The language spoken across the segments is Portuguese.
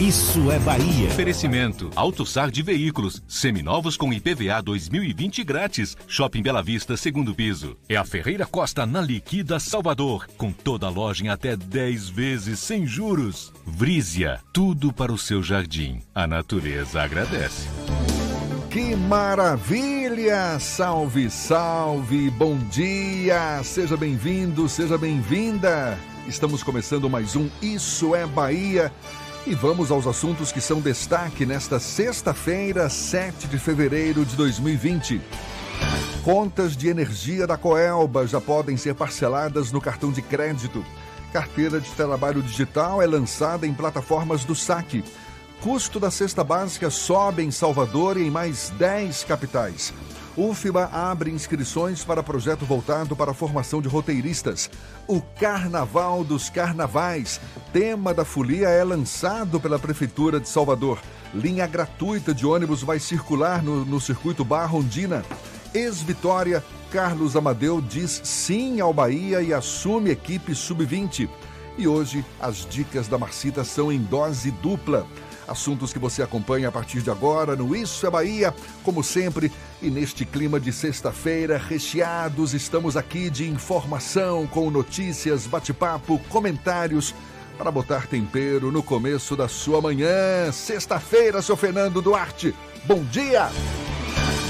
Isso é Bahia. Oferecimento. AutoSar de veículos. Seminovos com IPVA 2020 grátis. Shopping Bela Vista, segundo piso. É a Ferreira Costa na Liquida Salvador. Com toda a loja em até 10 vezes sem juros. Vrízia. Tudo para o seu jardim. A natureza agradece. Que maravilha! Salve, salve! Bom dia! Seja bem-vindo, seja bem-vinda! Estamos começando mais um Isso é Bahia. E vamos aos assuntos que são destaque nesta sexta-feira, 7 de fevereiro de 2020. Contas de energia da Coelba já podem ser parceladas no cartão de crédito. Carteira de trabalho digital é lançada em plataformas do saque. Custo da cesta básica sobe em Salvador e em mais 10 capitais. UFBA abre inscrições para projeto voltado para a formação de roteiristas. O Carnaval dos Carnavais, tema da folia, é lançado pela Prefeitura de Salvador. Linha gratuita de ônibus vai circular no, no circuito Barra Ondina. Ex-Vitória, Carlos Amadeu diz sim ao Bahia e assume equipe sub-20. E hoje as dicas da Marcita são em dose dupla. Assuntos que você acompanha a partir de agora no Isso é Bahia, como sempre, e neste clima de sexta-feira, recheados, estamos aqui de informação com notícias, bate-papo, comentários para botar tempero no começo da sua manhã. Sexta-feira, seu Fernando Duarte. Bom dia!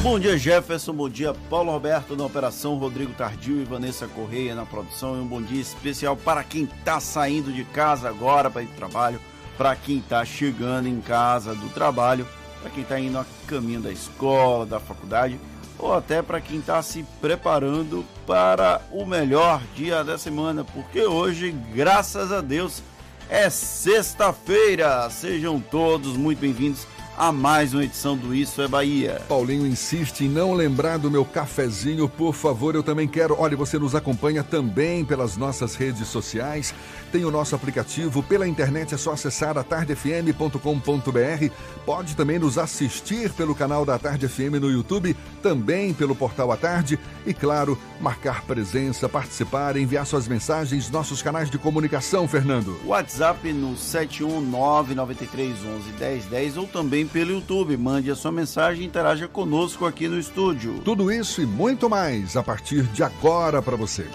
Bom dia, Jefferson. Bom dia, Paulo Roberto na operação, Rodrigo Tardio e Vanessa Correia na produção. E um bom dia especial para quem está saindo de casa agora para ir para o trabalho para quem está chegando em casa do trabalho, para quem está indo a caminho da escola, da faculdade, ou até para quem está se preparando para o melhor dia da semana, porque hoje, graças a Deus, é sexta-feira. Sejam todos muito bem-vindos a mais uma edição do Isso é Bahia. Paulinho insiste em não lembrar do meu cafezinho, por favor, eu também quero. Olha, você nos acompanha também pelas nossas redes sociais, tem o nosso aplicativo pela internet, é só acessar atardefm.com.br. Pode também nos assistir pelo canal da Tarde FM no YouTube, também pelo portal A Tarde e, claro, marcar presença, participar, enviar suas mensagens, nossos canais de comunicação, Fernando. WhatsApp no 71993111010 ou também pelo YouTube. Mande a sua mensagem e interaja conosco aqui no estúdio. Tudo isso e muito mais a partir de agora para você.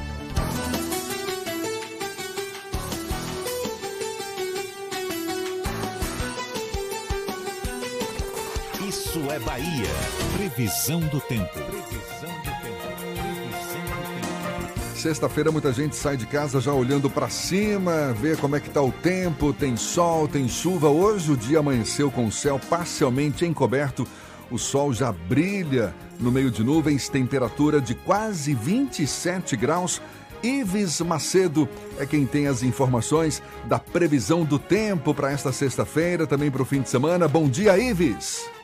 Bahia. Previsão do tempo. Previsão do tempo. Sexta-feira muita gente sai de casa já olhando para cima, vê como é que tá o tempo, tem sol, tem chuva. Hoje o dia amanheceu com o céu parcialmente encoberto. O sol já brilha no meio de nuvens, temperatura de quase 27 graus. Ives Macedo é quem tem as informações da previsão do tempo para esta sexta-feira, também para o fim de semana. Bom dia, Ives!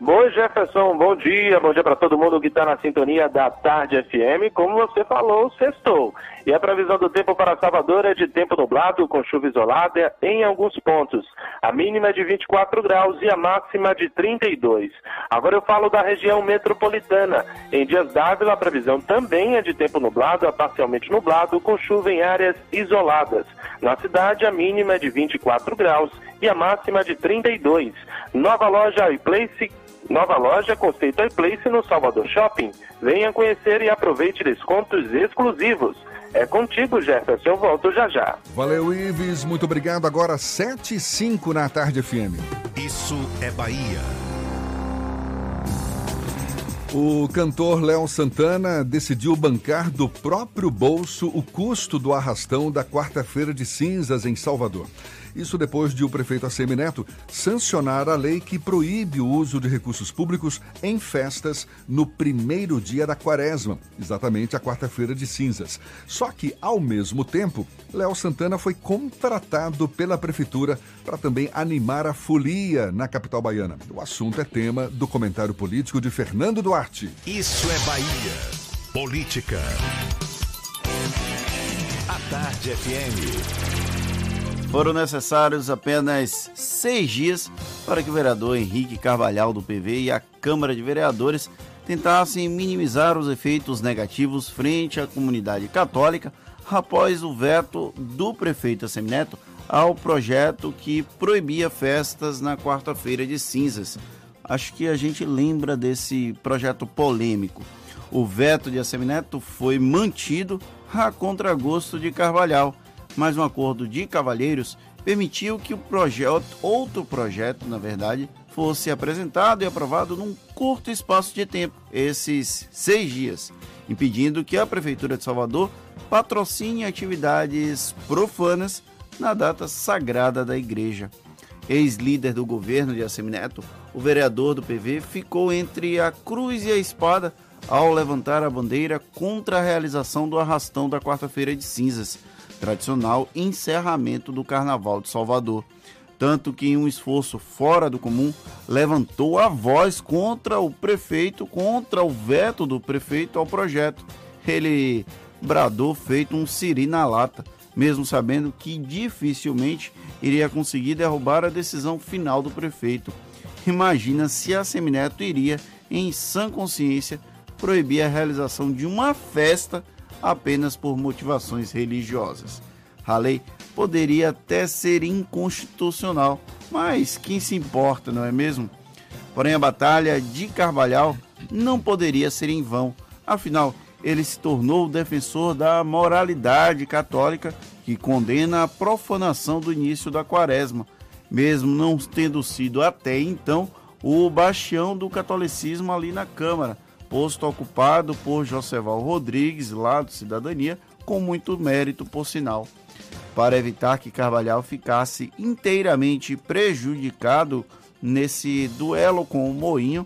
Bom, Jefferson, bom dia, bom dia para todo mundo que está na sintonia da Tarde FM. Como você falou, sextou. E a previsão do tempo para Salvador é de tempo nublado, com chuva isolada em alguns pontos. A mínima é de 24 graus e a máxima de 32. Agora eu falo da região metropolitana. Em Dias d'Ávila, a previsão também é de tempo nublado a parcialmente nublado, com chuva em áreas isoladas. Na cidade, a mínima é de 24 graus e a máxima de 32. Nova loja iPlace Nova loja Conceito iPlace no Salvador Shopping. Venha conhecer e aproveite descontos exclusivos. É contigo, Jefferson. Eu volto já já. Valeu, Ives. Muito obrigado. Agora 7 e 5 na Tarde FM. Isso é Bahia. O cantor Léo Santana decidiu bancar do próprio bolso o custo do arrastão da quarta-feira de cinzas em Salvador. Isso depois de o prefeito Assemineto sancionar a lei que proíbe o uso de recursos públicos em festas no primeiro dia da quaresma, exatamente a quarta-feira de cinzas. Só que, ao mesmo tempo, Léo Santana foi contratado pela prefeitura para também animar a folia na capital baiana. O assunto é tema do comentário político de Fernando Duarte. Isso é Bahia. Política. A Tarde FM. Foram necessários apenas seis dias para que o vereador Henrique Carvalhal do PV e a Câmara de Vereadores tentassem minimizar os efeitos negativos frente à comunidade católica após o veto do prefeito Assemineto ao projeto que proibia festas na quarta-feira de cinzas. Acho que a gente lembra desse projeto polêmico. O veto de Assemineto foi mantido a contragosto de Carvalhal mas um acordo de cavalheiros permitiu que o projeto, outro projeto, na verdade, fosse apresentado e aprovado num curto espaço de tempo, esses seis dias, impedindo que a Prefeitura de Salvador patrocine atividades profanas na data sagrada da igreja. Ex-líder do governo de Assemineto, o vereador do PV ficou entre a cruz e a espada ao levantar a bandeira contra a realização do arrastão da quarta-feira de cinzas, tradicional encerramento do Carnaval de Salvador. Tanto que, em um esforço fora do comum, levantou a voz contra o prefeito, contra o veto do prefeito ao projeto. Ele bradou feito um siri na lata, mesmo sabendo que dificilmente iria conseguir derrubar a decisão final do prefeito. Imagina se a Semineto iria, em sã consciência, proibir a realização de uma festa apenas por motivações religiosas. A lei poderia até ser inconstitucional, mas quem se importa, não é mesmo? Porém, a batalha de Carvalhal não poderia ser em vão, afinal, ele se tornou o defensor da moralidade católica que condena a profanação do início da quaresma, mesmo não tendo sido até então o bastião do catolicismo ali na Câmara, posto ocupado por Joseval Rodrigues, lá do Cidadania, com muito mérito, por sinal. Para evitar que Carvalhal ficasse inteiramente prejudicado nesse duelo com o Moinho,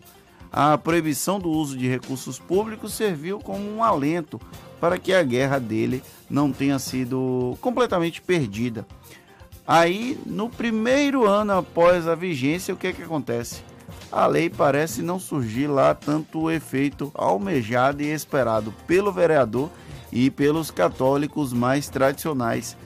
a proibição do uso de recursos públicos serviu como um alento para que a guerra dele não tenha sido completamente perdida. Aí, no primeiro ano após a vigência, o que, é que acontece? A lei parece não surgir lá tanto o efeito almejado e esperado pelo vereador e pelos católicos mais tradicionais.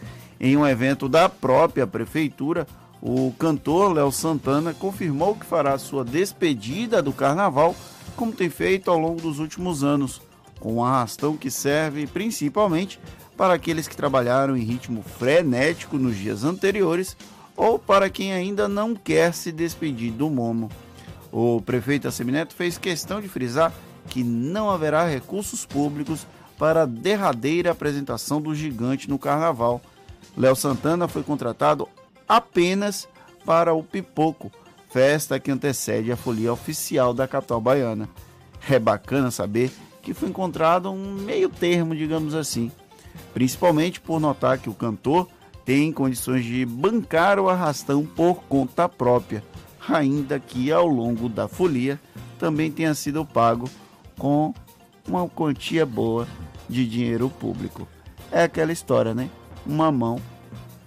Em um evento da própria prefeitura, o cantor Léo Santana confirmou que fará sua despedida do carnaval, como tem feito ao longo dos últimos anos, com um arrastão que serve principalmente para aqueles que trabalharam em ritmo frenético nos dias anteriores ou para quem ainda não quer se despedir do momo. O prefeito Assemineto fez questão de frisar que não haverá recursos públicos para a derradeira apresentação do gigante no carnaval. Léo Santana foi contratado apenas para o Pipoco, festa que antecede a folia oficial da capital baiana. É bacana saber que foi encontrado um meio termo, digamos assim, principalmente por notar que o cantor tem condições de bancar o arrastão por conta própria ainda que ao longo da folia também tenha sido pago com uma quantia boa de dinheiro público. É aquela história, né? Uma mão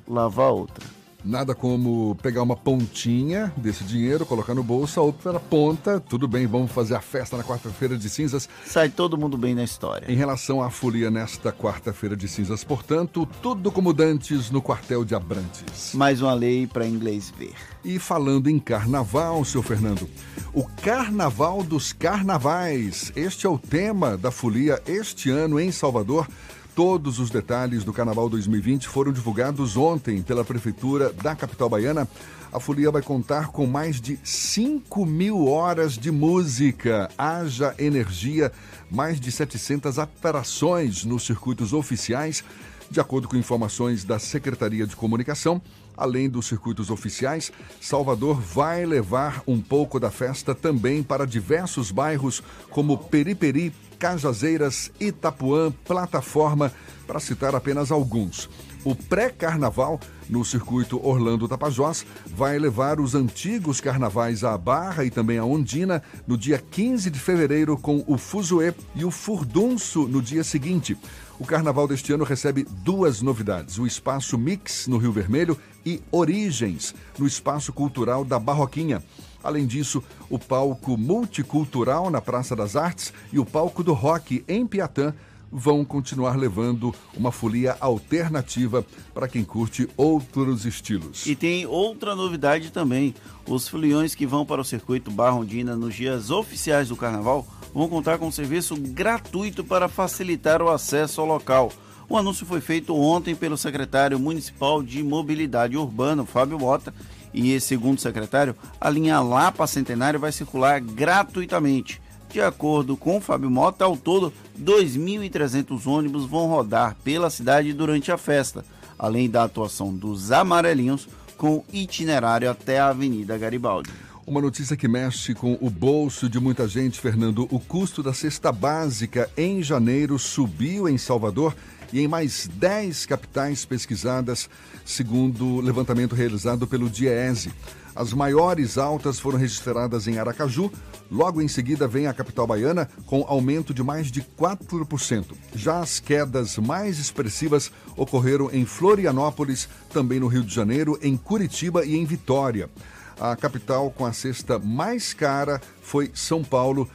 lava a outra. Nada como pegar uma pontinha desse dinheiro, colocar no bolso, a outra ponta. Tudo bem, vamos fazer a festa na quarta-feira de cinzas. Sai todo mundo bem na história. Em relação à folia nesta quarta-feira de cinzas, portanto, tudo como dantes no quartel de Abrantes. Mais uma lei para inglês ver. E falando em carnaval, seu Fernando, o Carnaval dos Carnavais. Este é o tema da folia este ano em Salvador Todos os detalhes do Carnaval 2020 foram divulgados ontem pela Prefeitura da capital baiana. A folia vai contar com mais de 5 mil horas de música. Haja energia, mais de 700 atrações nos circuitos oficiais, De acordo com informações da Secretaria de Comunicação, além dos circuitos oficiais, Salvador vai levar um pouco da festa também para diversos bairros como Periperi, Cajazeiras, Itapuã, Plataforma, para citar apenas alguns. O pré-carnaval no circuito Orlando Tapajós vai levar os antigos carnavais à Barra e também à Ondina no dia 15 de fevereiro com o Fuzuê e o Furdunço no dia seguinte. O carnaval deste ano recebe duas novidades: o Espaço Mix no Rio Vermelho e Origens no Espaço Cultural da Barroquinha. Além disso, o palco multicultural na Praça das Artes e o palco do rock em Piatã vão continuar levando uma folia alternativa para quem curte outros estilos. E tem outra novidade também: os foliões que vão para o circuito Barra Ondina nos dias oficiais do carnaval vão contar com um serviço gratuito para facilitar o acesso ao local. O anúncio foi feito ontem pelo secretário municipal de Mobilidade Urbana, Fábio Mota, e, segundo o secretário, a linha Lapa Centenário vai circular gratuitamente. De acordo com o Fábio Mota, ao todo, 2.300 ônibus vão rodar pela cidade durante a festa, além da atuação dos amarelinhos com itinerário até a Avenida Garibaldi. Uma notícia que mexe com o bolso de muita gente, Fernando. O custo da cesta básica em janeiro subiu em Salvador e em mais 10 capitais pesquisadas, segundo o levantamento realizado pelo DIEESE. As maiores altas foram registradas em Aracaju, logo em seguida vem a capital baiana, com aumento de mais de 4%. Já as quedas mais expressivas ocorreram em Florianópolis, também no Rio de Janeiro, em Curitiba e em Vitória. A capital com a cesta mais cara foi São Paulo,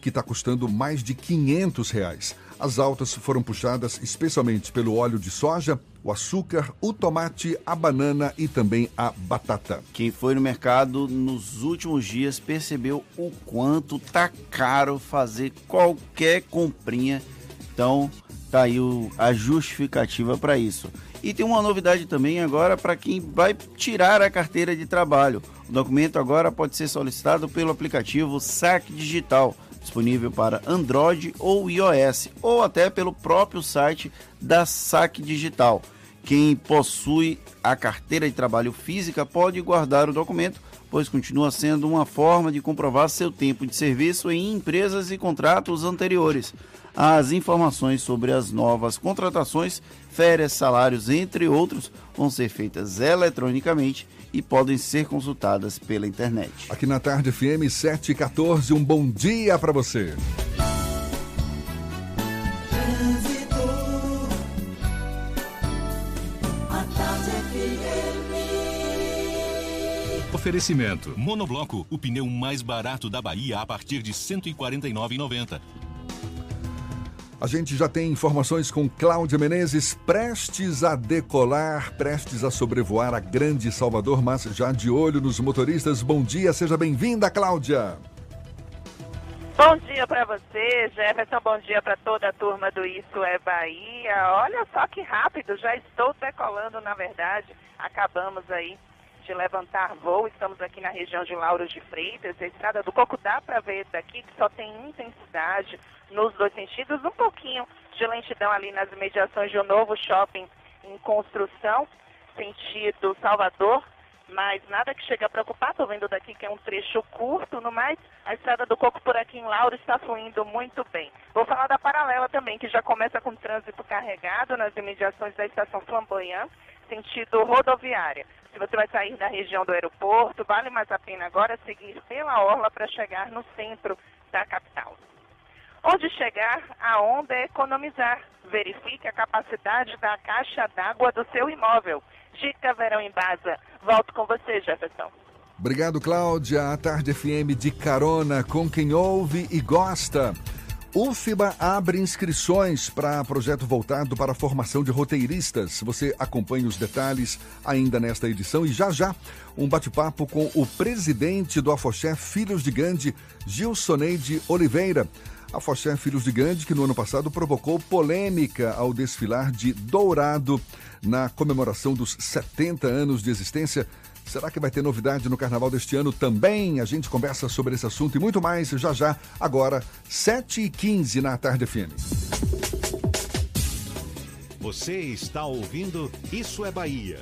que está custando mais de 500 reais. As altas foram puxadas especialmente pelo óleo de soja, o açúcar, o tomate, a banana e também a batata. Quem foi no mercado nos últimos dias percebeu o quanto tá caro fazer qualquer comprinha. Então, tá aí o, a justificativa para isso. E tem uma novidade também agora para quem vai tirar a carteira de trabalho. O documento agora pode ser solicitado pelo aplicativo Saque Digital disponível para Android ou iOS, ou até pelo próprio site da Saque Digital. Quem possui a carteira de trabalho física pode guardar o documento, pois continua sendo uma forma de comprovar seu tempo de serviço em empresas e contratos anteriores. As informações sobre as novas contratações, férias, salários, entre outros, vão ser feitas eletronicamente e podem ser consultadas pela internet. Aqui na Tarde FM 714, um bom dia para você. Oferecimento. Monobloco, o pneu mais barato da Bahia a partir de R$ 149,90. A gente já tem informações com Cláudia Menezes, prestes a decolar, prestes a sobrevoar a grande Salvador, mas já de olho nos motoristas. Bom dia, seja bem-vinda, Cláudia. Bom dia para você, Jefferson. Bom dia para toda a turma do Isso é Bahia. Olha só que rápido, já estou decolando, na verdade. Acabamos aí de levantar voo. Estamos aqui na região de Lauro de Freitas. A estrada do Coco dá para ver daqui que só tem intensidade nos dois sentidos. Um pouquinho de lentidão ali nas imediações de um novo shopping em construção, sentido Salvador. Mas nada que chega a preocupar, estou vendo daqui que é um trecho curto, no mais, a estrada do Coco por aqui em Lauro está fluindo muito bem. Vou falar da paralela também, que já começa com trânsito carregado nas imediações da estação Flamboyant, sentido rodoviária. Se você vai sair da região do aeroporto, vale mais a pena agora seguir pela orla para chegar no centro da capital. Onde chegar, a onda é economizar. Verifique a capacidade da caixa d'água do seu imóvel. Chica Verão em Baza. Volto com você, Jefferson. Obrigado, Cláudia. A Tarde FM de carona com quem ouve e gosta. UFBA abre inscrições para projeto voltado para a formação de roteiristas. Você acompanha os detalhes ainda nesta edição e já já um bate-papo com o presidente do Afoxé Filhos de Gandhi, Gilsoneide Oliveira. A Foché Filhos de Gandhi, que no ano passado provocou polêmica ao desfilar de dourado na comemoração dos 70 anos de existência. Será que vai ter novidade no carnaval deste ano também? A gente conversa sobre esse assunto e muito mais já já, agora, 7h15 na Tarde FM. Você está ouvindo Isso é Bahia.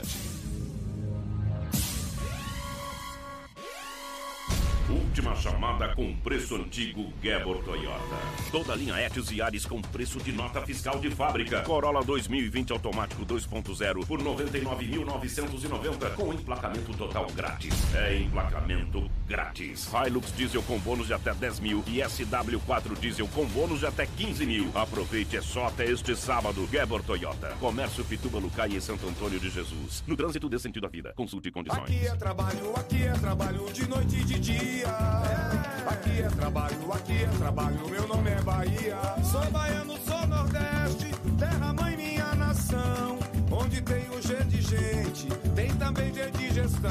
Última chamada com preço antigo Gebor Toyota. Toda linha Etios e Ares com preço de nota fiscal de fábrica. Corolla 2020 automático 2.0 por 99.990 com emplacamento total grátis. É emplacamento grátis. Hilux diesel com bônus de até 10 mil e SW4 diesel com bônus de até 15 mil. Aproveite é só até este sábado. Gebor Toyota. Comércio Pituba Lucai e Santo Antônio de Jesus. No trânsito dê sentido à vida. Consulte condições. Aqui é trabalho, aqui é trabalho de noite e de dia. É. Aqui é trabalho, aqui é trabalho, meu nome é Bahia. Sou baiano, sou Nordeste, terra mãe minha nação. Onde tem o G de gente, tem também G de gestão.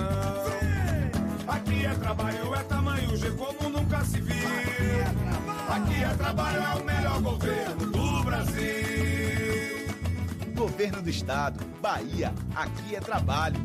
Aqui é trabalho, é tamanho G como nunca se viu. Aqui é trabalho, é o melhor governo do Brasil. Governo do Estado, Bahia, aqui é trabalho.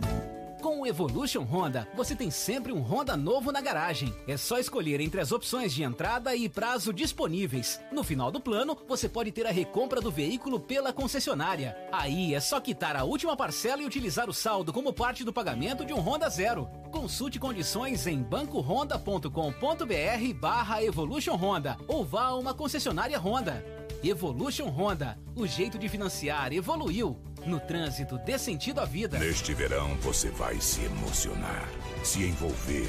Com o Evolution Honda, você tem sempre um Honda novo na garagem. É só escolher entre as opções de entrada e prazo disponíveis. No final do plano, você pode ter a recompra do veículo pela concessionária. Aí é só quitar a última parcela e utilizar o saldo como parte do pagamento de um Honda Zero. Consulte condições em bancohonda.com.br barra Evolution Honda ou vá a uma concessionária Honda. Evolution Honda, o jeito de financiar evoluiu. No trânsito, dê sentido à vida. Neste verão, você vai se emocionar, se envolver,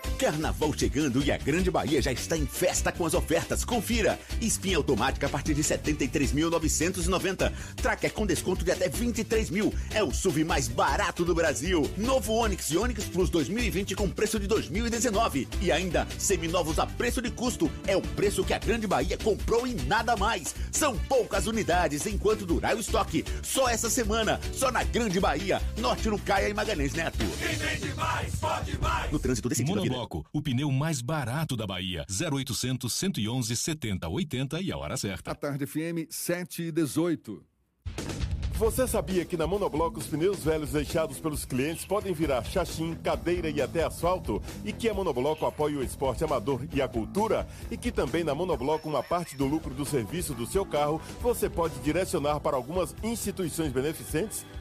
Carnaval chegando e a Grande Bahia já está em festa com as ofertas. Confira! Espinha automática a partir de 73.990. Tracker com desconto de até 23 mil. É o SUV mais barato do Brasil. Novo Onix e Onix Plus 2020 com preço de 2019. E ainda, seminovos a preço de custo. É o preço que a Grande Bahia comprou e nada mais. São poucas unidades enquanto durar o estoque. Só essa semana, só na Grande Bahia. Norte no Caia e Magalhães Neto. Quem vende mais, pode mais. No trânsito desse Monobloco, o pneu mais barato da Bahia. 0800 111 70 80 e a hora certa. A tarde FM 7 e 18. Você sabia que na Monobloco os pneus velhos deixados pelos clientes podem virar chachim, cadeira e até asfalto? E que a Monobloco apoia o esporte amador e a cultura? E que também na Monobloco uma parte do lucro do serviço do seu carro você pode direcionar para algumas instituições beneficentes?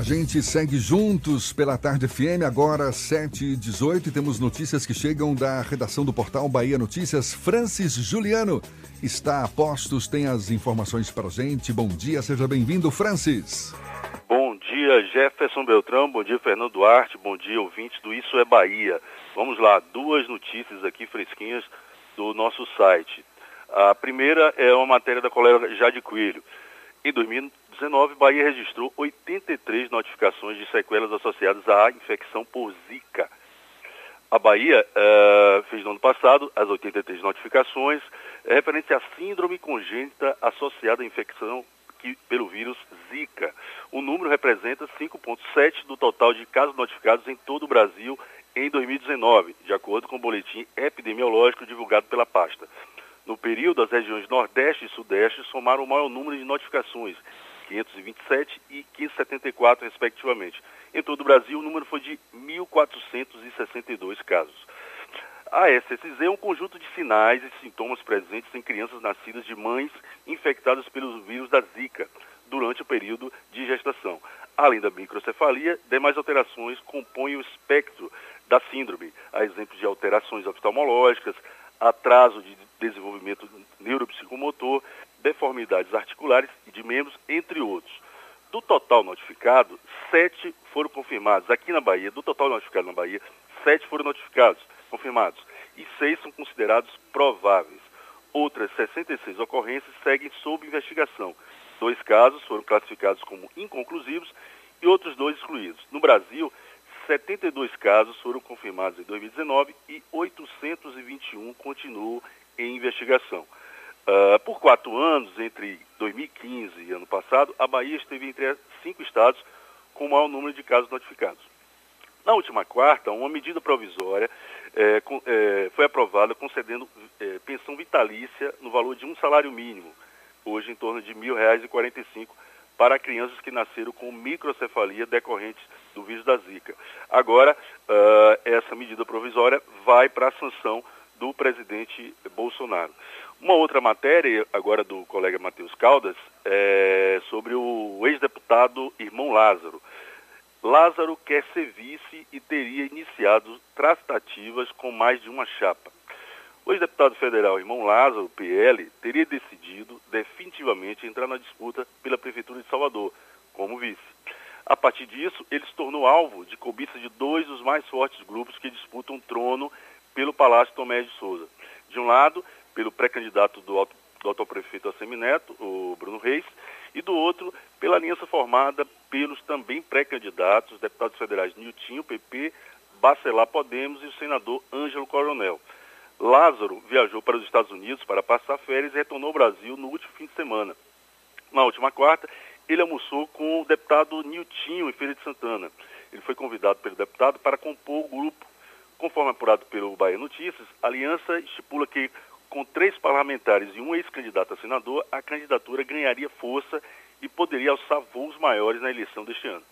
A gente segue juntos pela Tarde FM, agora 7 e 18 e temos notícias que chegam da redação do portal Bahia Notícias. Francis Juliano está a postos, tem as informações para a gente. Bom dia, seja bem-vindo, Francis. Bom dia, Jefferson Beltrão, bom dia, Fernando Duarte, bom dia, ouvintes do Isso é Bahia. Vamos lá, duas notícias aqui fresquinhas do nosso site. A primeira é uma matéria da colega Jade Coelho. Em 2019, Bahia registrou 83 notificações de sequelas associadas à infecção por Zika. A Bahia uh, fez no ano passado as 83 notificações é, referente à síndrome congênita associada à infecção que, pelo vírus Zika. O número representa 5,7% do total de casos notificados em todo o Brasil em 2019, de acordo com o boletim epidemiológico divulgado pela pasta. No período, as regiões Nordeste e Sudeste somaram o maior número de notificações, 527 e 574, respectivamente. Em todo o Brasil, o número foi de 1.462 casos. A SSZ é um conjunto de sinais e sintomas presentes em crianças nascidas de mães infectadas pelos vírus da Zika durante o período de gestação. Além da microcefalia, demais alterações compõem o espectro da síndrome, a exemplo de alterações oftalmológicas, atraso de desenvolvimento neuropsicomotor, deformidades articulares e de membros, entre outros. Do total notificado, sete foram confirmados. Aqui na Bahia, do total notificado na Bahia, sete foram notificados, confirmados, e seis são considerados prováveis. Outras 66 ocorrências seguem sob investigação. Dois casos foram classificados como inconclusivos e outros dois excluídos. No Brasil, 72 casos foram confirmados em 2019 e 821 continuam em investigação. Uh, por quatro anos, entre 2015 e ano passado, a Bahia esteve entre cinco estados com o maior número de casos notificados. Na última quarta, uma medida provisória é, com, é, foi aprovada concedendo é, pensão vitalícia no valor de um salário mínimo, hoje em torno de R$ 1.045, para crianças que nasceram com microcefalia decorrentes do vírus da Zika. Agora, uh, essa medida provisória vai para a sanção do presidente Bolsonaro. Uma outra matéria, agora do colega Matheus Caldas, é sobre o ex-deputado Irmão Lázaro. Lázaro quer ser vice e teria iniciado tratativas com mais de uma chapa. O ex-deputado federal Irmão Lázaro, PL, teria decidido definitivamente entrar na disputa pela Prefeitura de Salvador, como vice. A partir disso, ele se tornou alvo de cobiça de dois dos mais fortes grupos que disputam o trono pelo Palácio Tomé de Souza. De um lado, pelo pré-candidato do, do autoprefeito Assemineto, o Bruno Reis, e do outro, pela aliança formada pelos também pré-candidatos, deputados federais Niltinho, PP, Bacelar Podemos e o senador Ângelo Coronel. Lázaro viajou para os Estados Unidos para passar férias e retornou ao Brasil no último fim de semana. Na última quarta, ele almoçou com o deputado Niltinho em Feira de Santana. Ele foi convidado pelo deputado para compor o grupo. Conforme apurado pelo Bahia Notícias, a aliança estipula que, com três parlamentares e um ex-candidato a senador, a candidatura ganharia força e poderia alçar voos maiores na eleição deste ano.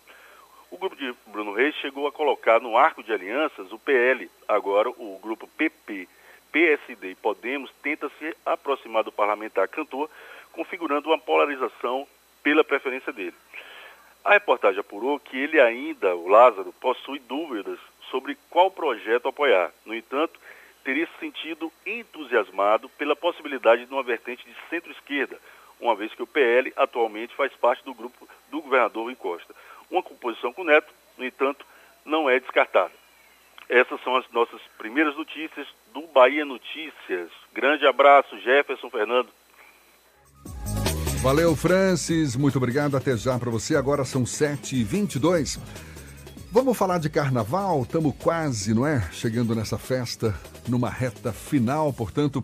O grupo de Bruno Reis chegou a colocar no arco de alianças o PL, agora o grupo PP PSD e Podemos tenta se aproximar do parlamentar cantor, configurando uma polarização pela preferência dele. A reportagem apurou que ele ainda, o Lázaro, possui dúvidas sobre qual projeto apoiar. No entanto, teria se sentido entusiasmado pela possibilidade de uma vertente de centro-esquerda, uma vez que o PL atualmente faz parte do grupo do governador Rui Costa. Uma composição com Neto, no entanto, não é descartada. Essas são as nossas primeiras notícias do Bahia Notícias. Grande abraço, Jefferson Fernando. Valeu, Francis. Muito obrigado. Até já para você. Agora são 7h22. Vamos falar de carnaval? Estamos quase, não é? Chegando nessa festa, numa reta final, portanto.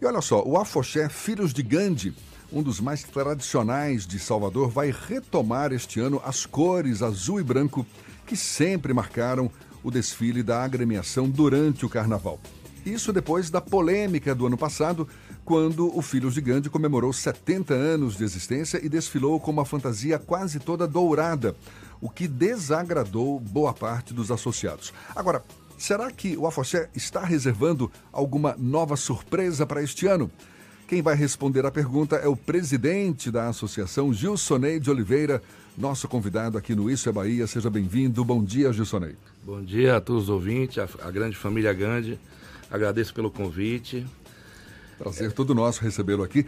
E olha só, o Afoxé Filhos de Gandhi, um dos mais tradicionais de Salvador, vai retomar este ano as cores azul e branco que sempre marcaram o desfile da agremiação durante o carnaval. Isso depois da polêmica do ano passado, quando o Filhos de Gandhi comemorou 70 anos de existência e desfilou com uma fantasia quase toda dourada, o que desagradou boa parte dos associados. Agora, será que o Afoxé está reservando alguma nova surpresa para este ano? Quem vai responder a pergunta é o presidente da associação, Gilsonei de Oliveira, nosso convidado aqui no Isso é Bahia. Seja bem-vindo. Bom dia, Gilsonei. Bom dia a todos os ouvintes, a, a grande família Gandhi. Agradeço pelo convite. Prazer é... todo nosso recebê-lo aqui.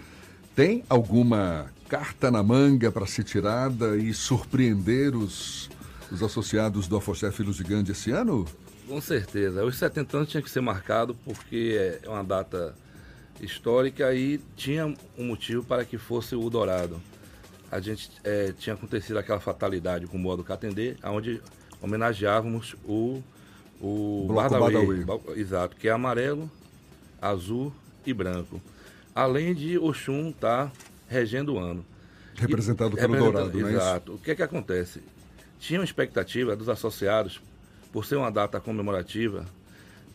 Tem alguma carta na manga para ser tirada e surpreender os, os associados do Afoxé Filhos de Gandhi esse ano? Com certeza. Os 70 anos tinha que ser marcado porque é uma data histórica e tinha um motivo para que fosse o Dourado. A gente é, tinha acontecido aquela fatalidade com o modo Catendê, onde homenageávamos o, o Badawi. Exato, que é amarelo, azul e branco. Além de Oxum estar tá regendo o ano. Representado e, pelo Dourado, não é Exato. Isso? O que é que acontece? Tinha uma expectativa dos associados, por ser uma data comemorativa,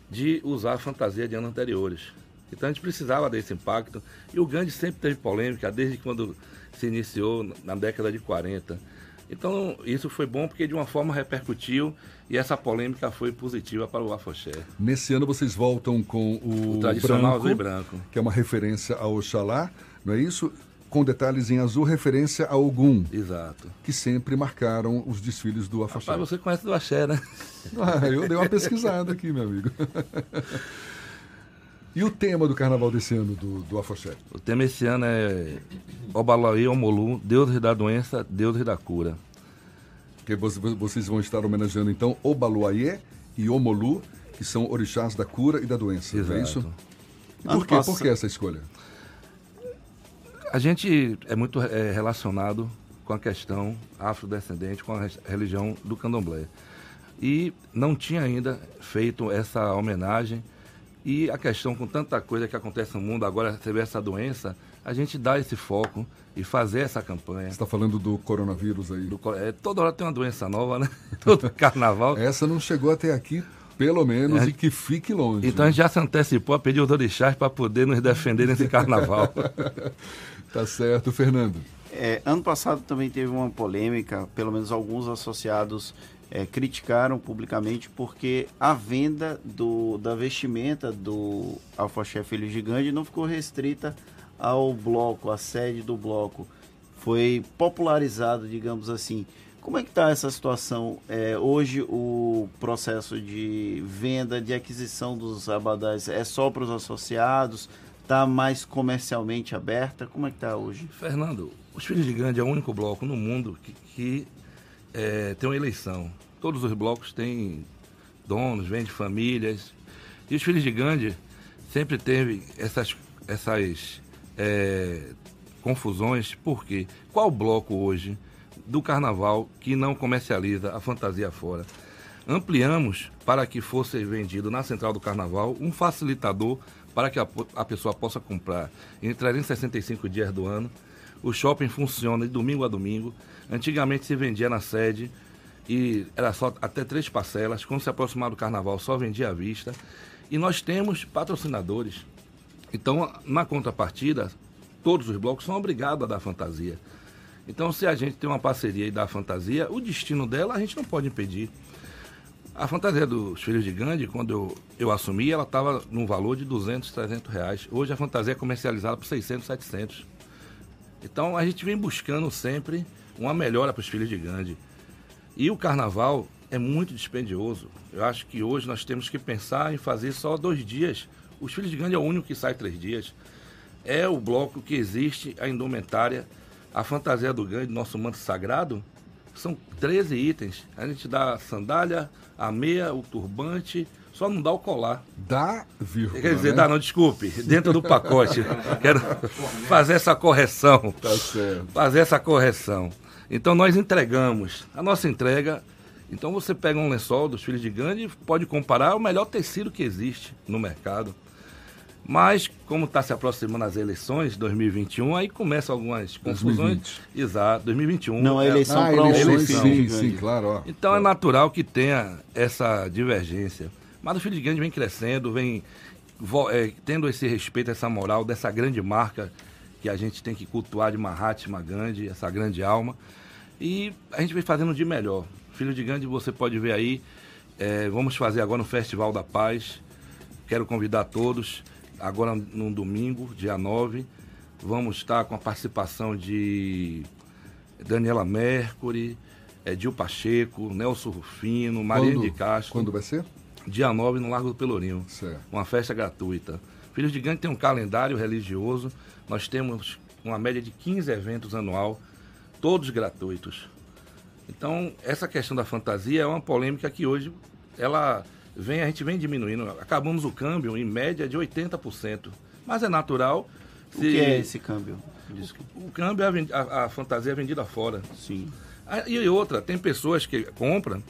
de usar a fantasia de anos anteriores. Então a gente precisava desse impacto. E o Gandhi sempre teve polêmica, desde quando se iniciou na década de 40. Então, isso foi bom porque de uma forma repercutiu e essa polêmica foi positiva para o Afoxé. Nesse ano vocês voltam com o, o tradicional branco, azul e branco, que é uma referência ao Oxalá, não é isso? Com detalhes em azul, referência ao Ogum. Exato. Que sempre marcaram os desfiles do Afoxé. Rapaz, você conhece do Axé, né? Ah, eu dei uma pesquisada aqui, meu amigo. E o tema do carnaval desse ano, do, do Afoxé? O tema esse ano é Obalaí Omolu, Deus da doença, Deus da cura. Que vocês vão estar homenageando então Obaluayê e Omolu, que são orixás da cura e da doença, Exato. é isso? E por, quê? por que essa escolha? A gente é muito é, relacionado com a questão afrodescendente, com a religião do candomblé. E não tinha ainda feito essa homenagem. E a questão com tanta coisa que acontece no mundo, agora receber essa doença, a gente dá esse foco e fazer essa campanha. Você está falando do coronavírus aí? Do, é, toda hora tem uma doença nova, né? Todo carnaval. Essa não chegou até aqui, pelo menos, é. e que fique longe. Então a gente já se antecipou a pedir os orixás para poder nos defender nesse carnaval. tá certo, Fernando. É, ano passado também teve uma polêmica, pelo menos alguns associados é, criticaram publicamente porque a venda do, da vestimenta do Alfaché Filho Gigante não ficou restrita ao bloco, à sede do bloco. Foi popularizado, digamos assim. Como é que está essa situação? É, hoje o processo de venda, de aquisição dos abadás é só para os associados? Está mais comercialmente aberta? Como é que está hoje? Fernando, os Filhos de Grande é o único bloco no mundo que, que é, tem uma eleição. Todos os blocos têm donos, vende famílias. E os Filhos de Gandhi sempre teve essas, essas é, confusões. Por quê? Qual bloco hoje do carnaval que não comercializa a fantasia fora? Ampliamos para que fosse vendido na central do carnaval um facilitador para que a, a pessoa possa comprar em 365 dias do ano o shopping funciona de domingo a domingo. Antigamente se vendia na sede e era só até três parcelas. Quando se aproximava do carnaval, só vendia à vista. E nós temos patrocinadores. Então, na contrapartida, todos os blocos são obrigados a dar fantasia. Então, se a gente tem uma parceria e dá fantasia, o destino dela a gente não pode impedir. A fantasia dos Filhos de Gandhi, quando eu, eu assumi, ela estava num valor de 200, 300 reais. Hoje a fantasia é comercializada por 600, 700. Então a gente vem buscando sempre uma melhora para os filhos de Gandhi. E o carnaval é muito dispendioso. Eu acho que hoje nós temos que pensar em fazer só dois dias. Os filhos de Gandhi é o único que sai três dias. É o bloco que existe, a indumentária, a fantasia do Gandhi, nosso manto sagrado. São 13 itens. A gente dá a sandália, a meia, o turbante, só não dá o colar. Dá, vírgula. Quer dizer, né? dá, não, desculpe. Dentro do pacote. Quero fazer essa correção. Tá certo. Fazer essa correção. Então nós entregamos. A nossa entrega. Então você pega um lençol dos filhos de Gandhi e pode comparar o melhor tecido que existe no mercado. Mas, como está se aproximando as eleições 2021, aí começam algumas confusões. 2020. Exato, 2021. Não, a eleição é, para ah, eleição. Sim, sim, claro. Ó. Então é natural que tenha essa divergência. Mas o Filho de Gandhi vem crescendo, vem é, tendo esse respeito, essa moral dessa grande marca que a gente tem que cultuar de Mahatma Gandhi, essa grande alma. E a gente vem fazendo de melhor. Filho de Gandhi, você pode ver aí. É, vamos fazer agora no Festival da Paz. Quero convidar todos. Agora no domingo, dia 9, vamos estar com a participação de Daniela Mercury, Edil Pacheco, Nelson Rufino, Maria de Castro. Quando vai ser? dia 9 no Largo do Pelourinho. Certo. Uma festa gratuita. Filhos de Gandhi tem um calendário religioso. Nós temos uma média de 15 eventos anual, todos gratuitos. Então, essa questão da fantasia é uma polêmica que hoje ela vem, a gente vem diminuindo. Acabamos o câmbio em média de 80%. Mas é natural. Se... O que é esse câmbio? O, o câmbio, é a, a, a, fantasia é vendida fora. Sim. E outra, tem pessoas que compram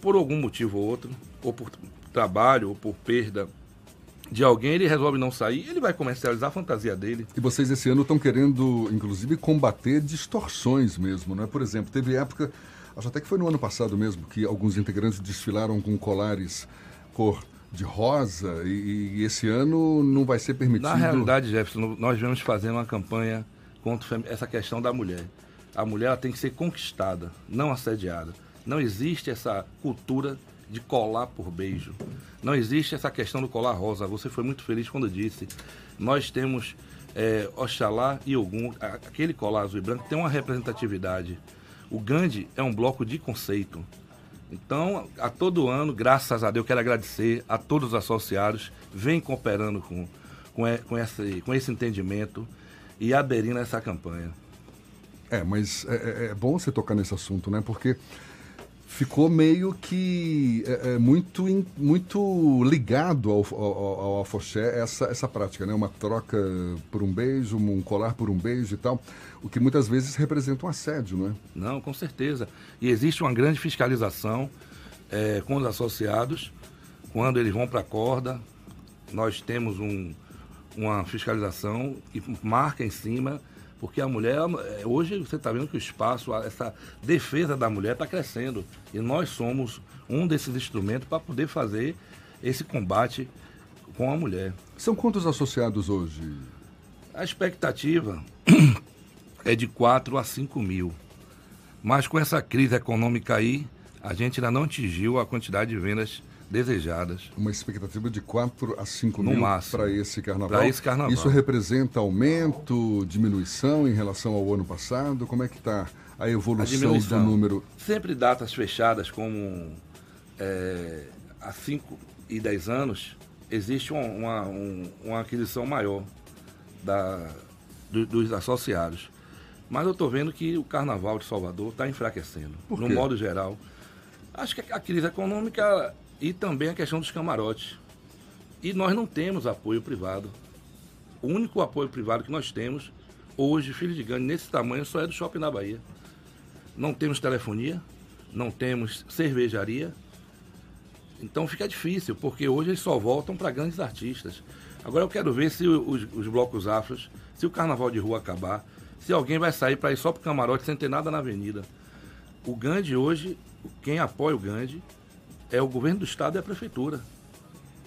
por algum motivo ou outro, ou por trabalho ou por perda de alguém, ele resolve não sair, ele vai comercializar a fantasia dele. E vocês esse ano estão querendo, inclusive, combater distorções mesmo, não é? Por exemplo, teve época, acho até que foi no ano passado mesmo, que alguns integrantes desfilaram com colares cor de rosa e, e esse ano não vai ser permitido. Na realidade, Jefferson, nós vamos fazer uma campanha contra essa questão da mulher. A mulher tem que ser conquistada, não assediada. Não existe essa cultura de colar por beijo. Não existe essa questão do colar rosa. Você foi muito feliz quando disse. Nós temos é, Oxalá e Ogum, aquele colar azul e branco tem uma representatividade. O Gandhi é um bloco de conceito. Então, a todo ano, graças a Deus, quero agradecer a todos os associados, vem cooperando com, com, com, esse, com esse entendimento e aderindo a essa campanha. É, mas é, é, é bom você tocar nesse assunto, né? Porque ficou meio que é, é, muito, in- muito ligado ao, ao, ao afoxé essa, essa prática, né? Uma troca por um beijo, um colar por um beijo e tal, o que muitas vezes representa um assédio, não é? Não, com certeza. E existe uma grande fiscalização eh, com os associados. Quando eles vão para a corda, nós temos um- uma fiscalização que marca em cima, porque a mulher, eh, hoje você está vendo que o espaço, essa defesa da mulher está crescendo. E nós somos um desses instrumentos para poder fazer esse combate com a mulher. São quantos associados hoje? A expectativa é de 4 a 5 mil. Mas com essa crise econômica aí, a gente ainda não atingiu a quantidade de vendas desejadas. Uma expectativa de 4 a 5 No mil para esse carnaval. Pra esse carnaval. Isso representa aumento, diminuição em relação ao ano passado? Como é que está a A evolução do diminuição. número? Sempre datas fechadas como é, há 5 e 10 anos, existe uma, uma, um- uma aquisição maior da, do- dos associados. Mas eu estou vendo que o Carnaval de Salvador está enfraquecendo, Por no modo geral. Acho que a crise econômica e também a questão dos camarotes. E nós não temos apoio privado. O único apoio privado que nós temos hoje, filho de gangue, nesse tamanho, só é do Shopping na Bahia. Não temos telefonia, não temos cervejaria. Então fica difícil, porque hoje eles só voltam para grandes artistas. Agora eu quero ver se os, os blocos afros, se o carnaval de rua acabar, se alguém vai sair para ir só para o camarote sem ter nada na avenida. O Gandhi hoje, quem apoia o Gandhi é o governo do estado e a prefeitura.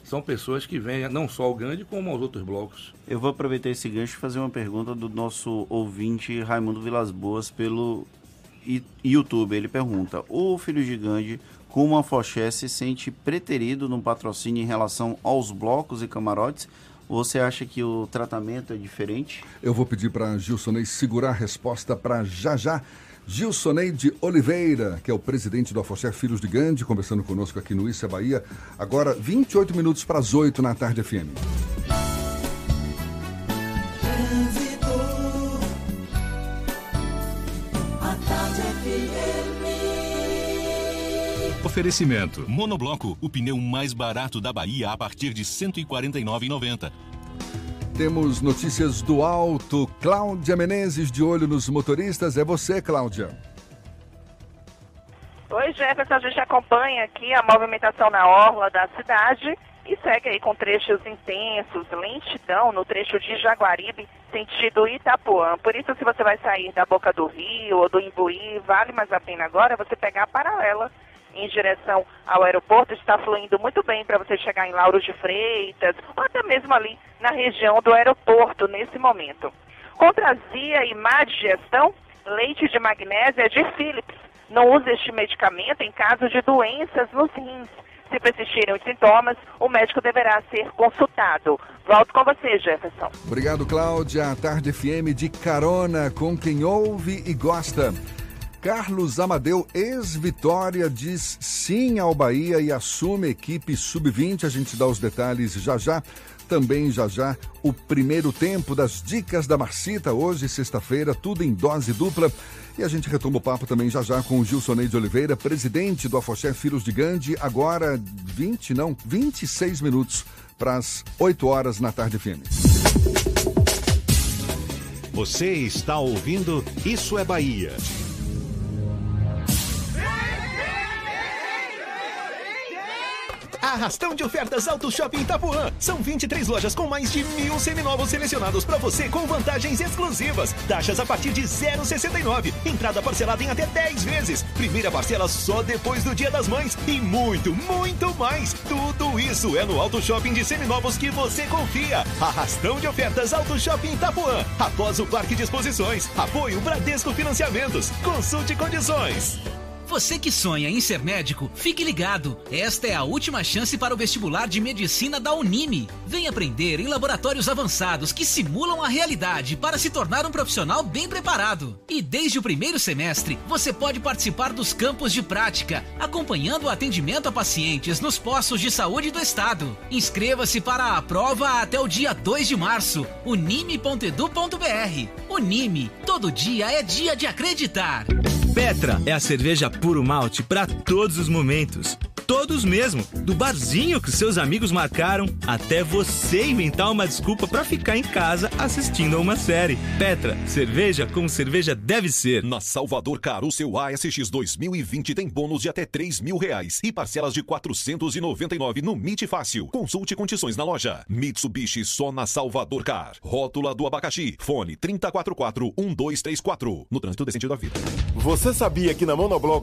São pessoas que vêm não só ao Gandhi, como aos outros blocos. Eu vou aproveitar esse gancho e fazer uma pergunta do nosso ouvinte Raimundo Vilas Boas pelo YouTube. Ele pergunta: O filho de Gandhi, com uma foché, se sente preterido no patrocínio em relação aos blocos e camarotes? Você acha que o tratamento é diferente? Eu vou pedir para Gilsonei segurar a resposta para já já. Gilsonei de Oliveira, que é o presidente do Afoxé Filhos de Gandhi, conversando conosco aqui no Isso é Bahia. Agora, 28 minutos para as 8 na tarde FM. Oferecimento. Monobloco, o pneu mais barato da Bahia a partir de R$ 149,90. Temos notícias do alto. Cláudia Menezes, de olho nos motoristas. É você, Cláudia. Oi, Jefferson, a gente acompanha aqui a movimentação na orla da cidade e segue aí com trechos intensos, lentidão no trecho de Jaguaribe, sentido Itapuã. Por isso, se você vai sair da Boca do Rio ou do Imbuí, vale mais a pena agora você pegar a paralela em direção ao aeroporto. Está fluindo muito bem para você chegar em Lauro de Freitas ou até mesmo ali na região do aeroporto nesse momento. Contrazia e má digestão, leite de magnésia de Philips. Não use este medicamento em caso de doenças nos rins. Se persistirem os sintomas, o médico deverá ser consultado. Volto com você, Jefferson. Obrigado, Cláudia. A Tarde FM de carona com quem ouve e gosta. Carlos Amadeu, ex-Vitória, diz sim ao Bahia e assume equipe sub-20. A gente dá os detalhes já já. Também já já o primeiro tempo das dicas da Marcita, hoje, sexta-feira, tudo em dose dupla. E a gente retoma o papo também já já com o Gilsonei de Oliveira, presidente do Afoxé Filhos de Gandhi, agora 20, não, 26 minutos para as 8 horas na tarde FM. Você está ouvindo Isso é Bahia. Arrastão de ofertas Auto Shopping Itapuã. São 23 lojas com mais de mil seminovos selecionados para você com vantagens exclusivas. Taxas a partir de 0,69. Entrada parcelada em até 10 vezes. Primeira parcela só depois do Dia das Mães. E muito, muito mais. Tudo isso é no Auto Shopping de seminovos que você confia. Arrastão de ofertas Auto Shopping Itapuã. Após o Parque de Exposições. Apoio Bradesco Financiamentos. Consulte condições. Você que sonha em ser médico, fique ligado. Esta é a última chance para o vestibular de medicina da Unime. Vem aprender em laboratórios avançados que simulam a realidade para se tornar um profissional bem preparado. E desde o primeiro semestre, você pode participar dos campos de prática, acompanhando o atendimento a pacientes nos postos de saúde do estado. Inscreva-se para a prova até o dia 2 de março. unime.edu.br. Unime, todo dia é dia de acreditar. Petra é a cerveja puro malte para todos os momentos. Todos mesmo, do barzinho que seus amigos marcaram até você inventar uma desculpa para ficar em casa assistindo a uma série. Petra, cerveja como cerveja deve ser. Na Salvador Car, o seu ASX 2020 tem bônus de até 3 mil reais e parcelas de 499 no MIT Fácil. Consulte condições na loja. Mitsubishi só na Salvador Car. Rótula do abacaxi. Fone 3044-1234. No trânsito sentido da vida. Você sabia que na Monobloco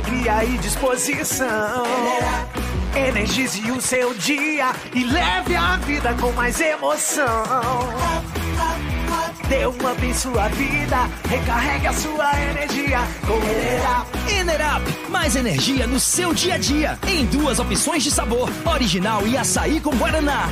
alegria e disposição. Energize o seu dia e leve a vida com mais emoção. Dê um up em sua vida, recarregue a sua energia com Enerap. Mais energia no seu dia a dia. Em duas opções de sabor, original e açaí com guaraná.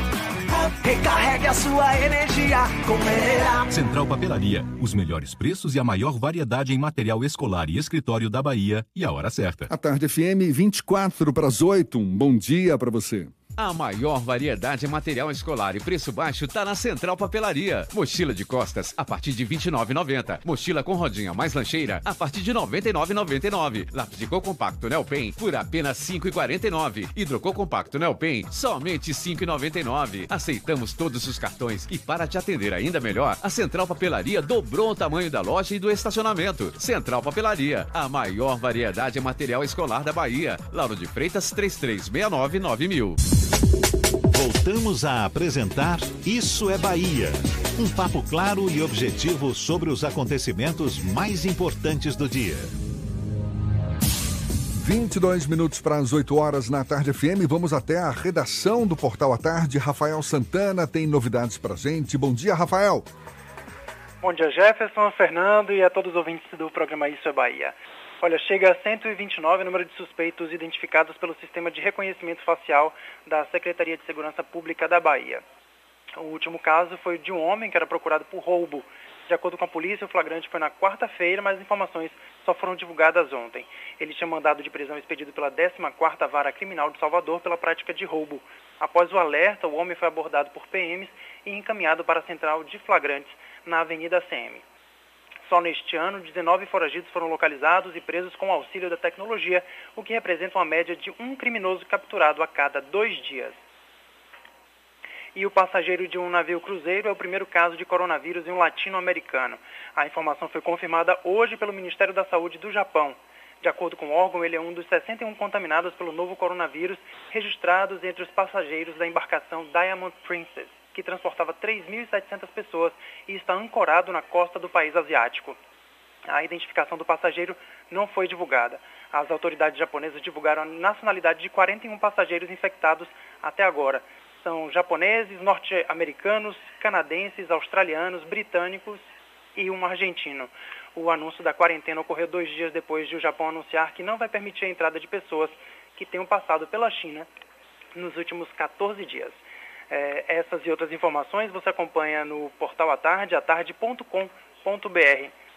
Recarregue a sua energia com Enerap. Central Papelaria, os melhores preços e a maior variedade em material escolar e escritório da Bahia e a hora certa. A tarde FM 24 para as 8. Um bom dia para você. A maior variedade em material escolar e preço baixo tá na Central Papelaria. Mochila de costas a partir de R$ 29,90. Mochila com rodinha mais lancheira a partir de R$ 99,99. Lápis de cor compacto Nelpen por apenas R$ 5,49. Hidrocor compacto Nelpen somente R$ 5,99. Aceitamos todos os cartões e para te atender ainda melhor, a Central Papelaria dobrou o tamanho da loja e do estacionamento. Central Papelaria, a maior variedade em material escolar da Bahia. Lauro de Freitas 3369 9000. Voltamos a apresentar Isso é Bahia. Um papo claro e objetivo sobre os acontecimentos mais importantes do dia. 22 minutos para as 8 horas na Tarde FM. Vamos até a redação do Portal à Tarde. Rafael Santana tem novidades para gente. Bom dia, Rafael. Bom dia, Jefferson, Fernando e a todos os ouvintes do programa Isso é Bahia. Olha, chega a 129 o número de suspeitos identificados pelo Sistema de Reconhecimento Facial da Secretaria de Segurança Pública da Bahia. O último caso foi de um homem que era procurado por roubo. De acordo com a polícia, o flagrante foi na quarta-feira, mas as informações só foram divulgadas ontem. Ele tinha mandado de prisão expedido pela 14ª Vara Criminal de Salvador pela prática de roubo. Após o alerta, o homem foi abordado por PMs e encaminhado para a central de flagrantes na Avenida CM. Só neste ano, 19 foragidos foram localizados e presos com auxílio da tecnologia, o que representa uma média de um criminoso capturado a cada dois dias. E o passageiro de um navio cruzeiro é o primeiro caso de coronavírus em um latino-americano. A informação foi confirmada hoje pelo Ministério da Saúde do Japão. De acordo com o órgão, ele é um dos 61 contaminados pelo novo coronavírus registrados entre os passageiros da embarcação Diamond Princess que transportava 3.700 pessoas e está ancorado na costa do país asiático. A identificação do passageiro não foi divulgada. As autoridades japonesas divulgaram a nacionalidade de 41 passageiros infectados até agora. São japoneses, norte-americanos, canadenses, australianos, britânicos e um argentino. O anúncio da quarentena ocorreu dois dias depois de o Japão anunciar que não vai permitir a entrada de pessoas que tenham passado pela China nos últimos 14 dias. É, essas e outras informações você acompanha no portal Atarde, atarde.com.br.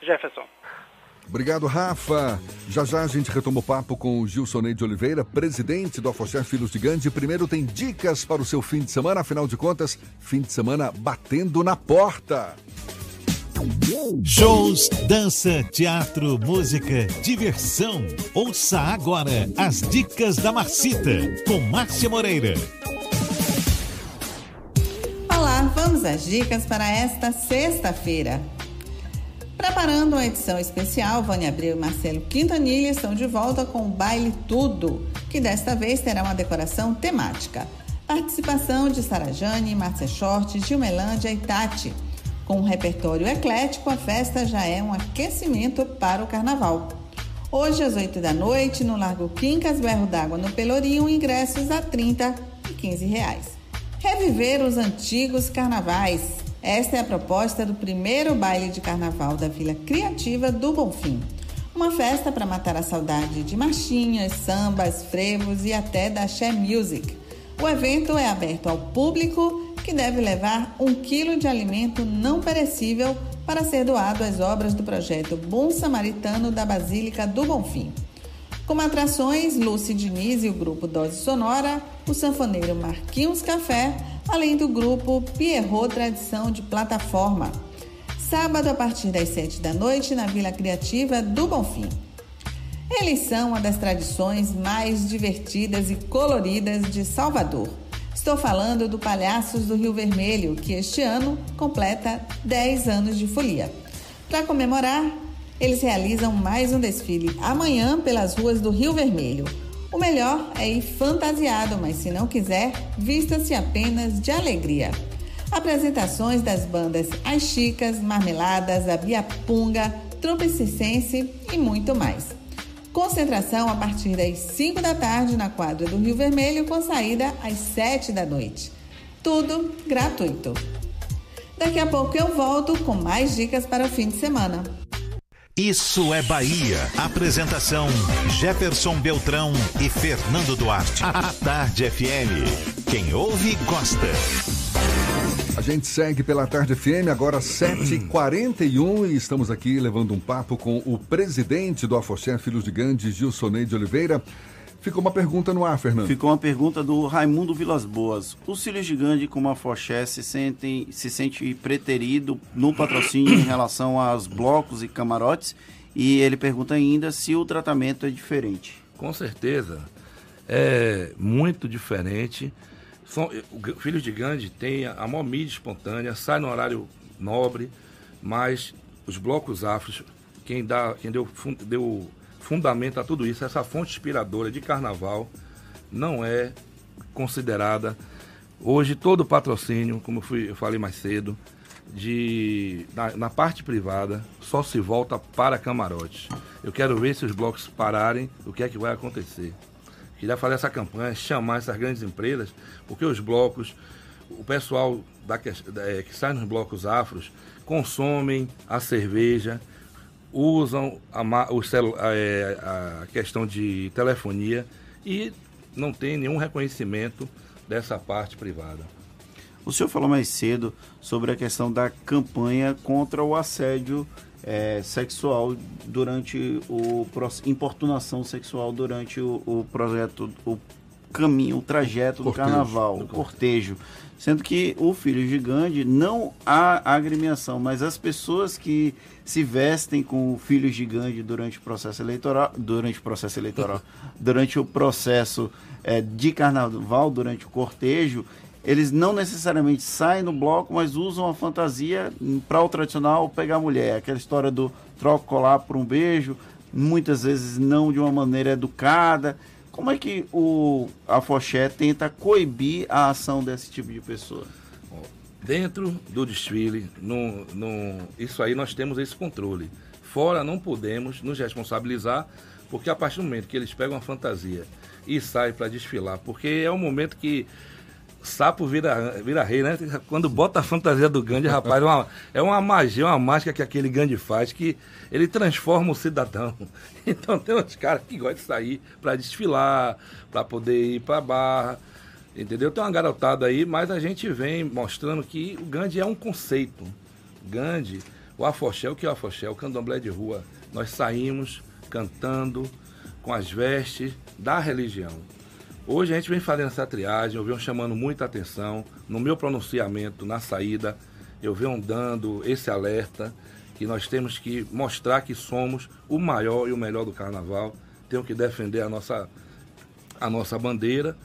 Jefferson. Obrigado, Rafa. Já já a gente retoma o papo com o Gilson de Oliveira, presidente do Afoxé Filhos de Gandhi. Primeiro tem dicas para o seu fim de semana, afinal de contas, fim de semana batendo na porta. Shows, dança, teatro, música, diversão. Ouça agora as dicas da Marcita com Márcia Moreira. Vamos às dicas para esta sexta-feira. Preparando uma edição especial, Vânia Abreu e Marcelo Quintanilha estão de volta com o Baile Tudo, que desta vez terá uma decoração temática. Participação de Sarajane, Márcia Short, Gilmelândia e Tati. Com um repertório eclético, a festa já é um aquecimento para o carnaval. Hoje, às 8 da noite, no Largo Quincas, Berro d'Água, no Pelourinho, ingressos a 30 e 15 reais. Reviver os antigos carnavais. Esta é a proposta do primeiro baile de carnaval da Vila Criativa do Bonfim. Uma festa para matar a saudade de marchinhas, sambas, frevos e até da Share Music. O evento é aberto ao público que deve levar um quilo de alimento não perecível para ser doado às obras do projeto Bom Samaritano da Basílica do Bonfim. Como atrações, Lúcia Diniz e o grupo Dose Sonora, o sanfoneiro Marquinhos Café, além do grupo Pierrot Tradição de Plataforma. Sábado, a partir das 7 da noite, na Vila Criativa do Bonfim. Eles são uma das tradições mais divertidas e coloridas de Salvador. Estou falando do Palhaços do Rio Vermelho, que este ano completa 10 anos de folia. Para comemorar, eles realizam mais um desfile amanhã pelas ruas do Rio Vermelho. O melhor é ir fantasiado, mas se não quiser, vista-se apenas de alegria. Apresentações das bandas As Chicas, Marmeladas, a Biapunga, Trupe Circense e muito mais. Concentração a partir das 5 da tarde na quadra do Rio Vermelho, com saída às 7 da noite. Tudo gratuito. Daqui a pouco eu volto com mais dicas para o fim de semana. Isso é Bahia. Apresentação: Jefferson Beltrão e Fernando Duarte. A Tarde FM. Quem ouve, gosta. A gente segue pela Tarde FM, agora 7h41 e estamos aqui levando um papo com o presidente do Afoxé Filhos de Gandhi, Gilsonei de Oliveira. Ficou uma pergunta no ar, Fernando. Ficou uma pergunta do Raimundo Vilas Boas. Os filhos de Gandhi, como a Foché, se, sentem, se sente preterido no patrocínio em relação aos blocos e camarotes? E ele pergunta ainda se o tratamento é diferente. Com certeza. É muito diferente. São, o Filhos de Gandhi tem a maior mídia espontânea, sai no horário nobre, mas os blocos afros, quem, dá, quem deu, deu fundamento a tudo isso, essa fonte inspiradora de carnaval, não é considerada. Hoje, todo patrocínio, como eu, fui, eu falei mais cedo, de, na, na, parte privada, só se volta para camarotes. Eu quero ver se os blocos pararem, o que é que vai acontecer. Queria fazer essa campanha, chamar essas grandes empresas, porque os blocos, o pessoal da, é, que sai nos blocos afros, consomem a cerveja, usam a, o celu, a, é, a questão de telefonia e não tem nenhum reconhecimento dessa parte privada. O senhor falou mais cedo sobre a questão da campanha contra o assédio é, sexual durante o importunação sexual durante o, o projeto, o caminho, o trajeto cortejo, do carnaval, o cortejo. Sendo que o filho gigante não há agremiação, mas as pessoas que se vestem com o filho gigante durante o processo eleitoral, durante o processo eleitoral, durante o processo é, de carnaval, durante o cortejo, eles não necessariamente saem no bloco, mas usam a fantasia para o tradicional pegar a mulher. Aquela história do troco colar por um beijo, muitas vezes não de uma maneira educada. Como é que o a Foché tenta coibir a ação desse tipo de pessoa? Dentro do desfile, no, no, isso aí nós temos esse controle. Fora não podemos nos responsabilizar, porque a partir do momento que eles pegam a fantasia e saem para desfilar, porque é o momento que sapo vira, vira rei, né? Quando bota a fantasia do Gandhi, rapaz, é uma, é uma magia, uma mágica que aquele Gandhi faz, que ele transforma o cidadão. Então tem uns caras que gostam de sair para desfilar, para poder ir para barra, entendeu? Tem uma garotada aí, mas a gente vem mostrando que o Gandhi é um conceito. Gandhi, o afoxé, o que é o afoxé? O candomblé de rua. Nós saímos cantando com as vestes da religião. Hoje a gente vem fazendo essa triagem, eu venho chamando muita atenção. No meu pronunciamento, na saída, eu venho dando esse alerta que nós temos que mostrar que somos o maior e o melhor do carnaval. Temos que defender a nossa, a nossa bandeira,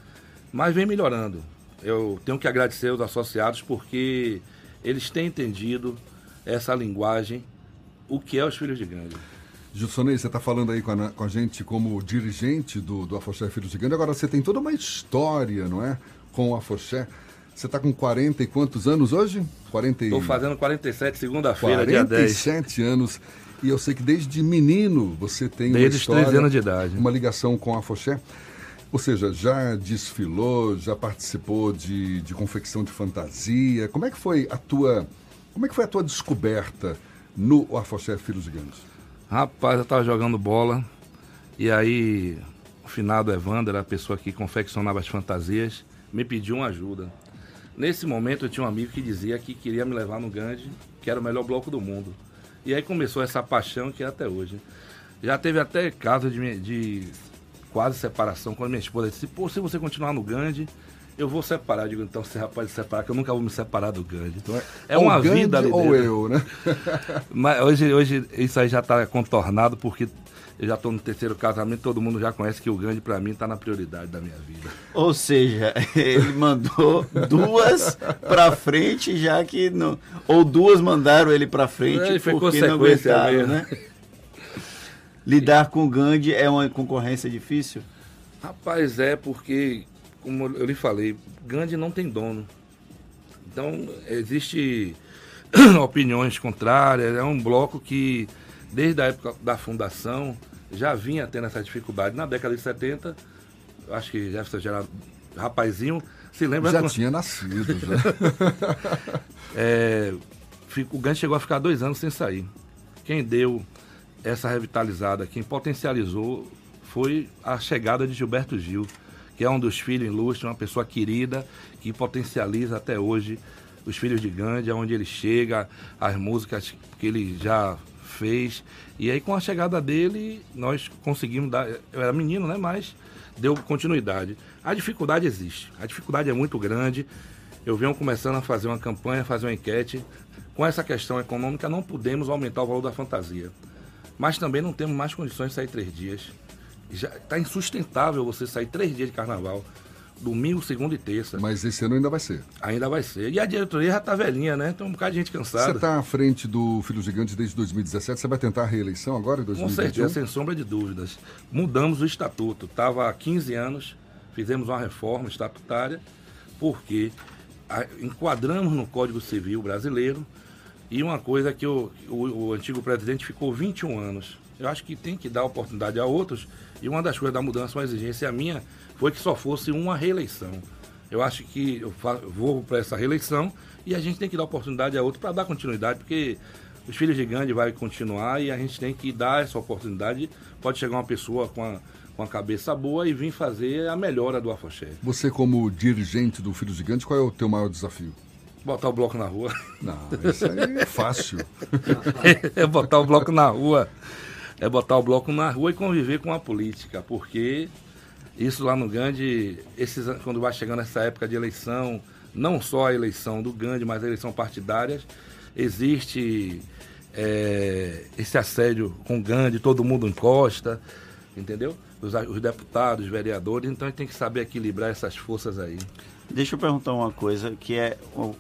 mas vem melhorando. Eu tenho que agradecer os associados porque eles têm entendido essa linguagem, o que é os filhos de grande. Gilsonei, você está falando aí com a, com a, gente como dirigente do, do Afoxé Filhos de Gandhi. Agora, você tem toda uma história, não é? Com o Afoxé. Você está com 40 e quantos anos hoje? 40 Estou fazendo 47, segunda-feira, dia 10. 47 anos. E eu sei que desde menino você tem desde uma história, 13 anos de idade. uma ligação com a Afoxé. Ou seja, já desfilou, já participou de, de confecção de fantasia. Como é que foi a tua, como é que foi a tua descoberta no Afoxé Filhos de Gandhi? Rapaz, eu tava jogando bola e aí o finado Evander, a pessoa que confeccionava as fantasias, me pediu uma ajuda. Nesse momento eu tinha um amigo que dizia que queria me levar no Gandhi, que era o melhor bloco do mundo. E aí começou essa paixão que é até hoje. Já teve até caso de, de quase separação quando minha esposa disse, pô, se você continuar no Gandhi, eu vou separar. Eu digo, então você pode separar, que eu nunca vou me separar do Gandhi. Então, é uma Gandhi vida ali ou eu, né? Mas hoje, hoje isso aí já está contornado, porque eu já estou no terceiro casamento, todo mundo já conhece que o Gandhi, para mim, está na prioridade da minha vida. Ou seja, ele mandou duas pra frente, já que não. Ou duas mandaram ele pra frente É, foi porque não aguentaram, mesmo. né? Lidar com o Gandhi é uma concorrência difícil? Rapaz, é porque, como eu lhe falei, Gandhi não tem dono. Então, existe opiniões contrárias, é um bloco que, desde a época da fundação, já vinha tendo essa dificuldade. Na década de 70, eu acho que Jefferson já era rapazinho, se lembra... Já quando- tinha nascido, já. É, o Gandhi chegou a ficar dois anos sem sair. Quem deu essa revitalizada, quem potencializou, foi a chegada de Gilberto Gil, que é um dos filhos ilustres, uma pessoa querida, que potencializa até hoje os filhos de Gandhi, aonde ele chega, as músicas que ele já fez. E aí, com a chegada dele, nós conseguimos dar. Eu era menino, né? Mas deu continuidade. A dificuldade existe. A dificuldade é muito grande. Eu venho começando a fazer uma campanha, fazer uma enquete. Com essa questão econômica, não podemos aumentar o valor da fantasia. Mas também não temos mais condições de sair três dias. Já está insustentável você sair três dias de carnaval. Domingo, segunda e terça. Mas esse ano ainda vai ser. Ainda vai ser. E a diretoria já está velhinha, né? Tem um bocado de gente Você cansada. está à frente do Filho Gigante desde 2017. Você vai tentar a reeleição agora, em Com 2021? certeza, sem sombra de dúvidas. Mudamos o estatuto. Estava há 15 anos, fizemos uma reforma estatutária, porque enquadramos no Código Civil brasileiro e uma coisa que o, o, o antigo presidente ficou 21 anos. Eu acho que tem que dar oportunidade a outros, e uma das coisas da mudança, uma exigência minha, foi que só fosse uma reeleição. Eu acho que eu vou para essa reeleição e a gente tem que dar oportunidade a outro para dar continuidade, porque os filhos de Gandhi vai continuar e a gente tem que dar essa oportunidade. Pode chegar uma pessoa com a, com a cabeça boa e vir fazer a melhora do Afoxé. Você, como dirigente do Filho Gigante, qual é o teu maior desafio? Botar o bloco na rua. Não, isso aí é fácil. é botar o bloco na rua. É botar o bloco na rua e conviver com a política, porque isso lá no Gandhi, esses, an- quando vai chegando essa época de eleição, não só a eleição do Gandhi, mas a eleição partidária, existe é, esse assédio com o Gandhi, todo mundo encosta, entendeu? Os, os deputados, os vereadores, então a gente tem que saber equilibrar essas forças aí. Deixa eu perguntar uma coisa, que é,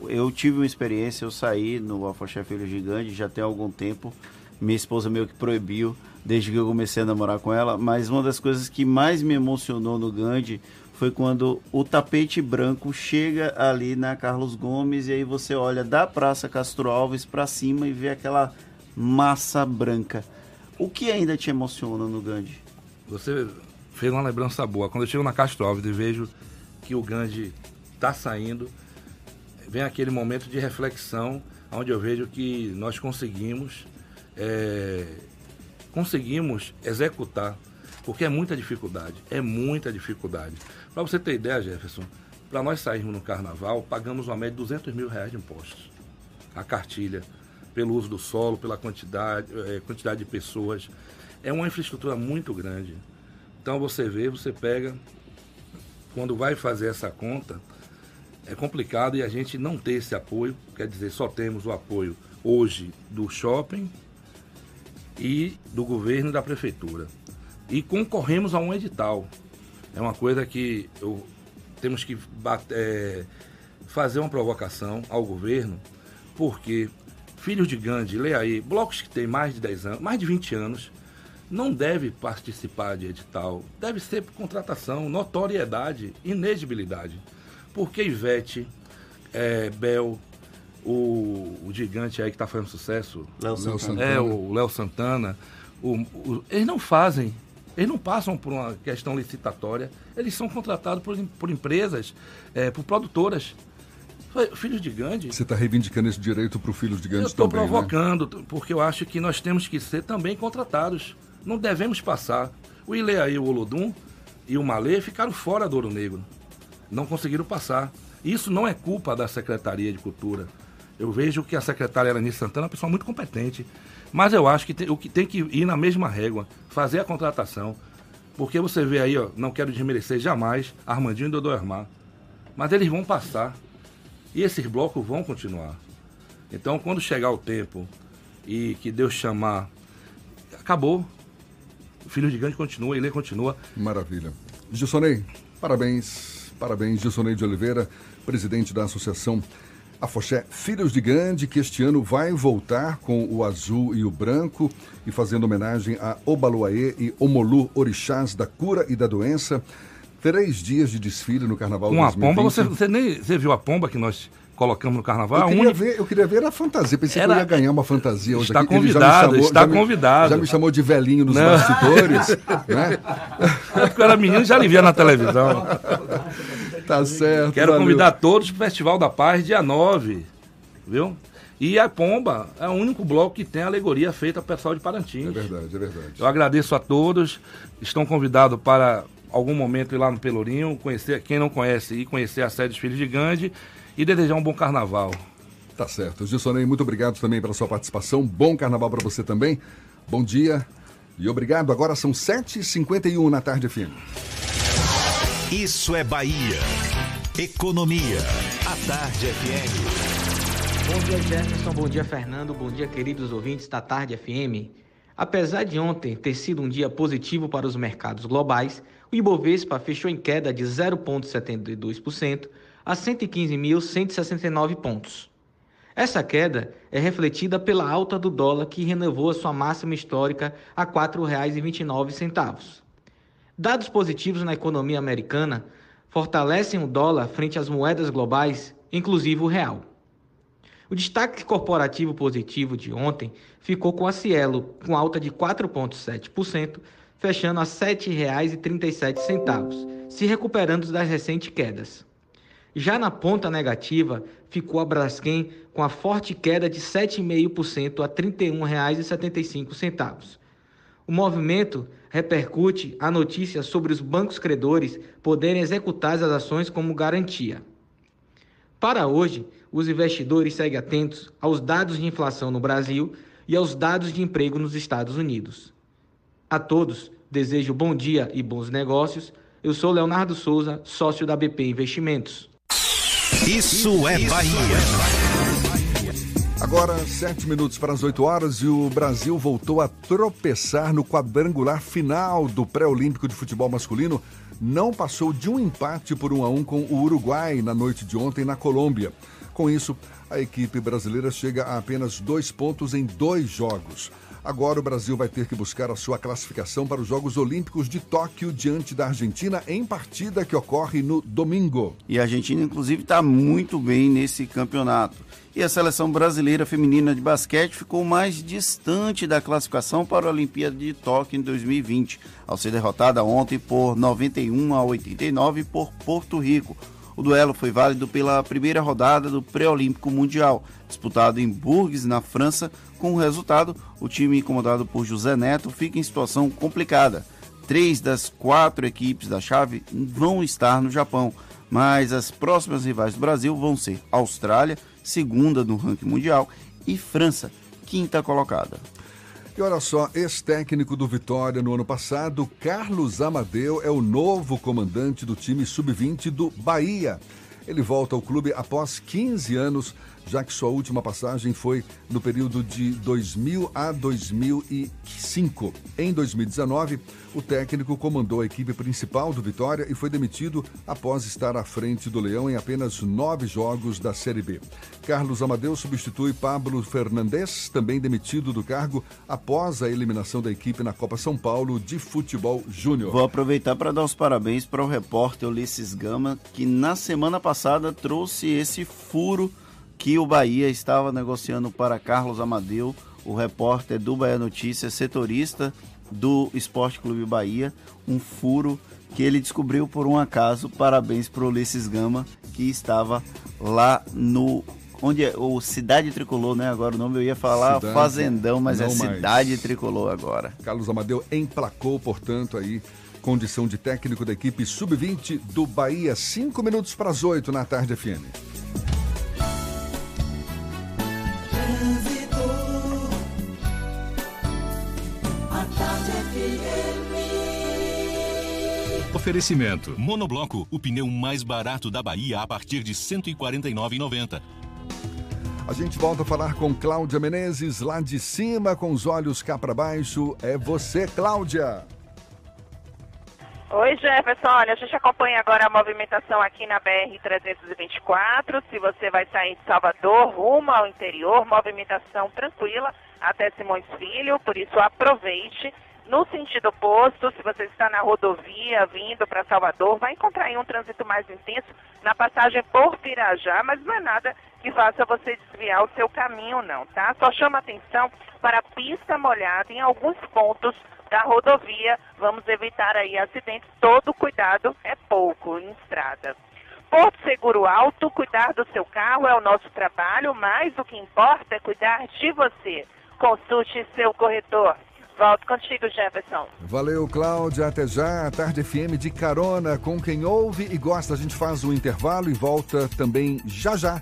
eu tive uma experiência, eu saí no Afoxé Filho Gigante já tem algum tempo, minha esposa meio que proibiu, desde que eu comecei a namorar com ela, mas uma das coisas que mais me emocionou no Gandhi foi quando o tapete branco chega ali na Carlos Gomes e aí você olha da Praça Castro Alves para cima e vê aquela massa branca. O que ainda te emociona no Gandhi? Você fez uma lembrança boa. Quando eu chego na Castro Alves e vejo que o Gandhi está saindo, vem aquele momento de reflexão, onde eu vejo que nós conseguimos, é, conseguimos executar, porque é muita dificuldade, é muita dificuldade. Para você ter ideia, Jefferson, para nós sairmos no carnaval, pagamos uma média de 200 mil reais de impostos. A cartilha, pelo uso do solo, pela quantidade, eh, quantidade de pessoas. É uma infraestrutura muito grande. Então você vê, você pega, quando vai fazer essa conta, é complicado e a gente não ter esse apoio, quer dizer, só temos o apoio hoje do shopping e do governo e da prefeitura. E concorremos a um edital. É uma coisa que eu, temos que bate- é, fazer uma provocação ao governo, porque filhos de Gandhi, leia aí, blocos que têm mais de 10 anos, mais de 20 anos, não deve participar de edital. Deve ser por contratação, notoriedade, inegibilidade. Porque Ivete, é, Bel, o, o gigante aí que está fazendo sucesso, Léo Santana. É, o Léo Santana, o- o- eles não fazem, eles não passam por uma questão licitatória, eles são contratados por, por empresas, é, por produtoras. Filhos de Gandhi. Você está reivindicando esse direito para o Filhos de Gandhi Eu estou também, né? provocando, porque eu acho que nós temos que ser também contratados. Não devemos passar. O Ileaí o Olodum e o Malê ficaram fora do Ouro Negro. Não conseguiram passar. Isso não é culpa da Secretaria de Cultura. Eu vejo que a secretária Elenice Santana é uma pessoa muito competente. Mas eu acho que tem, o que tem que ir na mesma régua, fazer a contratação. Porque você vê aí, ó, não quero desmerecer jamais Armandinho e Dodô Armar. Mas eles vão passar. E esses blocos vão continuar. Então, quando chegar o tempo e que Deus chamar, acabou. Filho Gigante continua, ele continua. Maravilha. Gilsonei, parabéns. Parabéns, Gilsonei de Oliveira, presidente da Associação Afoxé Filhos de Gandhi, que este ano vai voltar com o azul e o branco e fazendo homenagem a Obaluaê e Omolu, orixás da cura e da doença. Três dias de desfile no Carnaval Com a 2020. pomba, você, você, nem, você viu a pomba que nós colocamos no carnaval? Eu queria, única- ver, eu queria ver a fantasia. Pensei que Era- eu ia ganhar uma fantasia hoje Está aqui. Convidado, me chamou- está já me- convidado. Já me chamou de velhinho nos Não. bastidores. né? Quando eu era menino, já lhe via na televisão. Tá certo. Quero valeu. convidar todos para o Festival da Paz, dia 9. Viu? E a Pomba é o único bloco que tem alegoria feita para o pessoal de Parintins. É verdade, é verdade. Eu agradeço a todos. Estão convidados para algum momento ir lá no Pelourinho, conhecer, quem não conhece, ir conhecer a sede dos Filhos de Gandhi e desejar um bom carnaval. Tá certo. Gilsonei, muito obrigado também pela sua participação. Bom carnaval para você também. Bom dia e obrigado. Agora são 7h51 na tarde FM. Isso é Bahia. Economia. A Tarde FM. Bom dia, Jefferson. Bom dia, Fernando. Bom dia, queridos ouvintes da Tarde FM. Apesar de ontem ter sido um dia positivo para os mercados globais, o Ibovespa fechou em queda de 0,72% a 115.169 pontos. Essa queda é refletida pela alta do dólar, que renovou a sua máxima histórica a R$ 4,29. Dados positivos na economia americana fortalecem o dólar frente às moedas globais, inclusive o real. O destaque corporativo positivo de ontem ficou com a Cielo, com alta de 4,7%, fechando a R$ 7,37, se recuperando das recentes quedas. Já na ponta negativa, ficou a Braskem com a forte queda de 7,5% a R$ 31,75. O movimento repercute a notícia sobre os bancos credores poderem executar as ações como garantia. Para hoje, os investidores seguem atentos aos dados de inflação no Brasil e aos dados de emprego nos Estados Unidos. A todos, desejo bom dia e bons negócios. Eu sou Leonardo Souza, sócio da BP Investimentos. Isso é Bahia. Agora, sete minutos para as 8 horas e o Brasil voltou a tropeçar no quadrangular final do pré-olímpico de futebol masculino. Não passou de um empate por um a um com o Uruguai na noite de ontem na Colômbia. Com isso, a equipe brasileira chega a apenas dois pontos em dois jogos. Agora o Brasil vai ter que buscar a sua classificação para os Jogos Olímpicos de Tóquio diante da Argentina em partida que ocorre no domingo. E a Argentina, inclusive, está muito bem nesse campeonato. E a seleção brasileira feminina de basquete ficou mais distante da classificação para a Olimpíada de Tóquio em 2020, ao ser derrotada ontem por 91 a 89 por Porto Rico. O duelo foi válido pela primeira rodada do Pré-Olímpico Mundial, disputado em Bourges, na França. Com o resultado, o time comandado por José Neto fica em situação complicada. Três das quatro equipes da chave vão estar no Japão, mas as próximas rivais do Brasil vão ser Austrália, segunda no ranking mundial, e França, quinta colocada. E olha só, ex-técnico do Vitória no ano passado, Carlos Amadeu é o novo comandante do time sub-20 do Bahia. Ele volta ao clube após 15 anos, já que sua última passagem foi no período de 2000 a 2005. Em 2019, o técnico comandou a equipe principal do Vitória e foi demitido após estar à frente do Leão em apenas nove jogos da Série B. Carlos Amadeu substitui Pablo Fernandes, também demitido do cargo após a eliminação da equipe na Copa São Paulo de Futebol Júnior. Vou aproveitar para dar os parabéns para o repórter Ulisses Gama, que na semana passada trouxe esse furo que o Bahia estava negociando para Carlos Amadeu, o repórter do Bahia Notícias, setorista do Esporte Clube Bahia, um furo que ele descobriu por um acaso. Parabéns para o Ulisses Gama, que estava lá no onde é o Cidade Tricolor, né? Agora o nome eu ia falar Cidade, Fazendão, mas é não mais. Cidade Tricolor agora. Carlos Amadeu emplacou, portanto, aí condição de técnico da equipe sub-20 do Bahia. Cinco minutos para as oito na tarde FM. Oferecimento. Monobloco, o pneu mais barato da Bahia a partir de R$ 149,90. A gente volta a falar com Cláudia Menezes, lá de cima, com os olhos cá para baixo. É você, Cláudia. Oi, Jefferson. Olha, a gente acompanha agora a movimentação aqui na BR-324. Se você vai sair de Salvador, rumo ao interior, movimentação tranquila até Simões Filho, por isso aproveite. No sentido oposto, se você está na rodovia vindo para Salvador, vai encontrar aí um trânsito mais intenso na passagem por Pirajá, mas não é nada que faça você desviar o seu caminho, não, tá? Só chama atenção para a pista molhada em alguns pontos da rodovia. Vamos evitar aí acidentes. Todo cuidado é pouco em estrada. Porto Seguro Alto, cuidar do seu carro é o nosso trabalho, mas o que importa é cuidar de você. Consulte seu corretor. Volto contigo, Jefferson. Valeu, Cláudia. Até já. A Tarde FM de carona com quem ouve e gosta. A gente faz o intervalo e volta também já já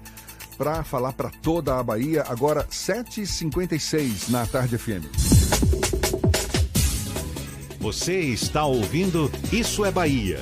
para falar para toda a Bahia. Agora, 7h56 na Tarde FM. Você está ouvindo Isso é Bahia.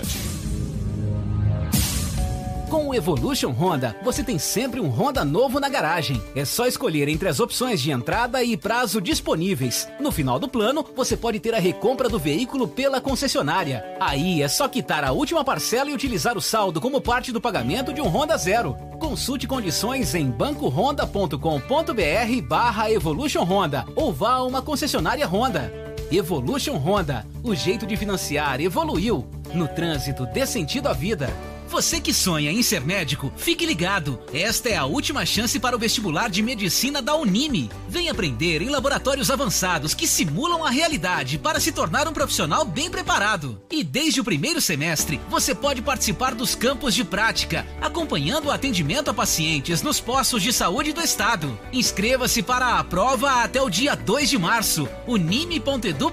Com o Evolution Honda, você tem sempre um Honda novo na garagem. É só escolher entre as opções de entrada e prazo disponíveis. No final do plano, você pode ter a recompra do veículo pela concessionária. Aí é só quitar a última parcela e utilizar o saldo como parte do pagamento de um Honda Zero. Consulte condições em bancohonda.com.br barra Evolution Honda ou vá a uma concessionária Honda. Evolution Honda, o jeito de financiar evoluiu. No trânsito, dê sentido à vida. Você que sonha em ser médico, fique ligado. Esta é a última chance para o vestibular de medicina da Unime. Vem aprender em laboratórios avançados que simulam a realidade para se tornar um profissional bem preparado. E desde o primeiro semestre, você pode participar dos campos de prática, acompanhando o atendimento a pacientes nos postos de saúde do estado. Inscreva-se para a prova até o dia 2 de março. unime.edu.br.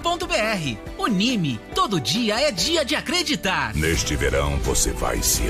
Unime, todo dia é dia de acreditar. Neste verão você vai se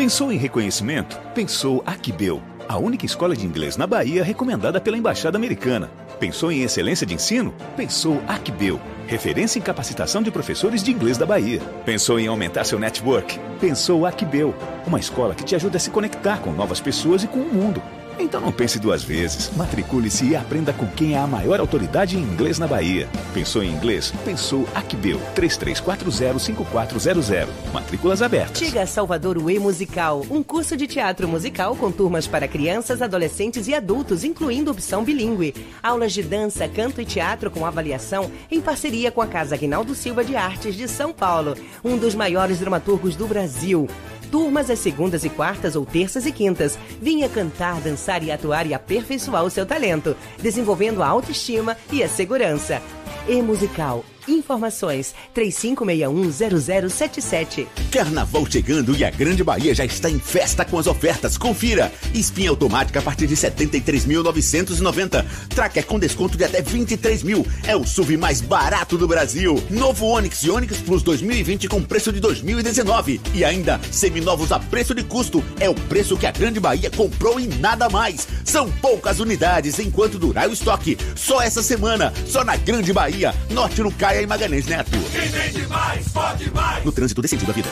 Pensou em reconhecimento? Pensou Aquibel, a única escola de inglês na Bahia recomendada pela Embaixada Americana. Pensou em excelência de ensino? Pensou Aquibel, referência em capacitação de professores de inglês da Bahia. Pensou em aumentar seu network? Pensou Aquibel, uma escola que te ajuda a se conectar com novas pessoas e com o mundo. Então não pense duas vezes. Matricule-se e aprenda com quem é a maior autoridade em inglês na Bahia. Pensou em inglês? Pensou Aquibel 33405400. Matrículas abertas. Chega a Salvador o E-Musical, um curso de teatro musical com turmas para crianças, adolescentes e adultos, incluindo opção bilíngue. Aulas de dança, canto e teatro com avaliação em parceria com a Casa Aguinaldo Silva de Artes de São Paulo, um dos maiores dramaturgos do Brasil. Turmas às segundas e quartas ou terças e quintas. Vinha cantar, dançar e atuar e aperfeiçoar o seu talento, desenvolvendo a autoestima e a segurança. E-Musical. Informações 35610077. Carnaval chegando e a Grande Bahia já está em festa com as ofertas. Confira! Espinha automática a partir de 73.990. Tracker com desconto de até 23 mil. É o SUV mais barato do Brasil. Novo Onix e Onix Plus 2020 com preço de 2019. E ainda, seminovos a preço de custo. É o preço que a Grande Bahia comprou e nada mais. São poucas unidades enquanto durar o estoque. Só essa semana, só na Grande Bahia. Norte no Caia e Magalhães Neto. Quem vende mais, pode mais. No trânsito desse sentido da vida.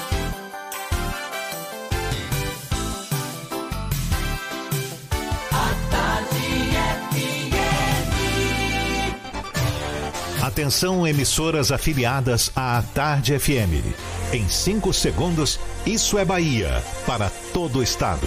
A Atenção, emissoras afiliadas à Tarde FM. Em 5 segundos, isso é Bahia para todo o estado.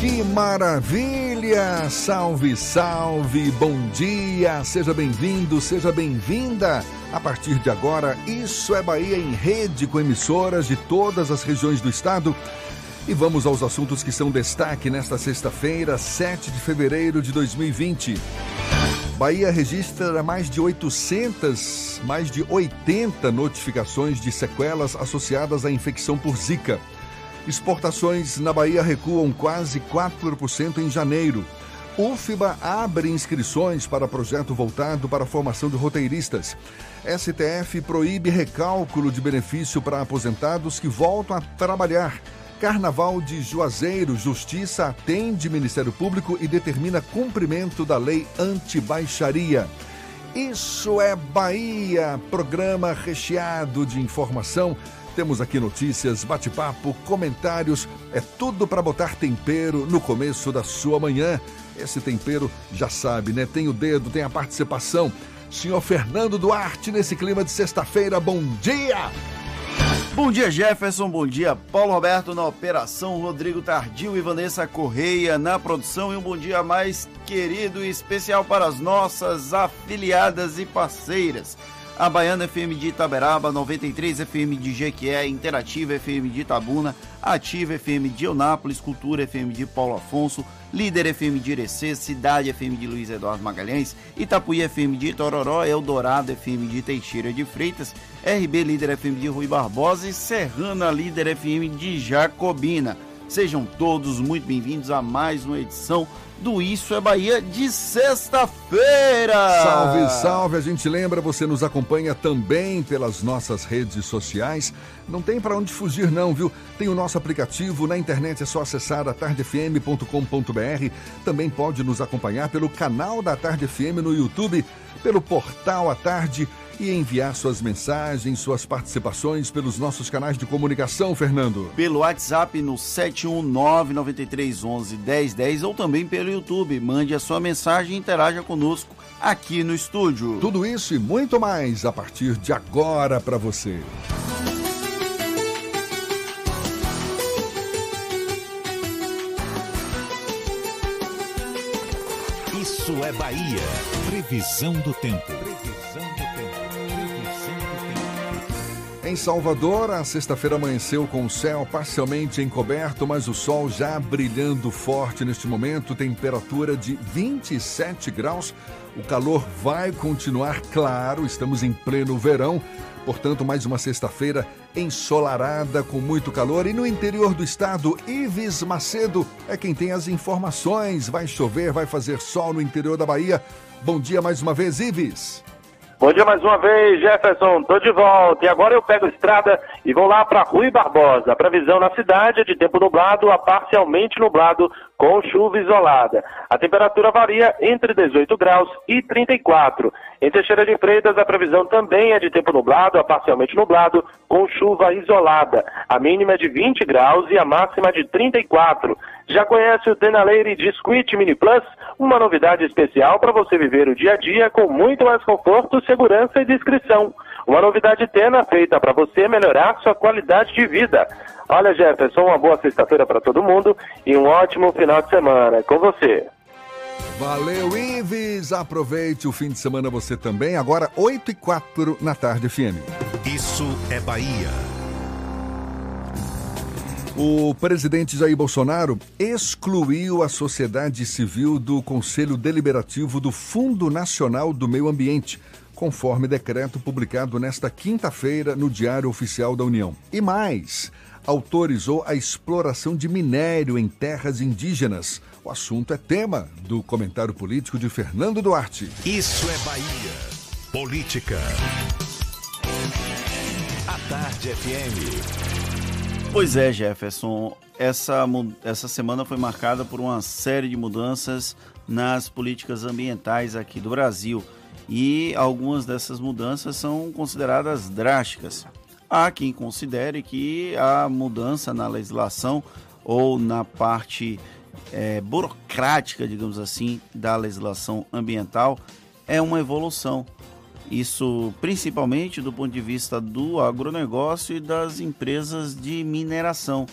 Que maravilha! Salve, salve! Bom dia! Seja bem-vindo, seja bem-vinda! A partir de agora, Isso é Bahia em rede com emissoras de todas as regiões do estado. E vamos aos assuntos que são destaque nesta sexta-feira, 7 de fevereiro de 2020. Bahia registra mais de 800, mais de 80 notificações de sequelas associadas à infecção por Zika. Exportações na Bahia recuam quase 4% em janeiro. UFBA abre inscrições para projeto voltado para a formação de roteiristas. STF proíbe recálculo de benefício para aposentados que voltam a trabalhar. Carnaval de Juazeiro, Justiça atende Ministério Público e determina cumprimento da lei anti-baixaria. Isso é Bahia, programa recheado de informação. Temos aqui notícias, bate-papo, comentários, é tudo para botar tempero no começo da sua manhã. Esse tempero já sabe, né? Tem o dedo, tem a participação. Senhor Fernando Duarte, nesse clima de sexta-feira, bom dia! Bom dia, Jefferson. Bom dia, Paulo Roberto na operação, Rodrigo Tardio e Vanessa Correia na produção. E um bom dia mais querido e especial para as nossas afiliadas e parceiras. A Baiana FM de Itaberaba, 93 FM de Jequié, Interativa FM de Itabuna, Ativa FM de Eunápolis, Cultura FM de Paulo Afonso, Líder FM de Irecê, Cidade FM de Luiz Eduardo Magalhães, Itapuí FM de Itororó, Eldorado FM de Teixeira de Freitas, RB Líder FM de Rui Barbosa e Serrana Líder FM de Jacobina. Sejam todos muito bem-vindos a mais uma edição do Isso é Bahia de sexta-feira. Salve, salve! A gente lembra, você nos acompanha também pelas nossas redes sociais. Não tem para onde fugir não, viu? Tem o nosso aplicativo, na internet é só acessar atardefm.com.br. Também pode nos acompanhar pelo canal da Tarde FM no YouTube, pelo portal A Tarde e enviar suas mensagens, suas participações pelos nossos canais de comunicação, Fernando. Pelo WhatsApp no 71993111010 ou também pelo YouTube. Mande a sua mensagem e interaja conosco aqui no estúdio. Tudo isso e muito mais a partir de agora para você. Isso é Bahia. Previsão do tempo. Em Salvador, a sexta-feira amanheceu com o céu parcialmente encoberto, mas o sol já brilhando forte neste momento, temperatura de 27 graus. O calor vai continuar claro, estamos em pleno verão, portanto, mais uma sexta-feira ensolarada com muito calor. E no interior do estado, Ives Macedo é quem tem as informações. Vai chover, vai fazer sol no interior da Bahia. Bom dia mais uma vez, Ives. Bom dia mais uma vez, Jefferson. Tô de volta. E agora eu pego estrada e vou lá para Rui Barbosa. A previsão na cidade é de tempo nublado a parcialmente nublado com chuva isolada. A temperatura varia entre 18 graus e 34. Em Teixeira de Freitas, a previsão também é de tempo nublado a parcialmente nublado com chuva isolada. A mínima é de 20 graus e a máxima de 34. Já conhece o Denaleire Disquit Mini Plus? Uma novidade especial para você viver o dia a dia com muito mais conforto, segurança e discrição. Uma novidade Tena feita para você melhorar sua qualidade de vida. Olha, Jefferson, uma boa sexta-feira para todo mundo e um ótimo final de semana. Com você. Valeu, Ives! Aproveite o fim de semana você também. Agora, 8 e 4 na tarde, FM. Isso é Bahia. O presidente Jair Bolsonaro excluiu a sociedade civil do Conselho Deliberativo do Fundo Nacional do Meio Ambiente, conforme decreto publicado nesta quinta-feira no Diário Oficial da União. E mais, autorizou a exploração de minério em terras indígenas. O assunto é tema do comentário político de Fernando Duarte. Isso é Bahia. Política. A Tarde FM. Pois é, Jefferson. Essa, essa semana foi marcada por uma série de mudanças nas políticas ambientais aqui do Brasil. E algumas dessas mudanças são consideradas drásticas. Há quem considere que a mudança na legislação ou na parte é, burocrática, digamos assim, da legislação ambiental é uma evolução. Isso principalmente do ponto de vista do agronegócio e das empresas de mineração.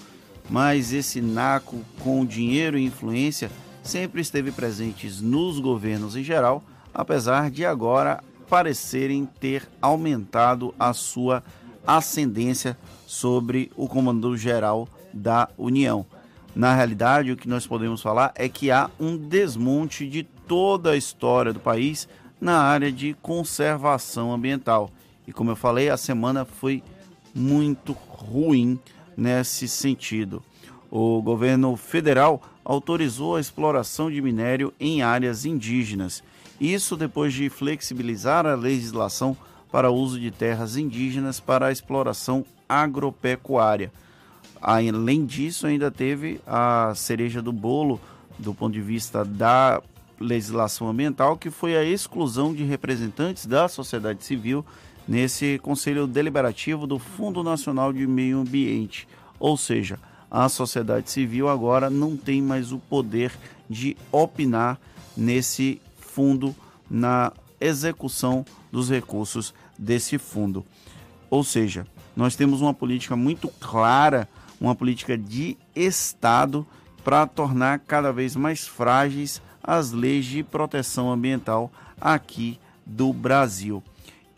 Mas esse naco com dinheiro e influência sempre esteve presente nos governos em geral, apesar de agora parecerem ter aumentado a sua ascendência sobre o comando geral da União. Na realidade, o que nós podemos falar é que há um desmonte de toda a história do país na área de conservação ambiental. E como eu falei, a semana foi muito ruim nesse sentido. O governo federal autorizou a exploração de minério em áreas indígenas. Isso depois de flexibilizar a legislação para o uso de terras indígenas para a exploração agropecuária. Além disso, ainda teve a cereja do bolo do ponto de vista da legislação ambiental, que foi a exclusão de representantes da sociedade civil nesse Conselho Deliberativo do Fundo Nacional de Meio Ambiente. Ou seja, a sociedade civil agora não tem mais o poder de opinar nesse fundo, na execução dos recursos desse fundo. Ou seja, nós temos uma política muito clara uma política de Estado para tornar cada vez mais frágeis as leis de proteção ambiental aqui do Brasil.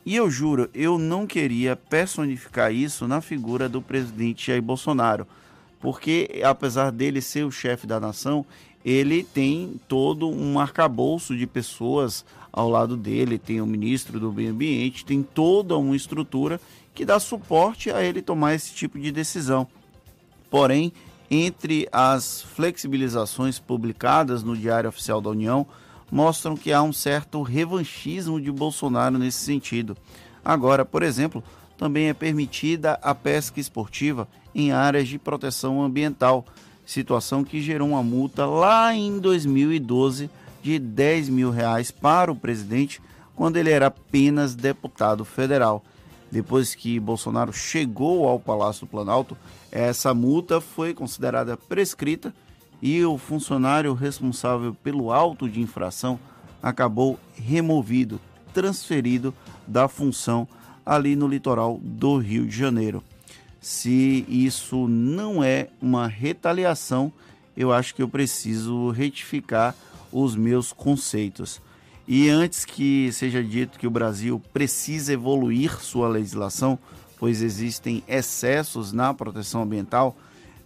E eu juro, eu não queria personificar isso na figura do presidente Jair Bolsonaro, porque apesar dele ser o chefe da nação, ele tem todo um arcabouço de pessoas ao lado dele, tem o ministro do Meio Ambiente, tem toda uma estrutura que dá suporte a ele tomar esse tipo de decisão. Porém, entre as flexibilizações publicadas no Diário Oficial da União, mostram que há um certo revanchismo de Bolsonaro nesse sentido. Agora, por exemplo, também é permitida a pesca esportiva em áreas de proteção ambiental, situação que gerou uma multa lá em 2012 de 10 mil reais para o presidente quando ele era apenas deputado federal. Depois que Bolsonaro chegou ao Palácio do Planalto, essa multa foi considerada prescrita e o funcionário responsável pelo auto de infração acabou removido, transferido da função ali no litoral do Rio de Janeiro. Se isso não é uma retaliação, eu acho que eu preciso retificar os meus conceitos. E antes que seja dito que o Brasil precisa evoluir sua legislação, pois existem excessos na proteção ambiental,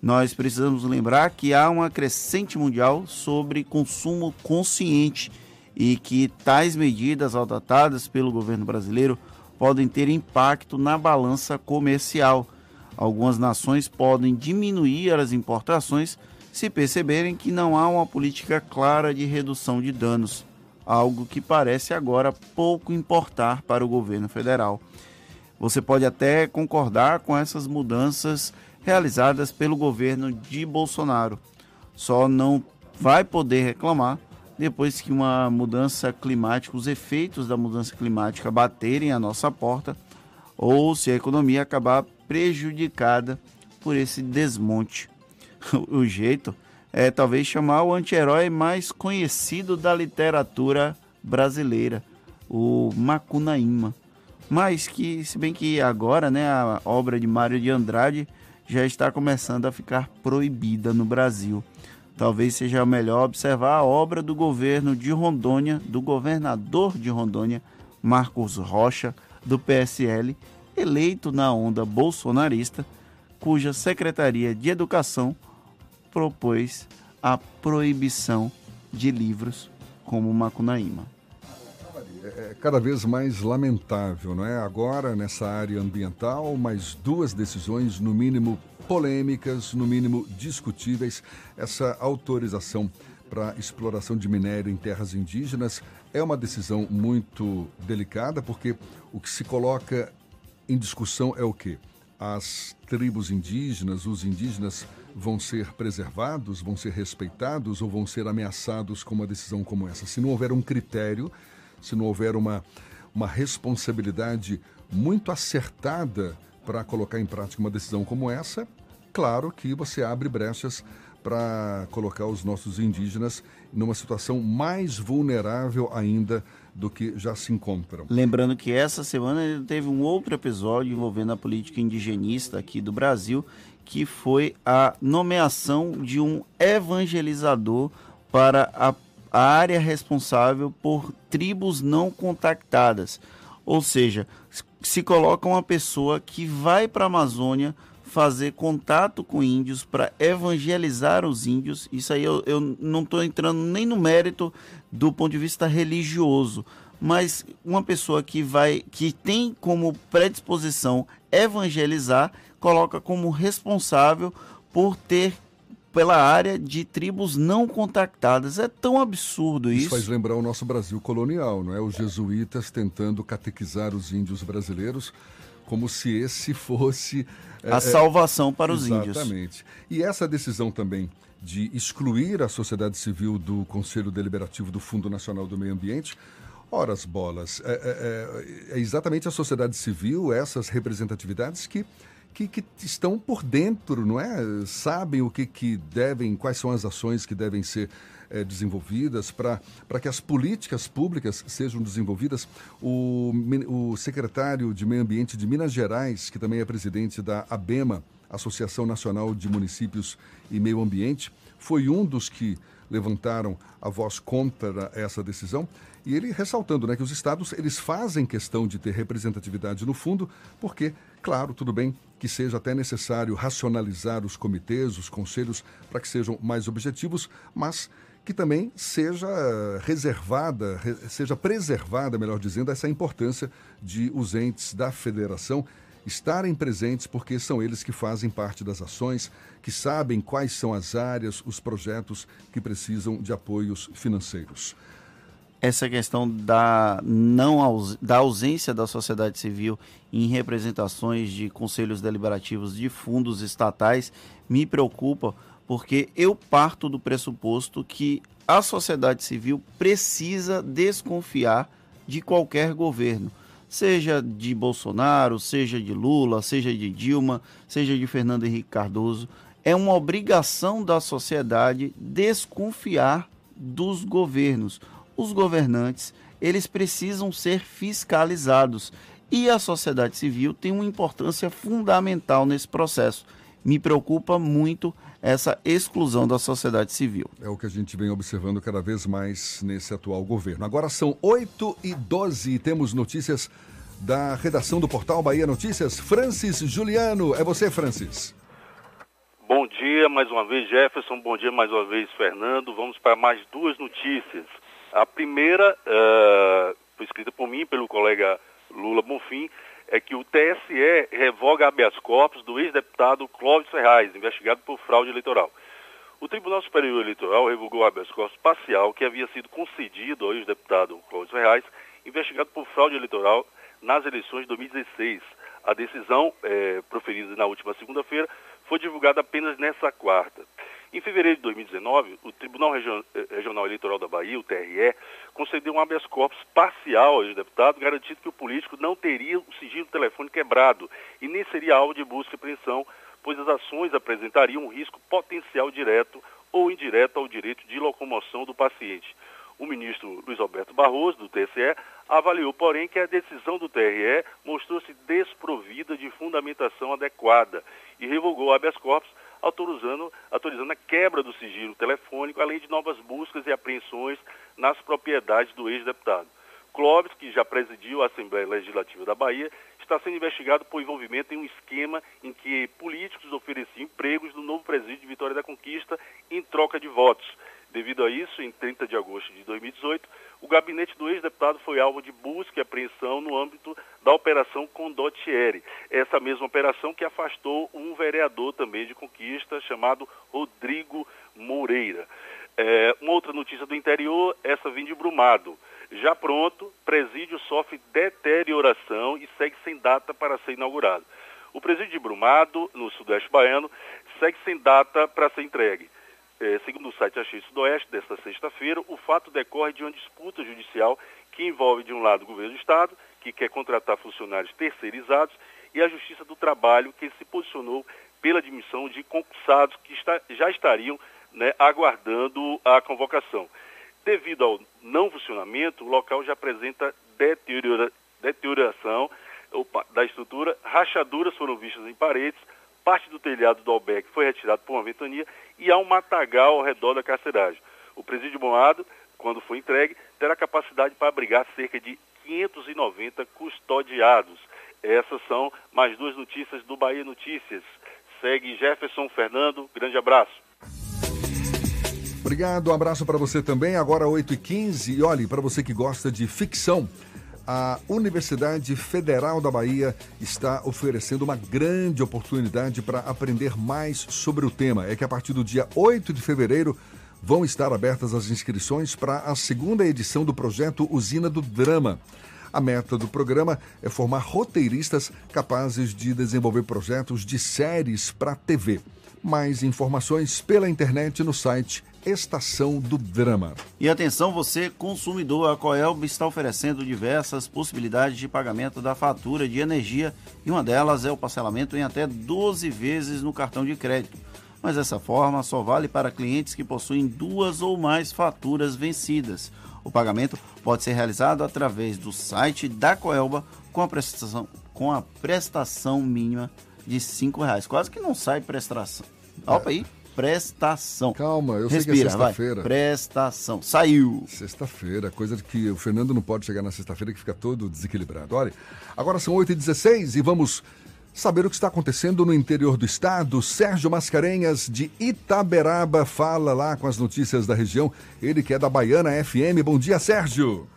nós precisamos lembrar que há uma crescente mundial sobre consumo consciente e que tais medidas adotadas pelo governo brasileiro podem ter impacto na balança comercial. Algumas nações podem diminuir as importações se perceberem que não há uma política clara de redução de danos algo que parece agora pouco importar para o governo federal. Você pode até concordar com essas mudanças realizadas pelo governo de Bolsonaro, só não vai poder reclamar depois que uma mudança climática, os efeitos da mudança climática baterem a nossa porta ou se a economia acabar prejudicada por esse desmonte. o jeito é talvez chamar o anti-herói mais conhecido da literatura brasileira, o Macunaíma. Mas que, se bem que agora, né, a obra de Mário de Andrade já está começando a ficar proibida no Brasil. Talvez seja melhor observar a obra do governo de Rondônia, do governador de Rondônia, Marcos Rocha, do PSL, eleito na onda bolsonarista, cuja Secretaria de Educação propôs a proibição de livros como Macunaíma. É, é cada vez mais lamentável, não é? Agora, nessa área ambiental, mais duas decisões, no mínimo polêmicas, no mínimo discutíveis, essa autorização para exploração de minério em terras indígenas é uma decisão muito delicada, porque o que se coloca em discussão é o quê? As tribos indígenas, os indígenas vão ser preservados, vão ser respeitados ou vão ser ameaçados com uma decisão como essa? Se não houver um critério, se não houver uma, uma responsabilidade muito acertada para colocar em prática uma decisão como essa, claro que você abre brechas para colocar os nossos indígenas numa situação mais vulnerável ainda do que já se encontram. Lembrando que essa semana teve um outro episódio envolvendo a política indigenista aqui do Brasil, que foi a nomeação de um evangelizador para a, a área responsável por tribos não contactadas. Ou seja, se coloca uma pessoa que vai para a Amazônia fazer contato com índios para evangelizar os índios. Isso aí eu, eu não estou entrando nem no mérito do ponto de vista religioso, mas uma pessoa que vai, que tem como predisposição evangelizar, coloca como responsável por ter pela área de tribos não contactadas. É tão absurdo isso. Isso faz lembrar o nosso Brasil colonial, não é? Os jesuítas tentando catequizar os índios brasileiros como se esse fosse a é, salvação para os exatamente. índios. Exatamente. E essa decisão também de excluir a sociedade civil do Conselho Deliberativo do Fundo Nacional do Meio Ambiente, ora as bolas, é, é, é, é exatamente a sociedade civil, essas representatividades que que, que, estão por dentro, não é? Sabem o que, que devem, quais são as ações que devem ser é, desenvolvidas para que as políticas públicas sejam desenvolvidas. O, o secretário de Meio Ambiente de Minas Gerais, que também é presidente da ABEMA, Associação Nacional de Municípios e Meio Ambiente, foi um dos que levantaram a voz contra essa decisão e ele ressaltando né, que os estados eles fazem questão de ter representatividade no fundo, porque, claro, tudo bem que seja até necessário racionalizar os comitês, os conselhos, para que sejam mais objetivos, mas que também seja reservada, seja preservada, melhor dizendo, essa importância de os entes da federação estarem presentes, porque são eles que fazem parte das ações, que sabem quais são as áreas, os projetos que precisam de apoios financeiros. Essa questão da, não, da ausência da sociedade civil em representações de conselhos deliberativos de fundos estatais me preocupa, porque eu parto do pressuposto que a sociedade civil precisa desconfiar de qualquer governo seja de Bolsonaro, seja de Lula, seja de Dilma, seja de Fernando Henrique Cardoso, é uma obrigação da sociedade desconfiar dos governos. Os governantes, eles precisam ser fiscalizados e a sociedade civil tem uma importância fundamental nesse processo. Me preocupa muito essa exclusão da sociedade civil. É o que a gente vem observando cada vez mais nesse atual governo. Agora são 8 e 12 e temos notícias da redação do portal Bahia Notícias. Francis Juliano, é você, Francis. Bom dia mais uma vez, Jefferson. Bom dia mais uma vez, Fernando. Vamos para mais duas notícias. A primeira uh, escrita por mim, pelo colega Lula Bonfim, é que o TSE revoga habeas corpus do ex-deputado Clóvis Ferraz, investigado por fraude eleitoral. O Tribunal Superior Eleitoral revogou habeas corpus parcial que havia sido concedido ao ex-deputado Clóvis Ferraz, investigado por fraude eleitoral nas eleições de 2016. A decisão, é, proferida na última segunda-feira, foi divulgada apenas nessa quarta. Em fevereiro de 2019, o Tribunal Regional Eleitoral da Bahia, o TRE, concedeu um habeas corpus parcial ao ex-deputado, garantindo que o político não teria o sigilo telefone quebrado e nem seria alvo de busca e apreensão, pois as ações apresentariam um risco potencial direto ou indireto ao direito de locomoção do paciente. O ministro Luiz Alberto Barroso, do TSE, avaliou, porém, que a decisão do TRE mostrou-se desprovida de fundamentação adequada e revogou o habeas corpus, autorizando, autorizando a quebra do sigilo telefônico, além de novas buscas e apreensões nas propriedades do ex-deputado. Clóvis, que já presidiu a Assembleia Legislativa da Bahia, está sendo investigado por envolvimento em um esquema em que políticos ofereciam empregos no novo presídio de Vitória da Conquista em troca de votos. Devido a isso, em 30 de agosto de 2018, o gabinete do ex-deputado foi alvo de busca e apreensão no âmbito da Operação Condottieri. Essa mesma operação que afastou um vereador também de conquista chamado Rodrigo Moreira. É, uma outra notícia do interior, essa vem de Brumado. Já pronto, presídio sofre deterioração e segue sem data para ser inaugurado. O presídio de Brumado, no Sudeste Baiano, segue sem data para ser entregue. É, segundo o site Achei Sudoeste, desta sexta-feira, o fato decorre de uma disputa judicial que envolve, de um lado, o governo do Estado, que quer contratar funcionários terceirizados, e a Justiça do Trabalho, que se posicionou pela admissão de concursados que está, já estariam né, aguardando a convocação. Devido ao não funcionamento, o local já apresenta deteriora, deterioração opa, da estrutura, rachaduras foram vistas em paredes, parte do telhado do albergue foi retirado por uma ventania e há um matagal ao redor da carceragem. O presídio Moado, quando for entregue, terá capacidade para abrigar cerca de 590 custodiados. Essas são mais duas notícias do Bahia Notícias. Segue Jefferson Fernando, grande abraço. Obrigado, um abraço para você também. Agora 8h15. E olhe, para você que gosta de ficção, a Universidade Federal da Bahia está oferecendo uma grande oportunidade para aprender mais sobre o tema. É que a partir do dia 8 de fevereiro vão estar abertas as inscrições para a segunda edição do projeto Usina do Drama. A meta do programa é formar roteiristas capazes de desenvolver projetos de séries para TV. Mais informações pela internet no site Estação do Drama. E atenção, você consumidor, a Coelb está oferecendo diversas possibilidades de pagamento da fatura de energia e uma delas é o parcelamento em até 12 vezes no cartão de crédito. Mas essa forma só vale para clientes que possuem duas ou mais faturas vencidas. O pagamento pode ser realizado através do site da Coelba com a prestação, com a prestação mínima de R$ reais. Quase que não sai prestação. Opa aí prestação. Calma, eu Respira, sei que é sexta-feira. Prestação. Saiu. Sexta-feira, coisa que o Fernando não pode chegar na sexta-feira que fica todo desequilibrado. Olha, agora são 8h16 e vamos saber o que está acontecendo no interior do estado. Sérgio Mascarenhas, de Itaberaba, fala lá com as notícias da região. Ele que é da Baiana FM. Bom dia, Sérgio.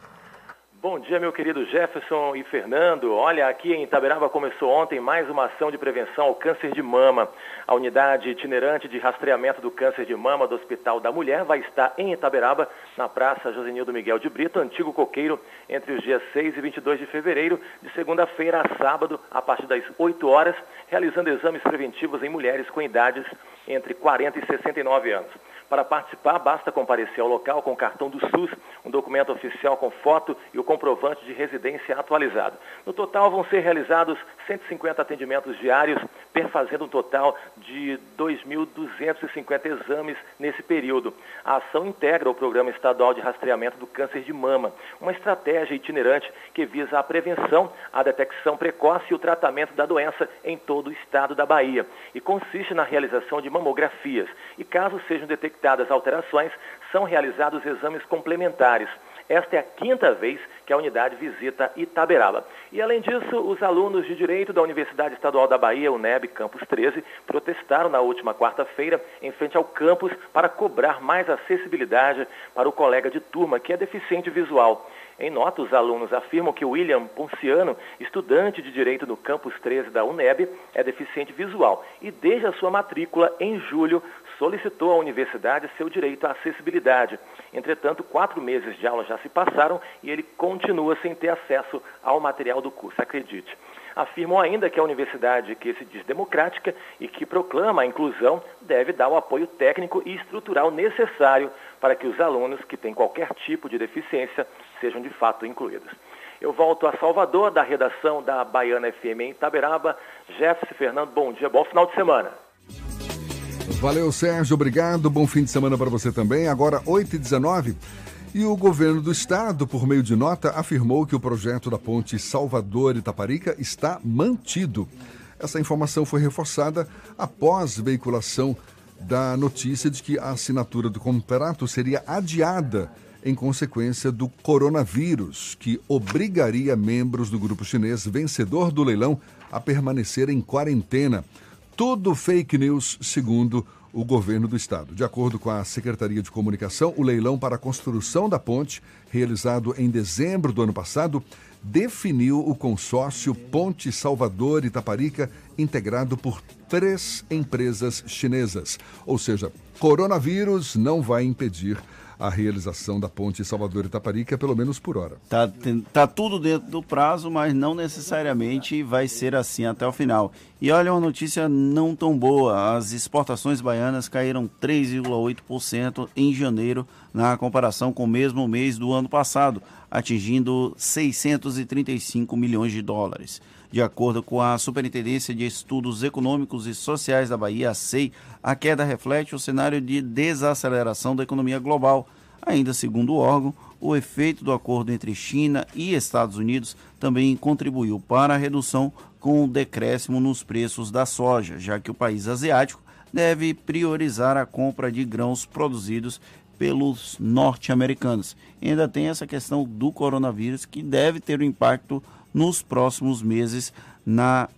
Bom dia, meu querido Jefferson e Fernando. Olha, aqui em Itaberaba começou ontem mais uma ação de prevenção ao câncer de mama. A unidade itinerante de rastreamento do câncer de mama do Hospital da Mulher vai estar em Itaberaba, na Praça Josenildo Miguel de Brito, antigo coqueiro, entre os dias 6 e 22 de fevereiro, de segunda-feira a sábado, a partir das 8 horas, realizando exames preventivos em mulheres com idades entre 40 e 69 anos. Para participar, basta comparecer ao local com o cartão do SUS, um documento oficial com foto e o comprovante de residência atualizado. No total, vão ser realizados 150 atendimentos diários, perfazendo um total de 2.250 exames nesse período. A ação integra o Programa Estadual de Rastreamento do Câncer de Mama, uma estratégia itinerante que visa a prevenção, a detecção precoce e o tratamento da doença em todo o estado da Bahia. E consiste na realização de mamografias. E caso sejam detectadas alterações, são realizados exames complementares. Esta é a quinta vez que a unidade visita Itaberaba. E, além disso, os alunos de Direito da Universidade Estadual da Bahia, UNEB Campus 13, protestaram na última quarta-feira em frente ao campus para cobrar mais acessibilidade para o colega de turma que é deficiente visual. Em nota, os alunos afirmam que William Ponciano, estudante de Direito no Campus 13 da UNEB, é deficiente visual e, desde a sua matrícula, em julho, solicitou à universidade seu direito à acessibilidade. Entretanto, quatro meses de aula já se passaram e ele continua sem ter acesso ao material do curso, acredite. Afirmam ainda que a universidade que se diz democrática e que proclama a inclusão deve dar o apoio técnico e estrutural necessário para que os alunos que têm qualquer tipo de deficiência sejam de fato incluídos. Eu volto a Salvador, da redação da Baiana FM em Itaberaba. Jefferson Fernando, bom dia, bom final de semana. Valeu, Sérgio, obrigado. Bom fim de semana para você também. Agora, 8h19. E o governo do estado, por meio de nota, afirmou que o projeto da ponte Salvador-Itaparica está mantido. Essa informação foi reforçada após veiculação da notícia de que a assinatura do contrato seria adiada em consequência do coronavírus, que obrigaria membros do grupo chinês vencedor do leilão a permanecer em quarentena. Tudo fake news, segundo o governo do estado. De acordo com a Secretaria de Comunicação, o leilão para a construção da ponte, realizado em dezembro do ano passado, definiu o consórcio Ponte Salvador Itaparica, integrado por três empresas chinesas. Ou seja, coronavírus não vai impedir a realização da ponte Salvador Itaparica, pelo menos por hora. Tá, tá tudo dentro do prazo, mas não necessariamente vai ser assim até o final. E olha uma notícia não tão boa: as exportações baianas caíram 3,8% em janeiro na comparação com o mesmo mês do ano passado, atingindo 635 milhões de dólares. De acordo com a Superintendência de Estudos Econômicos e Sociais da Bahia, a SEI, a queda reflete o cenário de desaceleração da economia global. Ainda segundo o órgão, o efeito do acordo entre China e Estados Unidos também contribuiu para a redução com o decréscimo nos preços da soja, já que o país asiático deve priorizar a compra de grãos produzidos pelos norte-americanos. Ainda tem essa questão do coronavírus que deve ter um impacto nos próximos meses na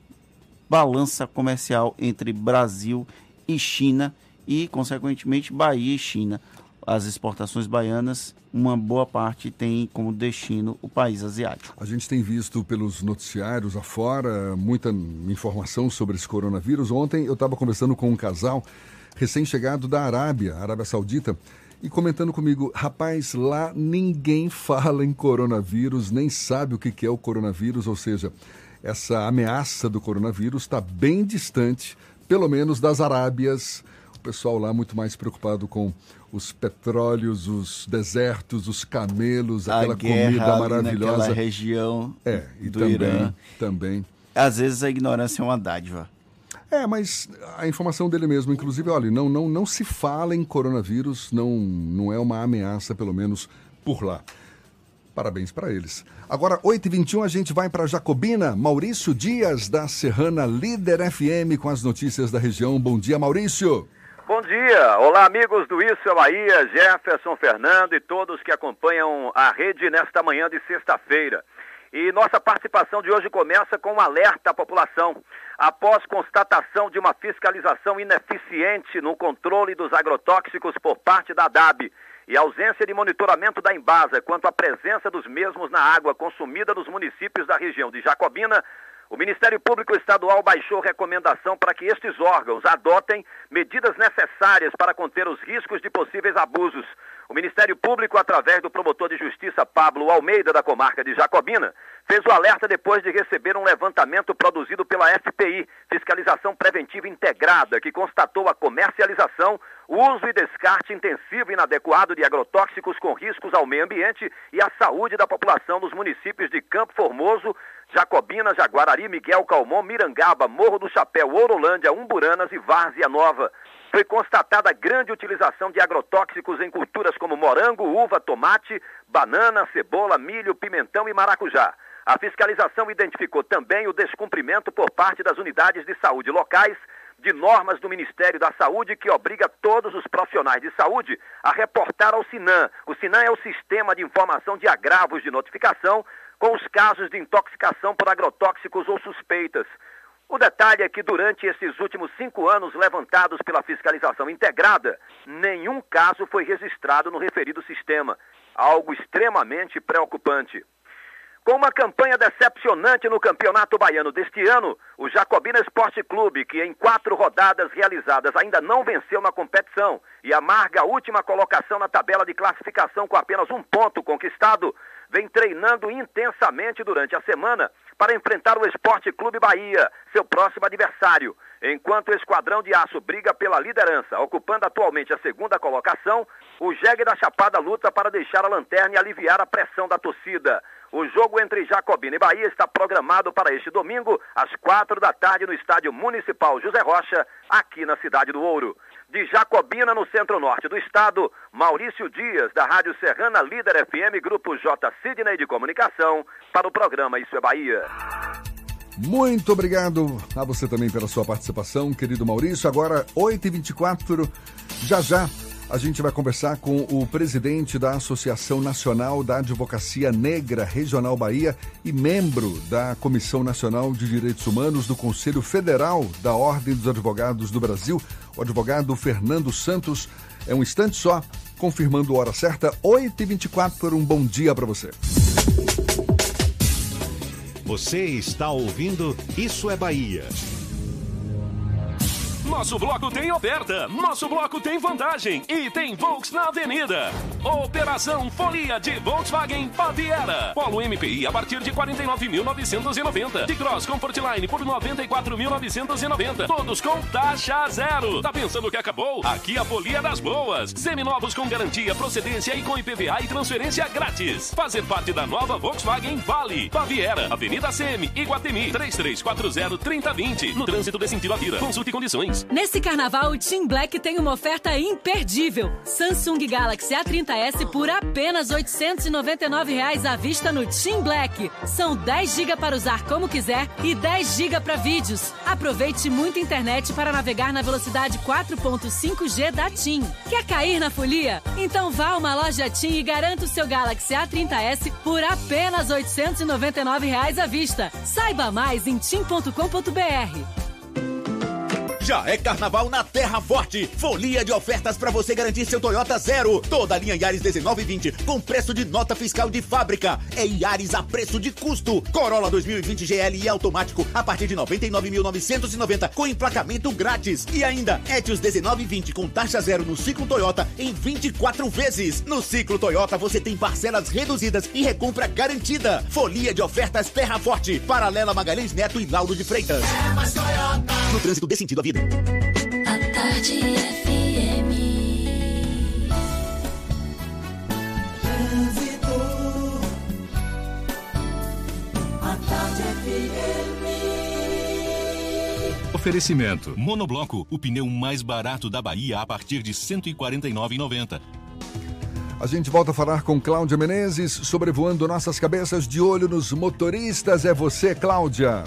balança comercial entre Brasil e China e, consequentemente, Bahia e China. As exportações baianas, uma boa parte tem como destino o país asiático. A gente tem visto pelos noticiários afora muita informação sobre esse coronavírus. Ontem eu estava conversando com um casal recém-chegado da Arábia, Arábia Saudita, e comentando comigo, rapaz, lá ninguém fala em coronavírus, nem sabe o que é o coronavírus, ou seja, essa ameaça do coronavírus está bem distante, pelo menos das Arábias. O pessoal lá muito mais preocupado com os petróleos, os desertos, os camelos, a aquela comida maravilhosa. Naquela região é, e do também, Irã. também. Às vezes a ignorância é uma dádiva. É, mas a informação dele mesmo, inclusive, olha, não, não, não se fala em coronavírus, não, não é uma ameaça, pelo menos por lá. Parabéns para eles. Agora, 8h21, a gente vai para Jacobina. Maurício Dias, da Serrana Líder FM, com as notícias da região. Bom dia, Maurício. Bom dia. Olá, amigos do Isso é Bahia, Jefferson Fernando e todos que acompanham a rede nesta manhã de sexta-feira. E nossa participação de hoje começa com um alerta à população. Após constatação de uma fiscalização ineficiente no controle dos agrotóxicos por parte da DAB e ausência de monitoramento da Embasa quanto à presença dos mesmos na água consumida nos municípios da região de Jacobina, o Ministério Público Estadual baixou recomendação para que estes órgãos adotem medidas necessárias para conter os riscos de possíveis abusos. O Ministério Público, através do promotor de justiça Pablo Almeida, da comarca de Jacobina, fez o alerta depois de receber um levantamento produzido pela FPI, Fiscalização Preventiva Integrada, que constatou a comercialização, uso e descarte intensivo e inadequado de agrotóxicos com riscos ao meio ambiente e à saúde da população nos municípios de Campo Formoso, Jacobina, Jaguarari, Miguel Calmon, Mirangaba, Morro do Chapéu, Orolândia, Umburanas e Várzea Nova. Foi constatada grande utilização de agrotóxicos em culturas como morango, uva, tomate, banana, cebola, milho, pimentão e maracujá. A fiscalização identificou também o descumprimento por parte das unidades de saúde locais de normas do Ministério da Saúde que obriga todos os profissionais de saúde a reportar ao SINAM. O SINAM é o Sistema de Informação de Agravos de Notificação com os casos de intoxicação por agrotóxicos ou suspeitas. O detalhe é que durante esses últimos cinco anos levantados pela fiscalização integrada, nenhum caso foi registrado no referido sistema, algo extremamente preocupante. Com uma campanha decepcionante no Campeonato Baiano deste ano, o Jacobina Esporte Clube, que em quatro rodadas realizadas ainda não venceu na competição e amarga a última colocação na tabela de classificação com apenas um ponto conquistado, vem treinando intensamente durante a semana para enfrentar o Esporte Clube Bahia, seu próximo adversário. Enquanto o Esquadrão de Aço briga pela liderança, ocupando atualmente a segunda colocação, o Jegue da Chapada luta para deixar a lanterna e aliviar a pressão da torcida. O jogo entre Jacobina e Bahia está programado para este domingo, às quatro da tarde, no Estádio Municipal José Rocha, aqui na Cidade do Ouro. De Jacobina, no centro-norte do estado, Maurício Dias, da Rádio Serrana Líder FM, Grupo J. Sidney de Comunicação, para o programa Isso é Bahia. Muito obrigado a você também pela sua participação, querido Maurício. Agora, 8h24, já já a gente vai conversar com o presidente da Associação Nacional da Advocacia Negra Regional Bahia e membro da Comissão Nacional de Direitos Humanos do Conselho Federal da Ordem dos Advogados do Brasil, o advogado Fernando Santos. É um instante só, confirmando a hora certa, 8h24. Um bom dia para você. Você está ouvindo Isso é Bahia. Nosso bloco tem oferta, nosso bloco tem vantagem e tem Volks na Avenida. Operação Folia de Volkswagen Baviera. Polo MPI a partir de 49.990. De Cross Comfortline por 94.990. Todos com taxa zero. Tá pensando que acabou? Aqui a folia das boas. Seminovos com garantia, procedência e com IPVA e transferência grátis. Fazer parte da nova Volkswagen Vale. Baviera, Avenida CM, Iguatemi, 3340-3020. No trânsito de sentido à vira. Consulte condições. Nesse carnaval, o Team Black tem uma oferta imperdível. Samsung Galaxy A30s por apenas 899 reais à vista no Team Black. São 10 GB para usar como quiser e 10 GB para vídeos. Aproveite muita internet para navegar na velocidade 4.5G da TIM. Quer cair na folia? Então vá a uma loja TIM e garanta o seu Galaxy A30s por apenas 899 reais à vista. Saiba mais em tim.com.br. Já é carnaval na Terra Forte. Folia de ofertas para você garantir seu Toyota zero. Toda a linha Yaris 1920 com preço de nota fiscal de fábrica. É Yaris a preço de custo. Corolla 2020 GL e automático a partir de 99.990 com emplacamento grátis. E ainda Etios 1920 com taxa zero no ciclo Toyota em 24 vezes. No ciclo Toyota você tem parcelas reduzidas e recompra garantida. Folia de ofertas Terra Forte. Paralela Magalhães Neto e Laudo de Freitas. É mais Toyota. No trânsito dê sentido à vida. A tarde FM. Trânsito. A tarde FM. Oferecimento. Monobloco, o pneu mais barato da Bahia a partir de R$ 149,90. A gente volta a falar com Cláudia Menezes, sobrevoando nossas cabeças de olho nos motoristas. É você, Cláudia.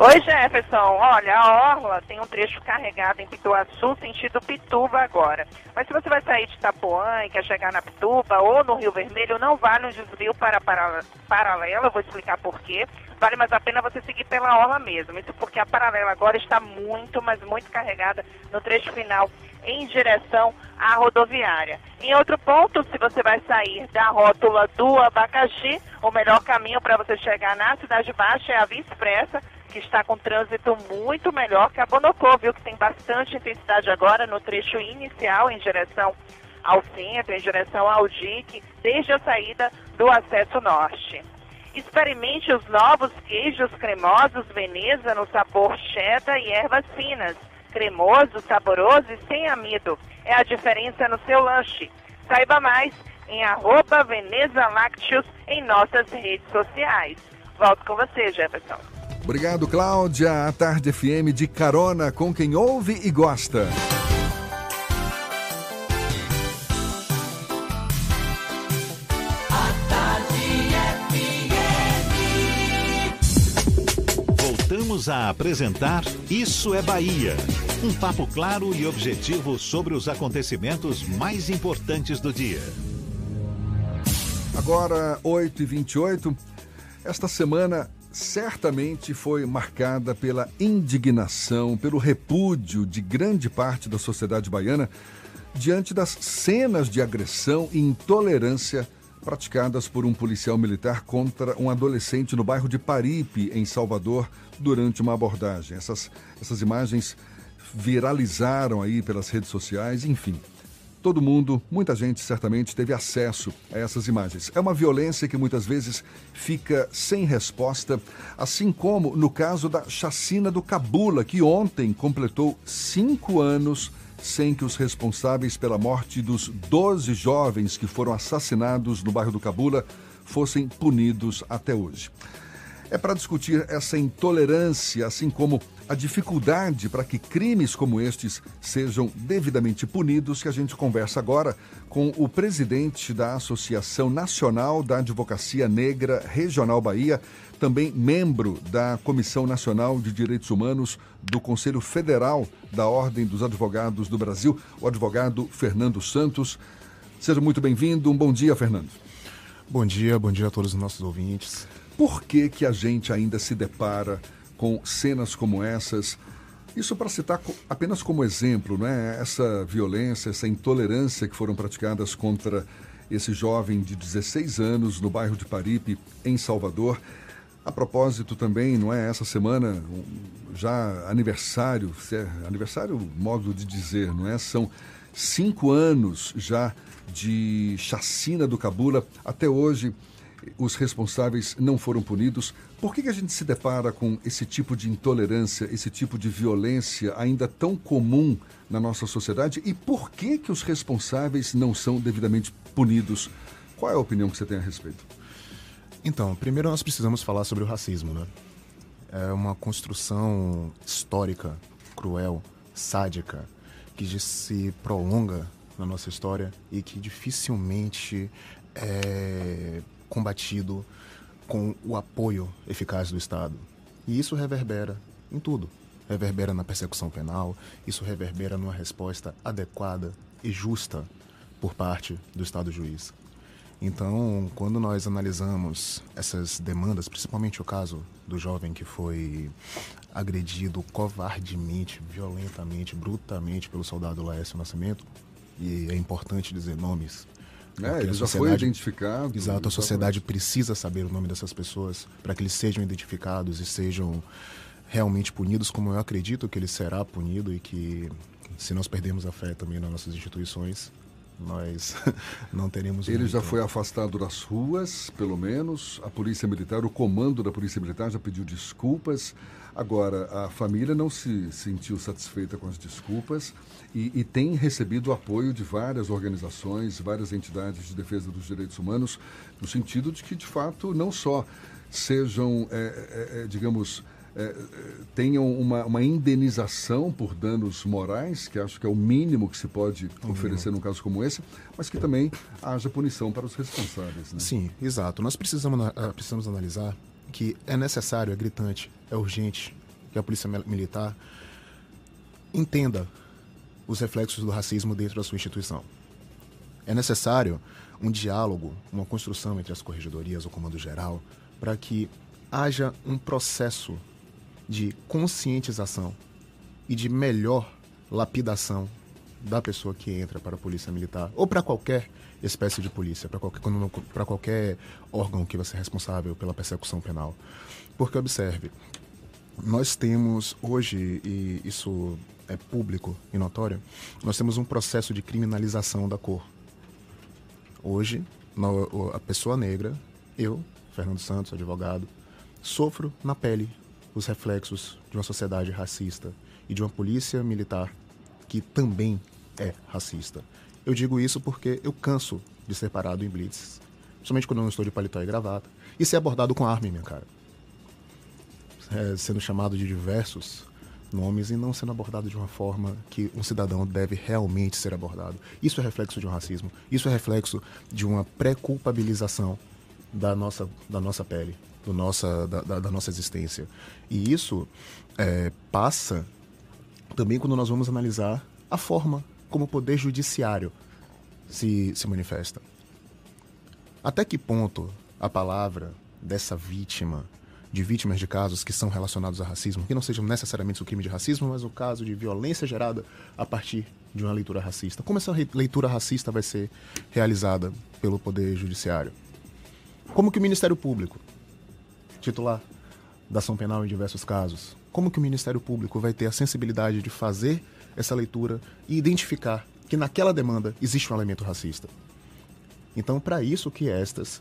Oi, Jefferson. Olha, a Orla tem um trecho carregado em Pituaçu, sentido Pituba agora. Mas se você vai sair de Itapuã e quer chegar na Pituba ou no Rio Vermelho, não vale um desvio para, para paralela, vou explicar por quê. Vale mais a pena você seguir pela Orla mesmo. Isso porque a paralela agora está muito, mas muito carregada no trecho final em direção à rodoviária. Em outro ponto, se você vai sair da rótula do Abacaxi, o melhor caminho para você chegar na Cidade Baixa é a Via Expressa, que está com trânsito muito melhor que a Bonocô, viu? Que tem bastante intensidade agora no trecho inicial em direção ao centro, em direção ao DIC, desde a saída do acesso norte. Experimente os novos queijos cremosos Veneza no sabor cheddar e ervas finas. Cremoso, saboroso e sem amido. É a diferença no seu lanche. Saiba mais em arroba Veneza Lácteos em nossas redes sociais. Volto com você, Jefferson. Obrigado, Cláudia. A Tarde FM de carona com quem ouve e gosta. Voltamos a apresentar Isso é Bahia. Um papo claro e objetivo sobre os acontecimentos mais importantes do dia. Agora, 8h28. Esta semana certamente foi marcada pela indignação, pelo repúdio de grande parte da sociedade baiana diante das cenas de agressão e intolerância praticadas por um policial militar contra um adolescente no bairro de Paripe, em Salvador, durante uma abordagem. Essas, essas imagens viralizaram aí pelas redes sociais, enfim. Todo mundo, muita gente certamente teve acesso a essas imagens. É uma violência que muitas vezes fica sem resposta, assim como no caso da chacina do Cabula, que ontem completou cinco anos sem que os responsáveis pela morte dos 12 jovens que foram assassinados no bairro do Cabula fossem punidos até hoje. É para discutir essa intolerância, assim como a dificuldade para que crimes como estes sejam devidamente punidos, que a gente conversa agora com o presidente da Associação Nacional da Advocacia Negra Regional Bahia, também membro da Comissão Nacional de Direitos Humanos do Conselho Federal da Ordem dos Advogados do Brasil, o advogado Fernando Santos. Seja muito bem-vindo. Um bom dia, Fernando. Bom dia, bom dia a todos os nossos ouvintes. Por que, que a gente ainda se depara com cenas como essas? Isso para citar apenas como exemplo, né? essa violência, essa intolerância que foram praticadas contra esse jovem de 16 anos no bairro de Paripe, em Salvador. A propósito também, não é essa semana, já aniversário, é aniversário modo de dizer, não é? São cinco anos já de chacina do Cabula. Até hoje, os responsáveis não foram punidos. Por que, que a gente se depara com esse tipo de intolerância, esse tipo de violência ainda tão comum na nossa sociedade? E por que, que os responsáveis não são devidamente punidos? Qual é a opinião que você tem a respeito? Então, primeiro nós precisamos falar sobre o racismo, né? É uma construção histórica, cruel, sádica, que se prolonga na nossa história e que dificilmente é combatido com o apoio eficaz do Estado. E isso reverbera em tudo. Reverbera na persecução penal, isso reverbera numa resposta adequada e justa por parte do Estado juiz. Então, quando nós analisamos essas demandas, principalmente o caso do jovem que foi agredido covardemente, violentamente, brutalmente pelo soldado Laércio Nascimento, e é importante dizer nomes. É, ele já foi identificado. Exato, a sociedade precisa saber o nome dessas pessoas para que eles sejam identificados e sejam realmente punidos, como eu acredito que ele será punido e que se nós perdemos a fé também nas nossas instituições, nós não teremos. Ele já foi afastado das ruas, pelo menos. A Polícia Militar, o comando da Polícia Militar já pediu desculpas. Agora, a família não se sentiu satisfeita com as desculpas e, e tem recebido o apoio de várias organizações, várias entidades de defesa dos direitos humanos, no sentido de que, de fato, não só sejam, é, é, é digamos, é, tenham uma, uma, indenização por danos morais, que acho que é o mínimo que se pode oferecer num caso como esse, mas que também haja punição para os responsáveis. Né? Sim, exato. Nós precisamos, uh, precisamos analisar que é necessário, é gritante, é urgente que a Polícia Militar entenda os reflexos do racismo dentro da sua instituição. É necessário um diálogo, uma construção entre as corregedorias, o comando geral, para que haja um processo de conscientização e de melhor lapidação da pessoa que entra para a polícia militar ou para qualquer espécie de polícia, para qualquer, qualquer órgão que vai ser responsável pela persecução penal. Porque observe, nós temos hoje, e isso é público e notório, nós temos um processo de criminalização da cor. Hoje, a pessoa negra, eu, Fernando Santos, advogado, sofro na pele os reflexos de uma sociedade racista e de uma polícia militar que também é racista. Eu digo isso porque eu canso de ser parado em blitz, principalmente quando eu não estou de paletó e gravata, e ser abordado com arma minha cara. É, sendo chamado de diversos nomes e não sendo abordado de uma forma que um cidadão deve realmente ser abordado. Isso é reflexo de um racismo, isso é reflexo de uma pré-culpabilização da nossa, da nossa pele, do nossa, da, da, da nossa existência. E isso é, passa também quando nós vamos analisar a forma como o poder judiciário se, se manifesta. Até que ponto a palavra dessa vítima, de vítimas de casos que são relacionados a racismo, que não sejam necessariamente o crime de racismo, mas o caso de violência gerada a partir de uma leitura racista. Como essa leitura racista vai ser realizada pelo Poder Judiciário? Como que o Ministério Público, titular da ação penal em diversos casos, como que o Ministério Público vai ter a sensibilidade de fazer essa leitura e identificar que naquela demanda existe um elemento racista? Então, para isso que estas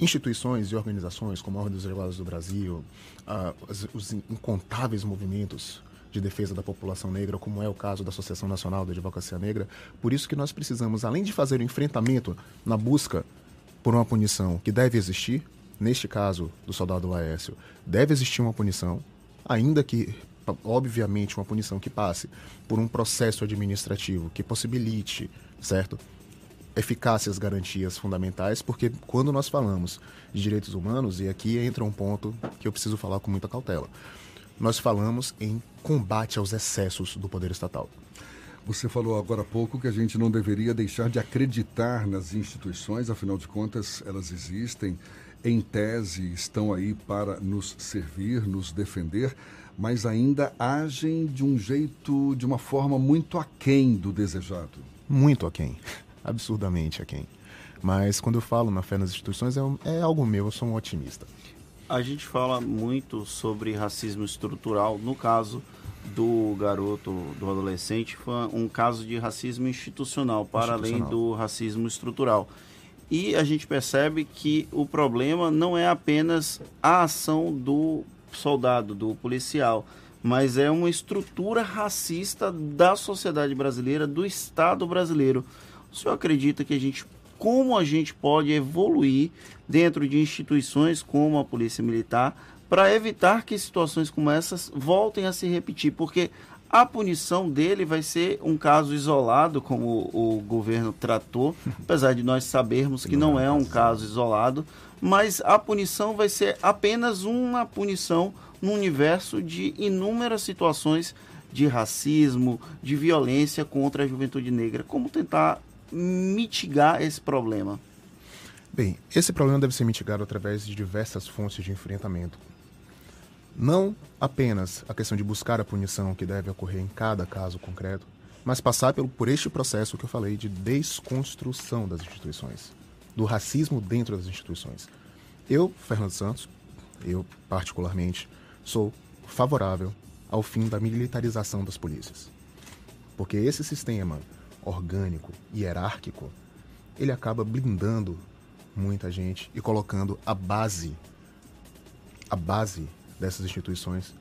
instituições e organizações, como a Ordem dos Advogados do Brasil, os, incontáveis movimentos de defesa da população negra, como é o caso da Associação Nacional da Advocacia Negra, por isso que nós precisamos, além de fazer o enfrentamento na busca por uma punição que deve existir, neste caso do soldado Laércio, deve existir uma punição, ainda que, obviamente, uma punição que passe por um processo administrativo que possibilite, certo? Eficácias garantias fundamentais, porque quando nós falamos de direitos humanos, e aqui entra um ponto que eu preciso falar com muita cautela, nós falamos em combate aos excessos do poder estatal. Você falou agora há pouco que a gente não deveria deixar de acreditar nas instituições, afinal de contas, elas existem, em tese, estão aí para nos servir, nos defender, mas ainda agem de um jeito, de uma forma muito aquém do desejado. Muito aquém, absurdamente aquém. Mas quando eu falo na fé nas instituições, é, é algo meu, eu sou um otimista. A gente fala muito sobre racismo estrutural. No caso do garoto, do adolescente, foi um caso de racismo institucional, para além do racismo estrutural. E a gente percebe que o problema não é apenas a ação do soldado, do policial, mas é uma estrutura racista da sociedade brasileira, do Estado brasileiro. O senhor acredita que a gente, como a gente pode evoluir dentro de instituições como a Polícia Militar para evitar que situações como essas voltem a se repetir? Porque a punição dele vai ser um caso isolado, como o governo tratou, apesar de nós sabermos que não é um caso isolado, mas a punição vai ser apenas uma punição no universo de inúmeras situações de racismo, de violência contra a juventude negra. Como tentar mitigar esse problema? Bem, esse problema deve ser mitigado através de diversas fontes de enfrentamento. Não apenas a questão de buscar a punição que deve ocorrer em cada caso concreto, mas passar pelo, por este processo que eu falei de desconstrução das instituições, do racismo dentro das instituições. Eu, Fernando Santos, eu particularmente, sou favorável ao fim da militarização das polícias. Porque esse sistema orgânico e hierárquico, ele acaba blindando muita gente e colocando a base, a base dessas instituições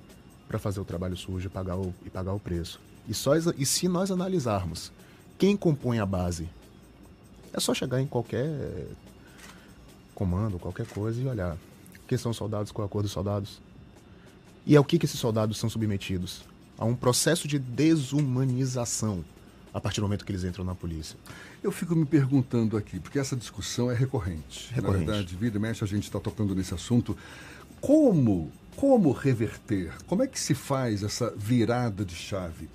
para fazer o trabalho sujo e pagar o, e pagar o preço. E, só, e se nós analisarmos quem compõe a base, é só chegar em qualquer comando, qualquer coisa e olhar quem são os soldados, qual é a cor dos soldados, e ao que, que esses soldados são submetidos? A um processo de desumanização a partir do momento que eles entram na polícia. Eu fico me perguntando aqui, porque essa discussão é recorrente. recorrente. Na verdade, vida e mexe, a gente está tocando nesse assunto. Como, como reverter? Como é que se faz essa virada de chave?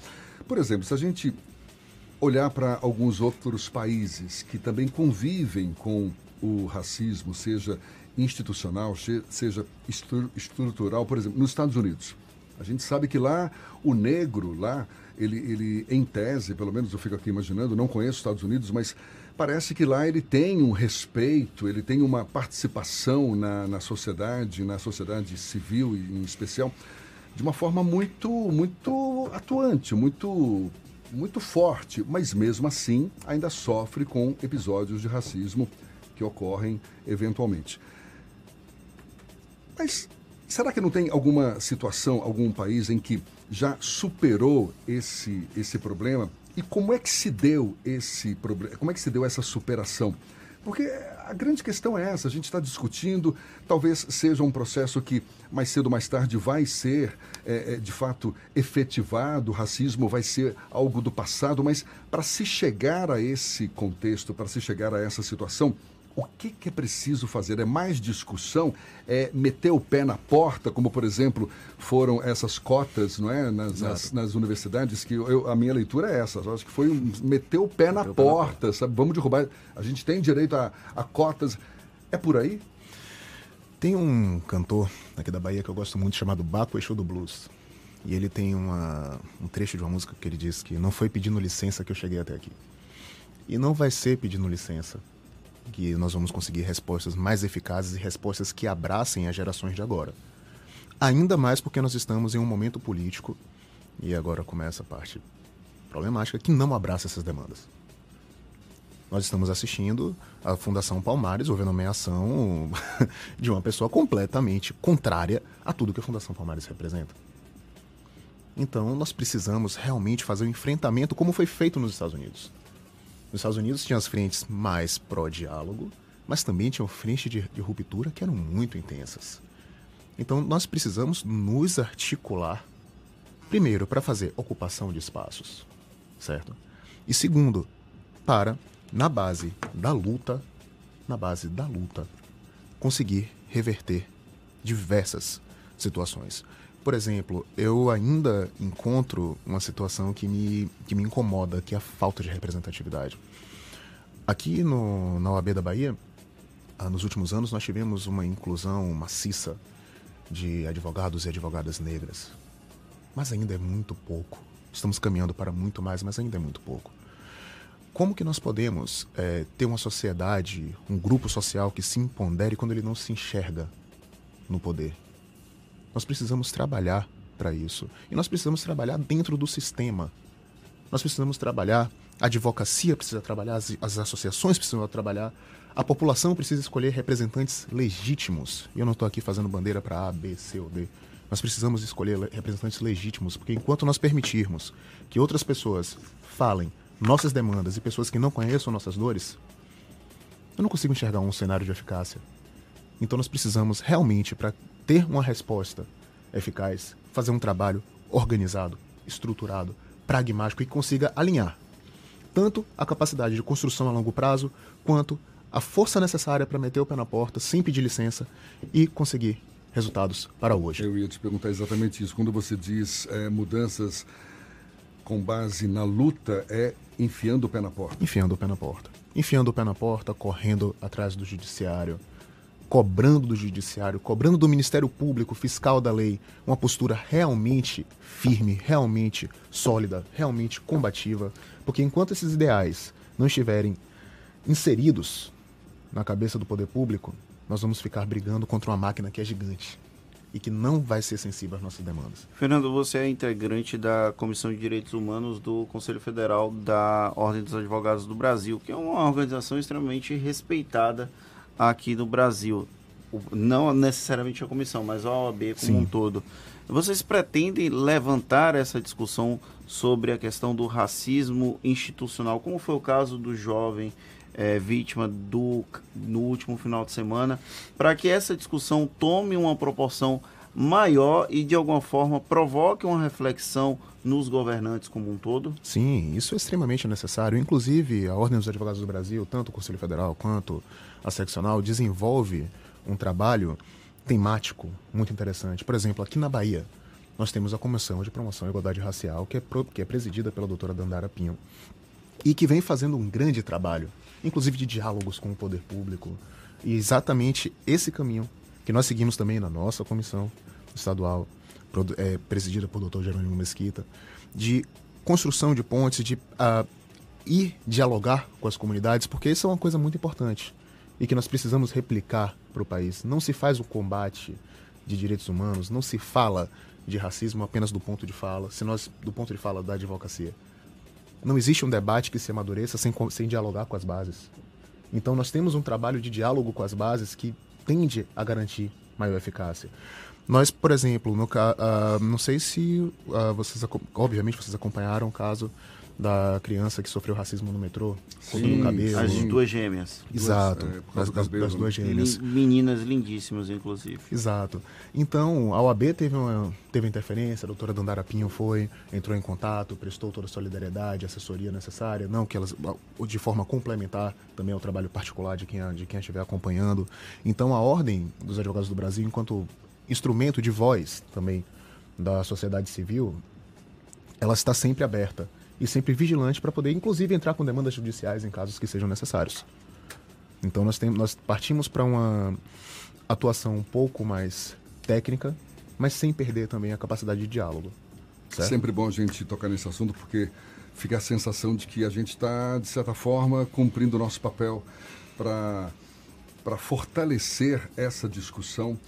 Por exemplo, se a gente olhar para alguns outros países que também convivem com o racismo, seja institucional, seja estru estrutural, por exemplo, nos Estados Unidos. A gente sabe que lá o negro, lá, ele, ele, em tese, pelo menos eu fico aqui imaginando, não conheço os Estados Unidos, mas parece que lá ele tem um respeito, ele tem uma participação na, na sociedade, na sociedade civil em especial, de uma forma muito, muito atuante, muito, muito forte, mas mesmo assim ainda sofre com episódios de racismo que ocorrem eventualmente. Mas será que não tem alguma situação, algum país em que já superou esse, esse problema? E como é que se deu esse problema? Como é que se deu essa superação? Porque a grande questão é essa, a gente está discutindo, talvez seja um processo que mais cedo ou mais tarde vai ser, é, é, de fato, efetivado, o racismo vai ser algo do passado, mas para se chegar a esse contexto, para se chegar a essa situação, o que, que, é preciso fazer? É mais discussão? É meter o pé na porta, como por exemplo foram essas cotas, não é, nas, nas, nas universidades? Que eu, a minha leitura é essa. Eu acho que foi um, meter o pé, na, porta, pé na porta, sabe? Vamos derrubar. A gente tem direito a, a cotas. É por aí? Tem um cantor aqui da Bahia que eu gosto muito chamado Baco Exu do Blues. E ele tem uma, um trecho de uma música que ele diz que não foi pedindo licença que eu cheguei até aqui. E não vai ser pedindo licença que nós vamos conseguir respostas mais eficazes e respostas que abracem as gerações de agora. Ainda mais porque nós estamos em um momento político, e agora começa a parte problemática, que não abraça essas demandas. Nós estamos assistindo a Fundação Palmares houve a nomeação de uma pessoa completamente contrária a tudo que a Fundação Palmares representa. Então, nós precisamos realmente fazer um enfrentamento como foi feito nos Estados Unidos. Nos Estados Unidos tinha as frentes mais pró-diálogo, mas também tinham frentes de, de ruptura que eram muito intensas. Então nós precisamos nos articular, primeiro, para fazer ocupação de espaços, certo? E segundo, para, na base da luta, na base da luta, conseguir reverter diversas situações. Por exemplo, eu ainda encontro uma situação que me, que me incomoda, que é a falta de representatividade. Aqui no, na OAB da Bahia, ah, nos últimos anos, nós tivemos uma inclusão maciça de advogados e advogadas negras. Mas ainda é muito pouco. Estamos caminhando para muito mais, mas ainda é muito pouco. Como que nós podemos é, ter uma sociedade, um grupo social que se impondere quando ele não se enxerga no poder. Nós precisamos trabalhar para isso. E nós precisamos trabalhar dentro do sistema. Nós precisamos trabalhar, a advocacia precisa trabalhar, as, as associações precisam trabalhar, a população precisa escolher representantes legítimos. E eu não estou aqui fazendo bandeira para A, B, C ou D. Nós precisamos escolher representantes legítimos, porque enquanto nós permitirmos que outras pessoas falem nossas demandas e pessoas que não conheçam nossas dores, eu não consigo enxergar um cenário de eficácia. Então nós precisamos realmente, para ter uma resposta eficaz, fazer um trabalho organizado, estruturado, pragmático e consiga alinhar tanto a capacidade de construção a longo prazo, quanto a força necessária para meter o pé na porta sem pedir licença e conseguir resultados para hoje. Eu ia te perguntar exatamente isso. Quando você diz é, mudanças com base na luta, é enfiando o pé na porta? Enfiando o pé na porta. Enfiando o pé na porta, correndo atrás do judiciário, cobrando do judiciário, cobrando do Ministério Público, fiscal da lei, uma postura realmente firme, realmente sólida, realmente combativa, porque enquanto esses ideais não estiverem inseridos na cabeça do poder público, nós vamos ficar brigando contra uma máquina que é gigante e que não vai ser sensível às nossas demandas. Fernando, você é integrante da Comissão de Direitos Humanos do Conselho Federal da Ordem dos Advogados do Brasil, que é uma organização extremamente respeitada aqui no Brasil. Não necessariamente a comissão, mas a OAB como Sim. um todo. Vocês pretendem levantar essa discussão sobre a questão do racismo institucional, como foi o caso do jovem é, vítima do, no último final de semana, para que essa discussão tome uma proporção maior e de alguma forma provoque uma reflexão nos governantes como um todo? Sim, isso é extremamente necessário. Inclusive, a Ordem dos Advogados do Brasil, tanto o Conselho Federal quanto a seccional, desenvolve um trabalho temático muito interessante. Por exemplo, aqui na Bahia, nós temos a Comissão de Promoção à Igualdade Racial, que é, pro, que é presidida pela doutora Dandara Pinho, e que vem fazendo um grande trabalho inclusive de diálogos com o poder público. E exatamente esse caminho que nós seguimos também na nossa comissão estadual, é, presidida por Dr. Jerônimo Mesquita, de construção de pontes, de uh, ir dialogar com as comunidades, porque isso é uma coisa muito importante e que nós precisamos replicar para o país. Não se faz o combate de direitos humanos, não se fala de racismo apenas do ponto de fala, se nós do ponto de fala da advocacia. Não existe um debate que se amadureça sem, sem dialogar com as bases. Então, nós temos um trabalho de diálogo com as bases que tende a garantir maior eficácia. Nós, por exemplo, no, uh, não sei se uh, vocês, obviamente, vocês acompanharam o caso da criança que sofreu racismo no metrô, Sim, cabelo. As duas gêmeas. Exato, duas, é, das, das, duas gêmeas. Meninas lindíssimas, inclusive. Exato. Então, a OAB teve, uma, teve interferência, a doutora Dandara Pinho foi, entrou em contato, prestou toda a solidariedade, assessoria necessária, não que elas, de forma complementar também ao trabalho particular de quem, de quem estiver acompanhando. Então, a Ordem dos Advogados do Brasil, enquanto instrumento de voz também da sociedade civil, ela está sempre aberta e sempre vigilante para poder, inclusive, entrar com demandas judiciais em casos que sejam necessários. Então nós, tem, nós partimos para uma atuação um pouco mais técnica, mas sem perder também a capacidade de diálogo. Certo? Sempre bom a gente tocar nesse assunto porque fica a sensação de que a gente está, de certa forma, cumprindo o nosso papel para fortalecer essa discussão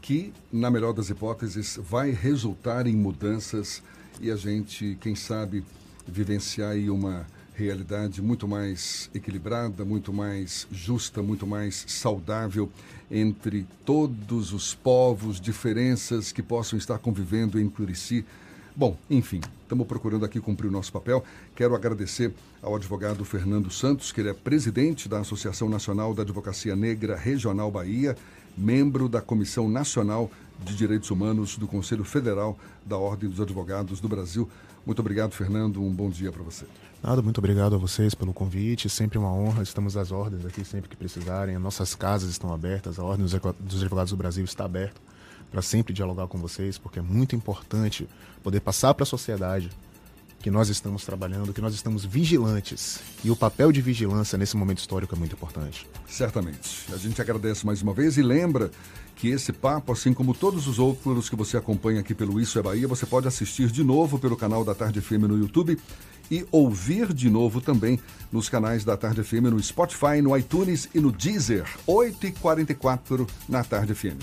que, na melhor das hipóteses, vai resultar em mudanças e a gente, quem sabe, vivenciar aí uma realidade muito mais equilibrada, muito mais justa, muito mais saudável entre todos os povos, diferenças que possam estar convivendo entre si. Bom, enfim, estamos procurando aqui cumprir o nosso papel. Quero agradecer ao advogado Fernando Santos, que ele é presidente da Associação Nacional da Advocacia Negra Regional Bahia, membro da Comissão Nacional de Direitos Humanos do Conselho Federal da Ordem dos Advogados do Brasil. Muito obrigado, Fernando. Um bom dia para você. Nada, muito obrigado a vocês pelo convite. Sempre uma honra. Estamos às ordens aqui sempre que precisarem. Nossas casas estão abertas. A Ordem dos Advogados do Brasil está aberta para sempre dialogar com vocês, porque é muito importante poder passar para a sociedade que nós estamos trabalhando, que nós estamos vigilantes. E o papel de vigilância nesse momento histórico é muito importante. Certamente. A gente agradece mais uma vez e lembra que esse papo, assim como todos os outros que você acompanha aqui pelo Isso é Bahia, você pode assistir de novo pelo canal da Tarde FM no YouTube e ouvir de novo também nos canais da Tarde FM no Spotify, no iTunes e no Deezer, 8h44 na Tarde FM.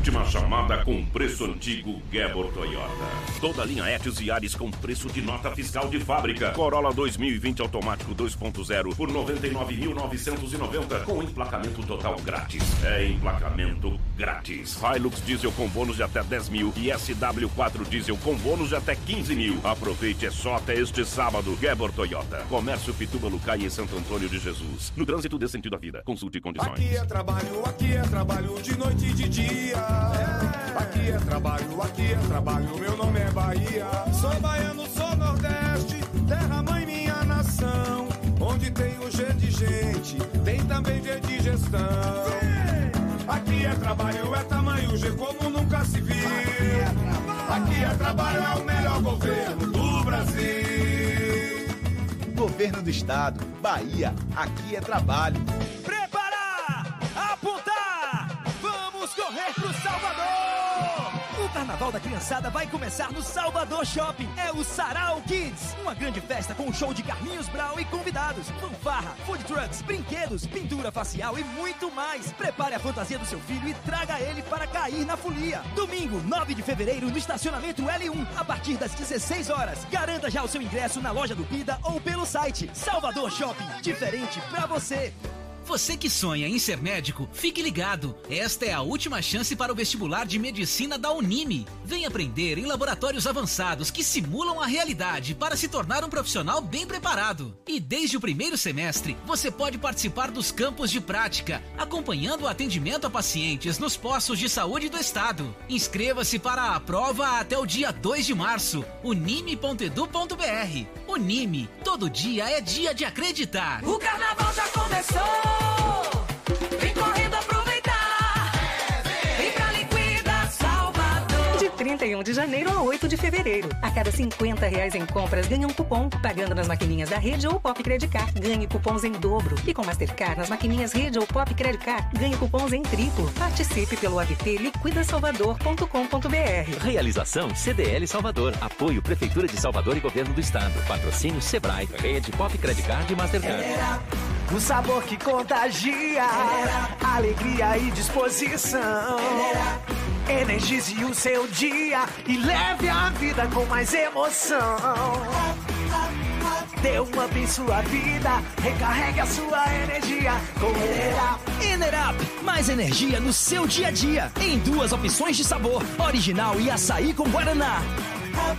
Última chamada com preço antigo Gebor Toyota. Toda linha Etios e Ares com preço de nota fiscal de fábrica. Corolla 2020 automático 2.0 por 99.990 com emplacamento total grátis. É emplacamento grátis. Hilux diesel com bônus de até 10 mil e SW4 diesel com bônus de até 15 mil. Aproveite, é só até este sábado. Gebor Toyota. Comércio Pituba Lucai e Santo Antônio de Jesus. No trânsito dê sentido à vida. Consulte condições. Aqui é trabalho, aqui é trabalho de noite e de dia. Aqui é trabalho, aqui é trabalho, meu nome é Bahia. Sou baiano, sou nordeste, terra mãe minha nação. Onde tem o G de gente, tem também G de gestão. Aqui é trabalho, é tamanho G como nunca se viu. Aqui é trabalho, é o melhor governo do Brasil. Governo do Estado, Bahia, aqui é trabalho. Preparar! Apontar! Carnaval da Criançada vai começar no Salvador Shopping. É o Sarau Kids. Uma grande festa com um show de Carlinhos Brau e convidados. Fanfarra, food trucks, brinquedos, pintura facial e muito mais. Prepare a fantasia do seu filho e traga ele para cair na folia. Domingo, 9 de fevereiro, no estacionamento L1, a partir das 16 horas. Garanta já o seu ingresso na loja do Pida ou pelo site. Salvador Shopping. Diferente pra você. Você que sonha em ser médico, fique ligado. Esta é a última chance para o vestibular de medicina da Unime. Vem aprender em laboratórios avançados que simulam a realidade para se tornar um profissional bem preparado. E desde o primeiro semestre, você pode participar dos campos de prática, acompanhando o atendimento a pacientes nos postos de saúde do estado. Inscreva-se para a prova até o dia 2 de março. unime.edu.br. Unime, todo dia é dia de acreditar. O carnaval já começou! De 31 de janeiro a 8 de fevereiro. A cada 50 reais em compras, ganha um cupom. Pagando nas maquininhas da Rede ou Pop Credit Card, ganhe cupons em dobro. E com Mastercard, nas maquininhas Rede ou Pop Credit Card, ganhe cupons em triplo. Participe pelo app liquidasalvador.com.br. Realização CDL Salvador. Apoio Prefeitura de Salvador e Governo do Estado. Patrocínio Sebrae. Rede Pop Credit Card e Mastercard. O sabor que contagia, alegria e disposição. Energize o seu dia e leve a vida com mais emoção. Dê um up em sua vida, recarregue a sua energia com Enerap. Enerap, mais energia no seu dia a dia. Em duas opções de sabor, original e açaí com guaraná.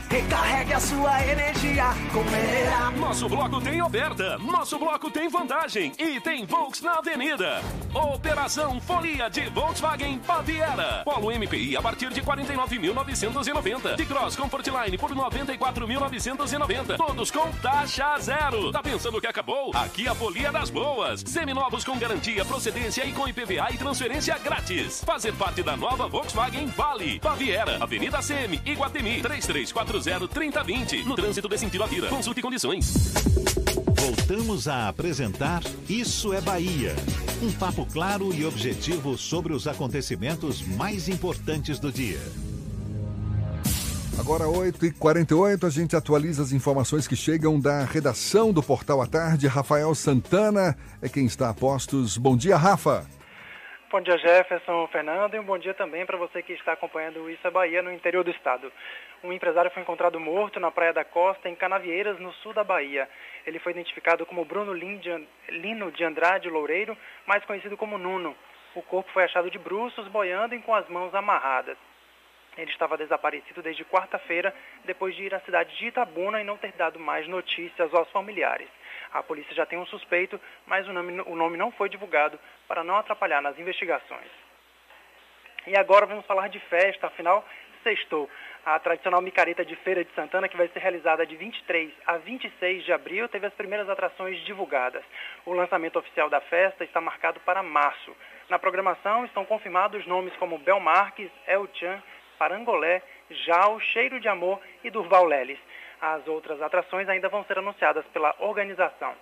Recarregue a sua energia com Enerap. Nosso bloco tem oferta, nosso bloco tem vantagem e tem Volks na Avenida. Operação Folia de Volkswagen Baviera. Polo MPI a partir de 49.990. De Cross Comfort Line por 94.990. Todos com taxa zero. Tá pensando que acabou? Aqui a Folia das Boas. Seminovos com garantia, procedência e com IPVA e transferência grátis. Fazer parte da nova Volkswagen Vale. Baviera, Avenida CM, Iguatemi, 3340-3020. No trânsito de sentido à vida. Consulte condições. Voltamos a apresentar Isso é Bahia. Um papo claro e objetivo sobre os acontecimentos mais importantes do dia. Agora 8h48, a gente atualiza as informações que chegam da redação do Portal à Tarde. Rafael Santana é quem está a postos. Bom dia, Rafa. Bom dia, Jefferson, Fernando, e um bom dia também para você que está acompanhando o Isso é Bahia no interior do estado. Um empresário foi encontrado morto na Praia da Costa, em Canavieiras, no sul da Bahia. Ele foi identificado como Bruno Lino de Andrade Loureiro, mais conhecido como Nuno. O corpo foi achado de bruços, boiando e com as mãos amarradas. Ele estava desaparecido desde quarta-feira, depois de ir à cidade de Itabuna e não ter dado mais notícias aos familiares. A polícia já tem um suspeito, mas o nome, o nome não foi divulgado para não atrapalhar nas investigações. E agora vamos falar de festa, afinal, sextou. A tradicional micareta de Feira de Santana, que vai ser realizada de 23 a 26 de abril, teve as primeiras atrações divulgadas. O lançamento oficial da festa está marcado para março. Na programação estão confirmados nomes como Bel Marques, El Chan, Parangolé, Jal, Cheiro de Amor e Durval Leles. As outras atrações ainda vão ser anunciadas pela organização.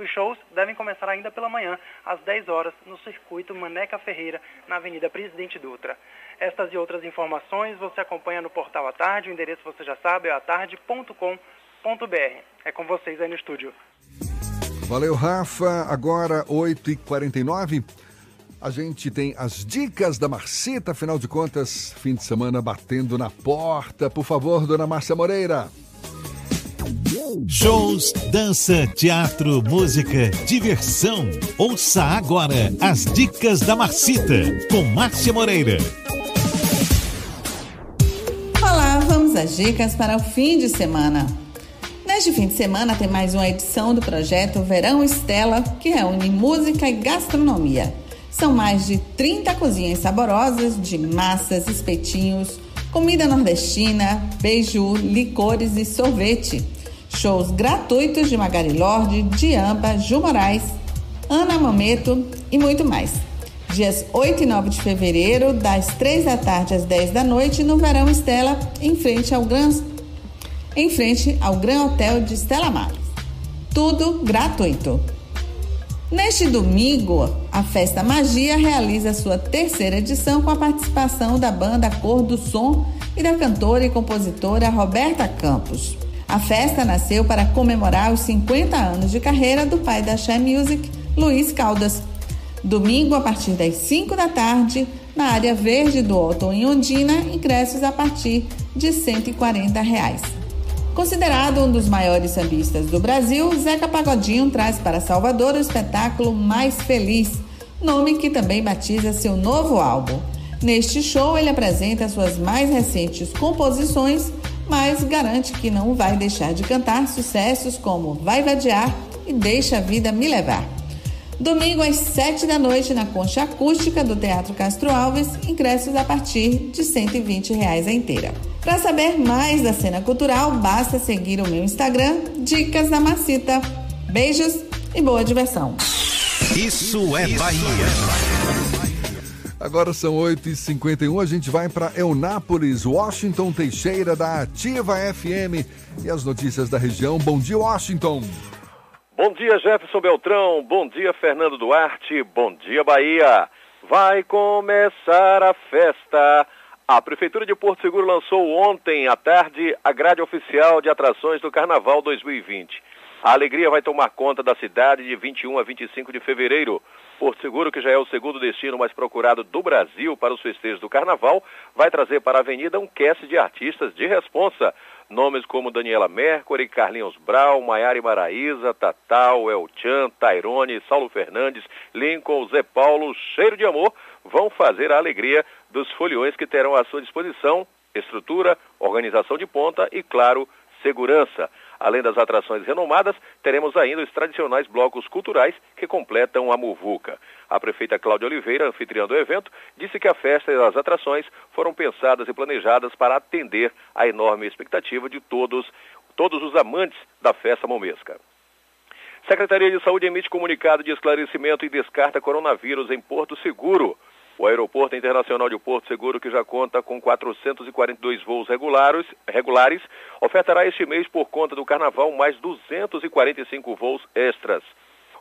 Os shows devem começar ainda pela manhã, às 10 horas, no circuito Maneca Ferreira, na Avenida Presidente Dutra. Estas e outras informações você acompanha no portal à tarde, o endereço você já sabe, é atarde.com.br. É com vocês aí no estúdio. Valeu, Rafa. Agora, 8h49. A gente tem as dicas da Marcita, afinal de contas, fim de semana batendo na porta. Por favor, dona Márcia Moreira. Shows, dança, teatro, música, diversão. Ouça agora as dicas da Marcita com Márcia Moreira. Olá, vamos às dicas para o fim de semana. Neste fim de semana tem mais uma edição do projeto Verão Estela, que reúne música e gastronomia. São mais de 30 cozinhas saborosas de massas, espetinhos, comida nordestina, beiju, licores e sorvete. Shows gratuitos de Magari Lorde, Diamba, Ju Moraes, Ana Mameto e muito mais. Dias 8 e 9 de fevereiro, das 3 da tarde às 10 da noite, no Verão Estela, em frente ao Gran, em frente ao Gran Hotel de Estela Maris. Tudo gratuito. Neste domingo, a Festa Magia realiza sua terceira edição com a participação da banda Cor do Som e da cantora e compositora Roberta Campos. A festa nasceu para comemorar os 50 anos de carreira do pai da Share Music, Luiz Caldas. Domingo, a partir das 5 da tarde, na área verde do Otton em Ondina, ingressos a partir de 140 reais. Considerado um dos maiores sambistas do Brasil, Zeca Pagodinho traz para Salvador o espetáculo Mais Feliz, nome que também batiza seu novo álbum. Neste show, ele apresenta suas mais recentes composições, mas garante que não vai deixar de cantar sucessos como Vai Vadiar e Deixa a Vida Me Levar. Domingo às 7 da noite na concha acústica do Teatro Castro Alves, ingressos a partir de 120 reais a inteira. Para saber mais da cena cultural, basta seguir o meu Instagram, Dicas da Macita. Beijos e boa diversão. Isso é Bahia. Agora são 8h51, a gente vai para Eunápolis, Washington Teixeira, da Ativa FM. E as notícias da região. Bom dia, Washington. Bom dia, Jefferson Beltrão. Bom dia, Fernando Duarte. Bom dia, Bahia. Vai começar a festa. A Prefeitura de Porto Seguro lançou ontem à tarde a grade oficial de atrações do Carnaval 2020. A alegria vai tomar conta da cidade de 21 a 25 de fevereiro. Porto Seguro, que já é o segundo destino mais procurado do Brasil para os festejos do Carnaval, vai trazer para a avenida um cast de artistas de responsa. Nomes como Daniela Mercury, Carlinhos Brau, Maiara Maraíza, Tatal, El Chan, Tairone, Saulo Fernandes, Lincoln, Zé Paulo, Cheiro de Amor, vão fazer a alegria dos foliões que terão à sua disposição estrutura, organização de ponta e, claro, segurança. Além das atrações renomadas, teremos ainda os tradicionais blocos culturais que completam a muvuca. A prefeita Cláudia Oliveira, anfitriã do evento, disse que a festa e as atrações foram pensadas e planejadas para atender à enorme expectativa de todos, todos os amantes da festa momesca. Secretaria de Saúde emite comunicado de esclarecimento e descarta coronavírus em Porto Seguro. O Aeroporto Internacional de Porto Seguro, que já conta com 442 voos regulares, regulares, ofertará este mês, por conta do Carnaval, mais 245 voos extras.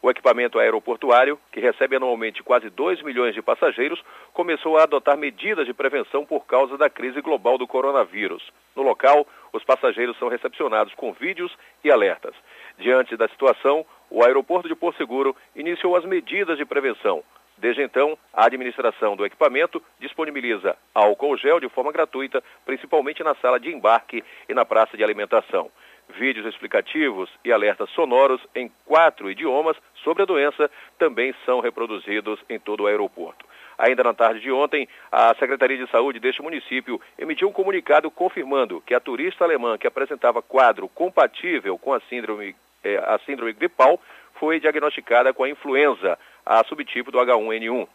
O equipamento aeroportuário, que recebe anualmente quase 2 milhões de passageiros, começou a adotar medidas de prevenção por causa da crise global do coronavírus. No local, os passageiros são recepcionados com vídeos e alertas. Diante da situação, o aeroporto de Porto Seguro iniciou as medidas de prevenção. Desde então, a administração do equipamento disponibiliza álcool gel de forma gratuita, principalmente na sala de embarque e na praça de alimentação. Vídeos explicativos e alertas sonoros em quatro idiomas sobre a doença também são reproduzidos em todo o aeroporto. Ainda na tarde de ontem, a Secretaria de Saúde deste município emitiu um comunicado confirmando que a turista alemã que apresentava quadro compatível com a síndrome, eh, a síndrome gripal foi diagnosticada com a influenza, a subtipo do H1N1.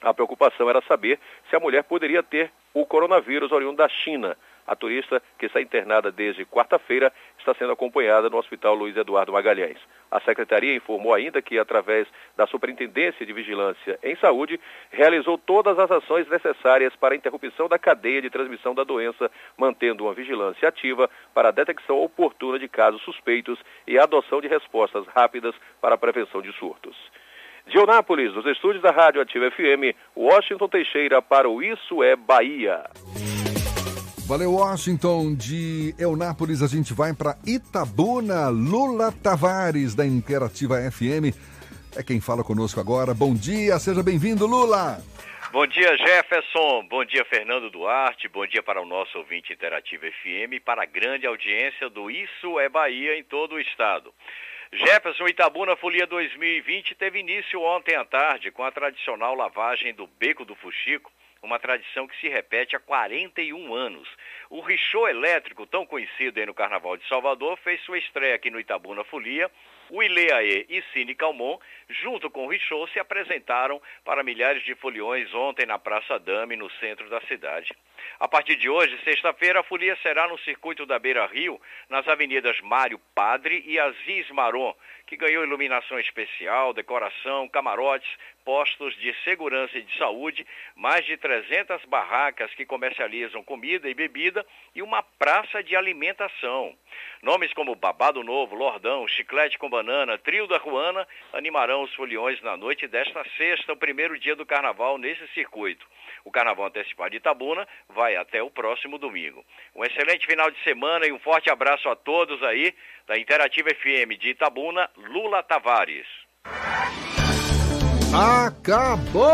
A preocupação era saber se a mulher poderia ter o coronavírus oriundo da China. A turista, que está internada desde quarta-feira, está sendo acompanhada no Hospital Luiz Eduardo Magalhães. A secretaria informou ainda que, através da Superintendência de Vigilância em Saúde, realizou todas as ações necessárias para a interrupção da cadeia de transmissão da doença, mantendo uma vigilância ativa para a detecção oportuna de casos suspeitos e a adoção de respostas rápidas para a prevenção de surtos. De Eunápolis, dos estúdios da Rádio Ativa FM, Washington Teixeira para o Isso é Bahia. Valeu, Washington. De Eunápolis, a gente vai para Itabuna. Lula Tavares, da Interativa FM, é quem fala conosco agora. Bom dia, seja bem-vindo, Lula. Bom dia, Jefferson. Bom dia, Fernando Duarte. Bom dia para o nosso ouvinte Interativo FM e para a grande audiência do Isso é Bahia em todo o estado. Jefferson Itabuna Folia 2020 teve início ontem à tarde com a tradicional lavagem do Beco do Fuxico, uma tradição que se repete há 41 anos. O Richô elétrico, tão conhecido aí no Carnaval de Salvador, fez sua estreia aqui no Itabuna Folia. O Ileaê e Cine Calmon, junto com o Richô, se apresentaram para milhares de foliões ontem na Praça Dame, no centro da cidade. A partir de hoje, sexta-feira, a folia será no circuito da Beira Rio, nas avenidas Mário Padre e Aziz Maron, que ganhou iluminação especial, decoração, camarotes, postos de segurança e de saúde, mais de 300 barracas que comercializam comida e bebida e uma praça de alimentação. Nomes como Babado Novo, Lordão, Chiclete com Banana, Trio da Ruana animarão os foliões na noite desta sexta, o primeiro dia do carnaval nesse circuito. O carnaval antecipado de Itabuna vai até o próximo domingo. Um excelente final de semana e um forte abraço a todos aí da Interativa FM de Itabuna, Lula Tavares. Acabou,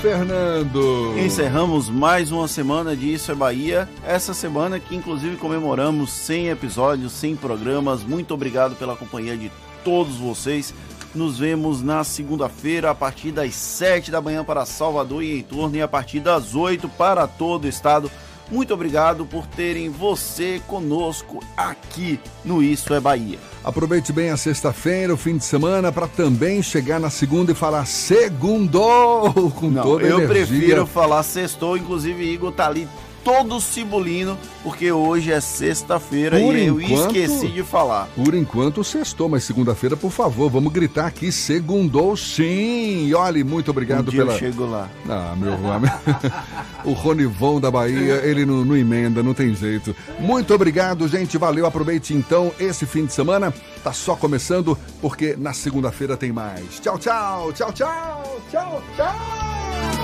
Fernando! Encerramos mais uma semana de Isso é Bahia. Essa semana que inclusive comemoramos 100 episódios, 100 programas. Muito obrigado pela companhia de todos vocês. Nos vemos na segunda-feira a partir das 7 da manhã para Salvador e em torno e a partir das 8 para todo o estado. Muito obrigado por terem você conosco aqui no Isso é Bahia. Aproveite bem a sexta-feira, o fim de semana, para também chegar na segunda e falar segundou com Não, toda a eu energia. prefiro falar sextou, inclusive Igor tá ali todo cibulino, porque hoje é sexta-feira e eu enquanto- esqueci de falar. Por enquanto, sextou, mas segunda-feira, por favor, vamos gritar aqui, segundou sim. E olha, muito obrigado Um dia pela... eu chego lá. Ah, meu o Ronivon da Bahia, ele não, não emenda, não tem jeito. Muito obrigado, gente. Valeu. Aproveite então esse fim de semana. Tá só começando, porque na segunda-feira tem mais. Tchau, tchau, tchau, tchau, tchau, tchau.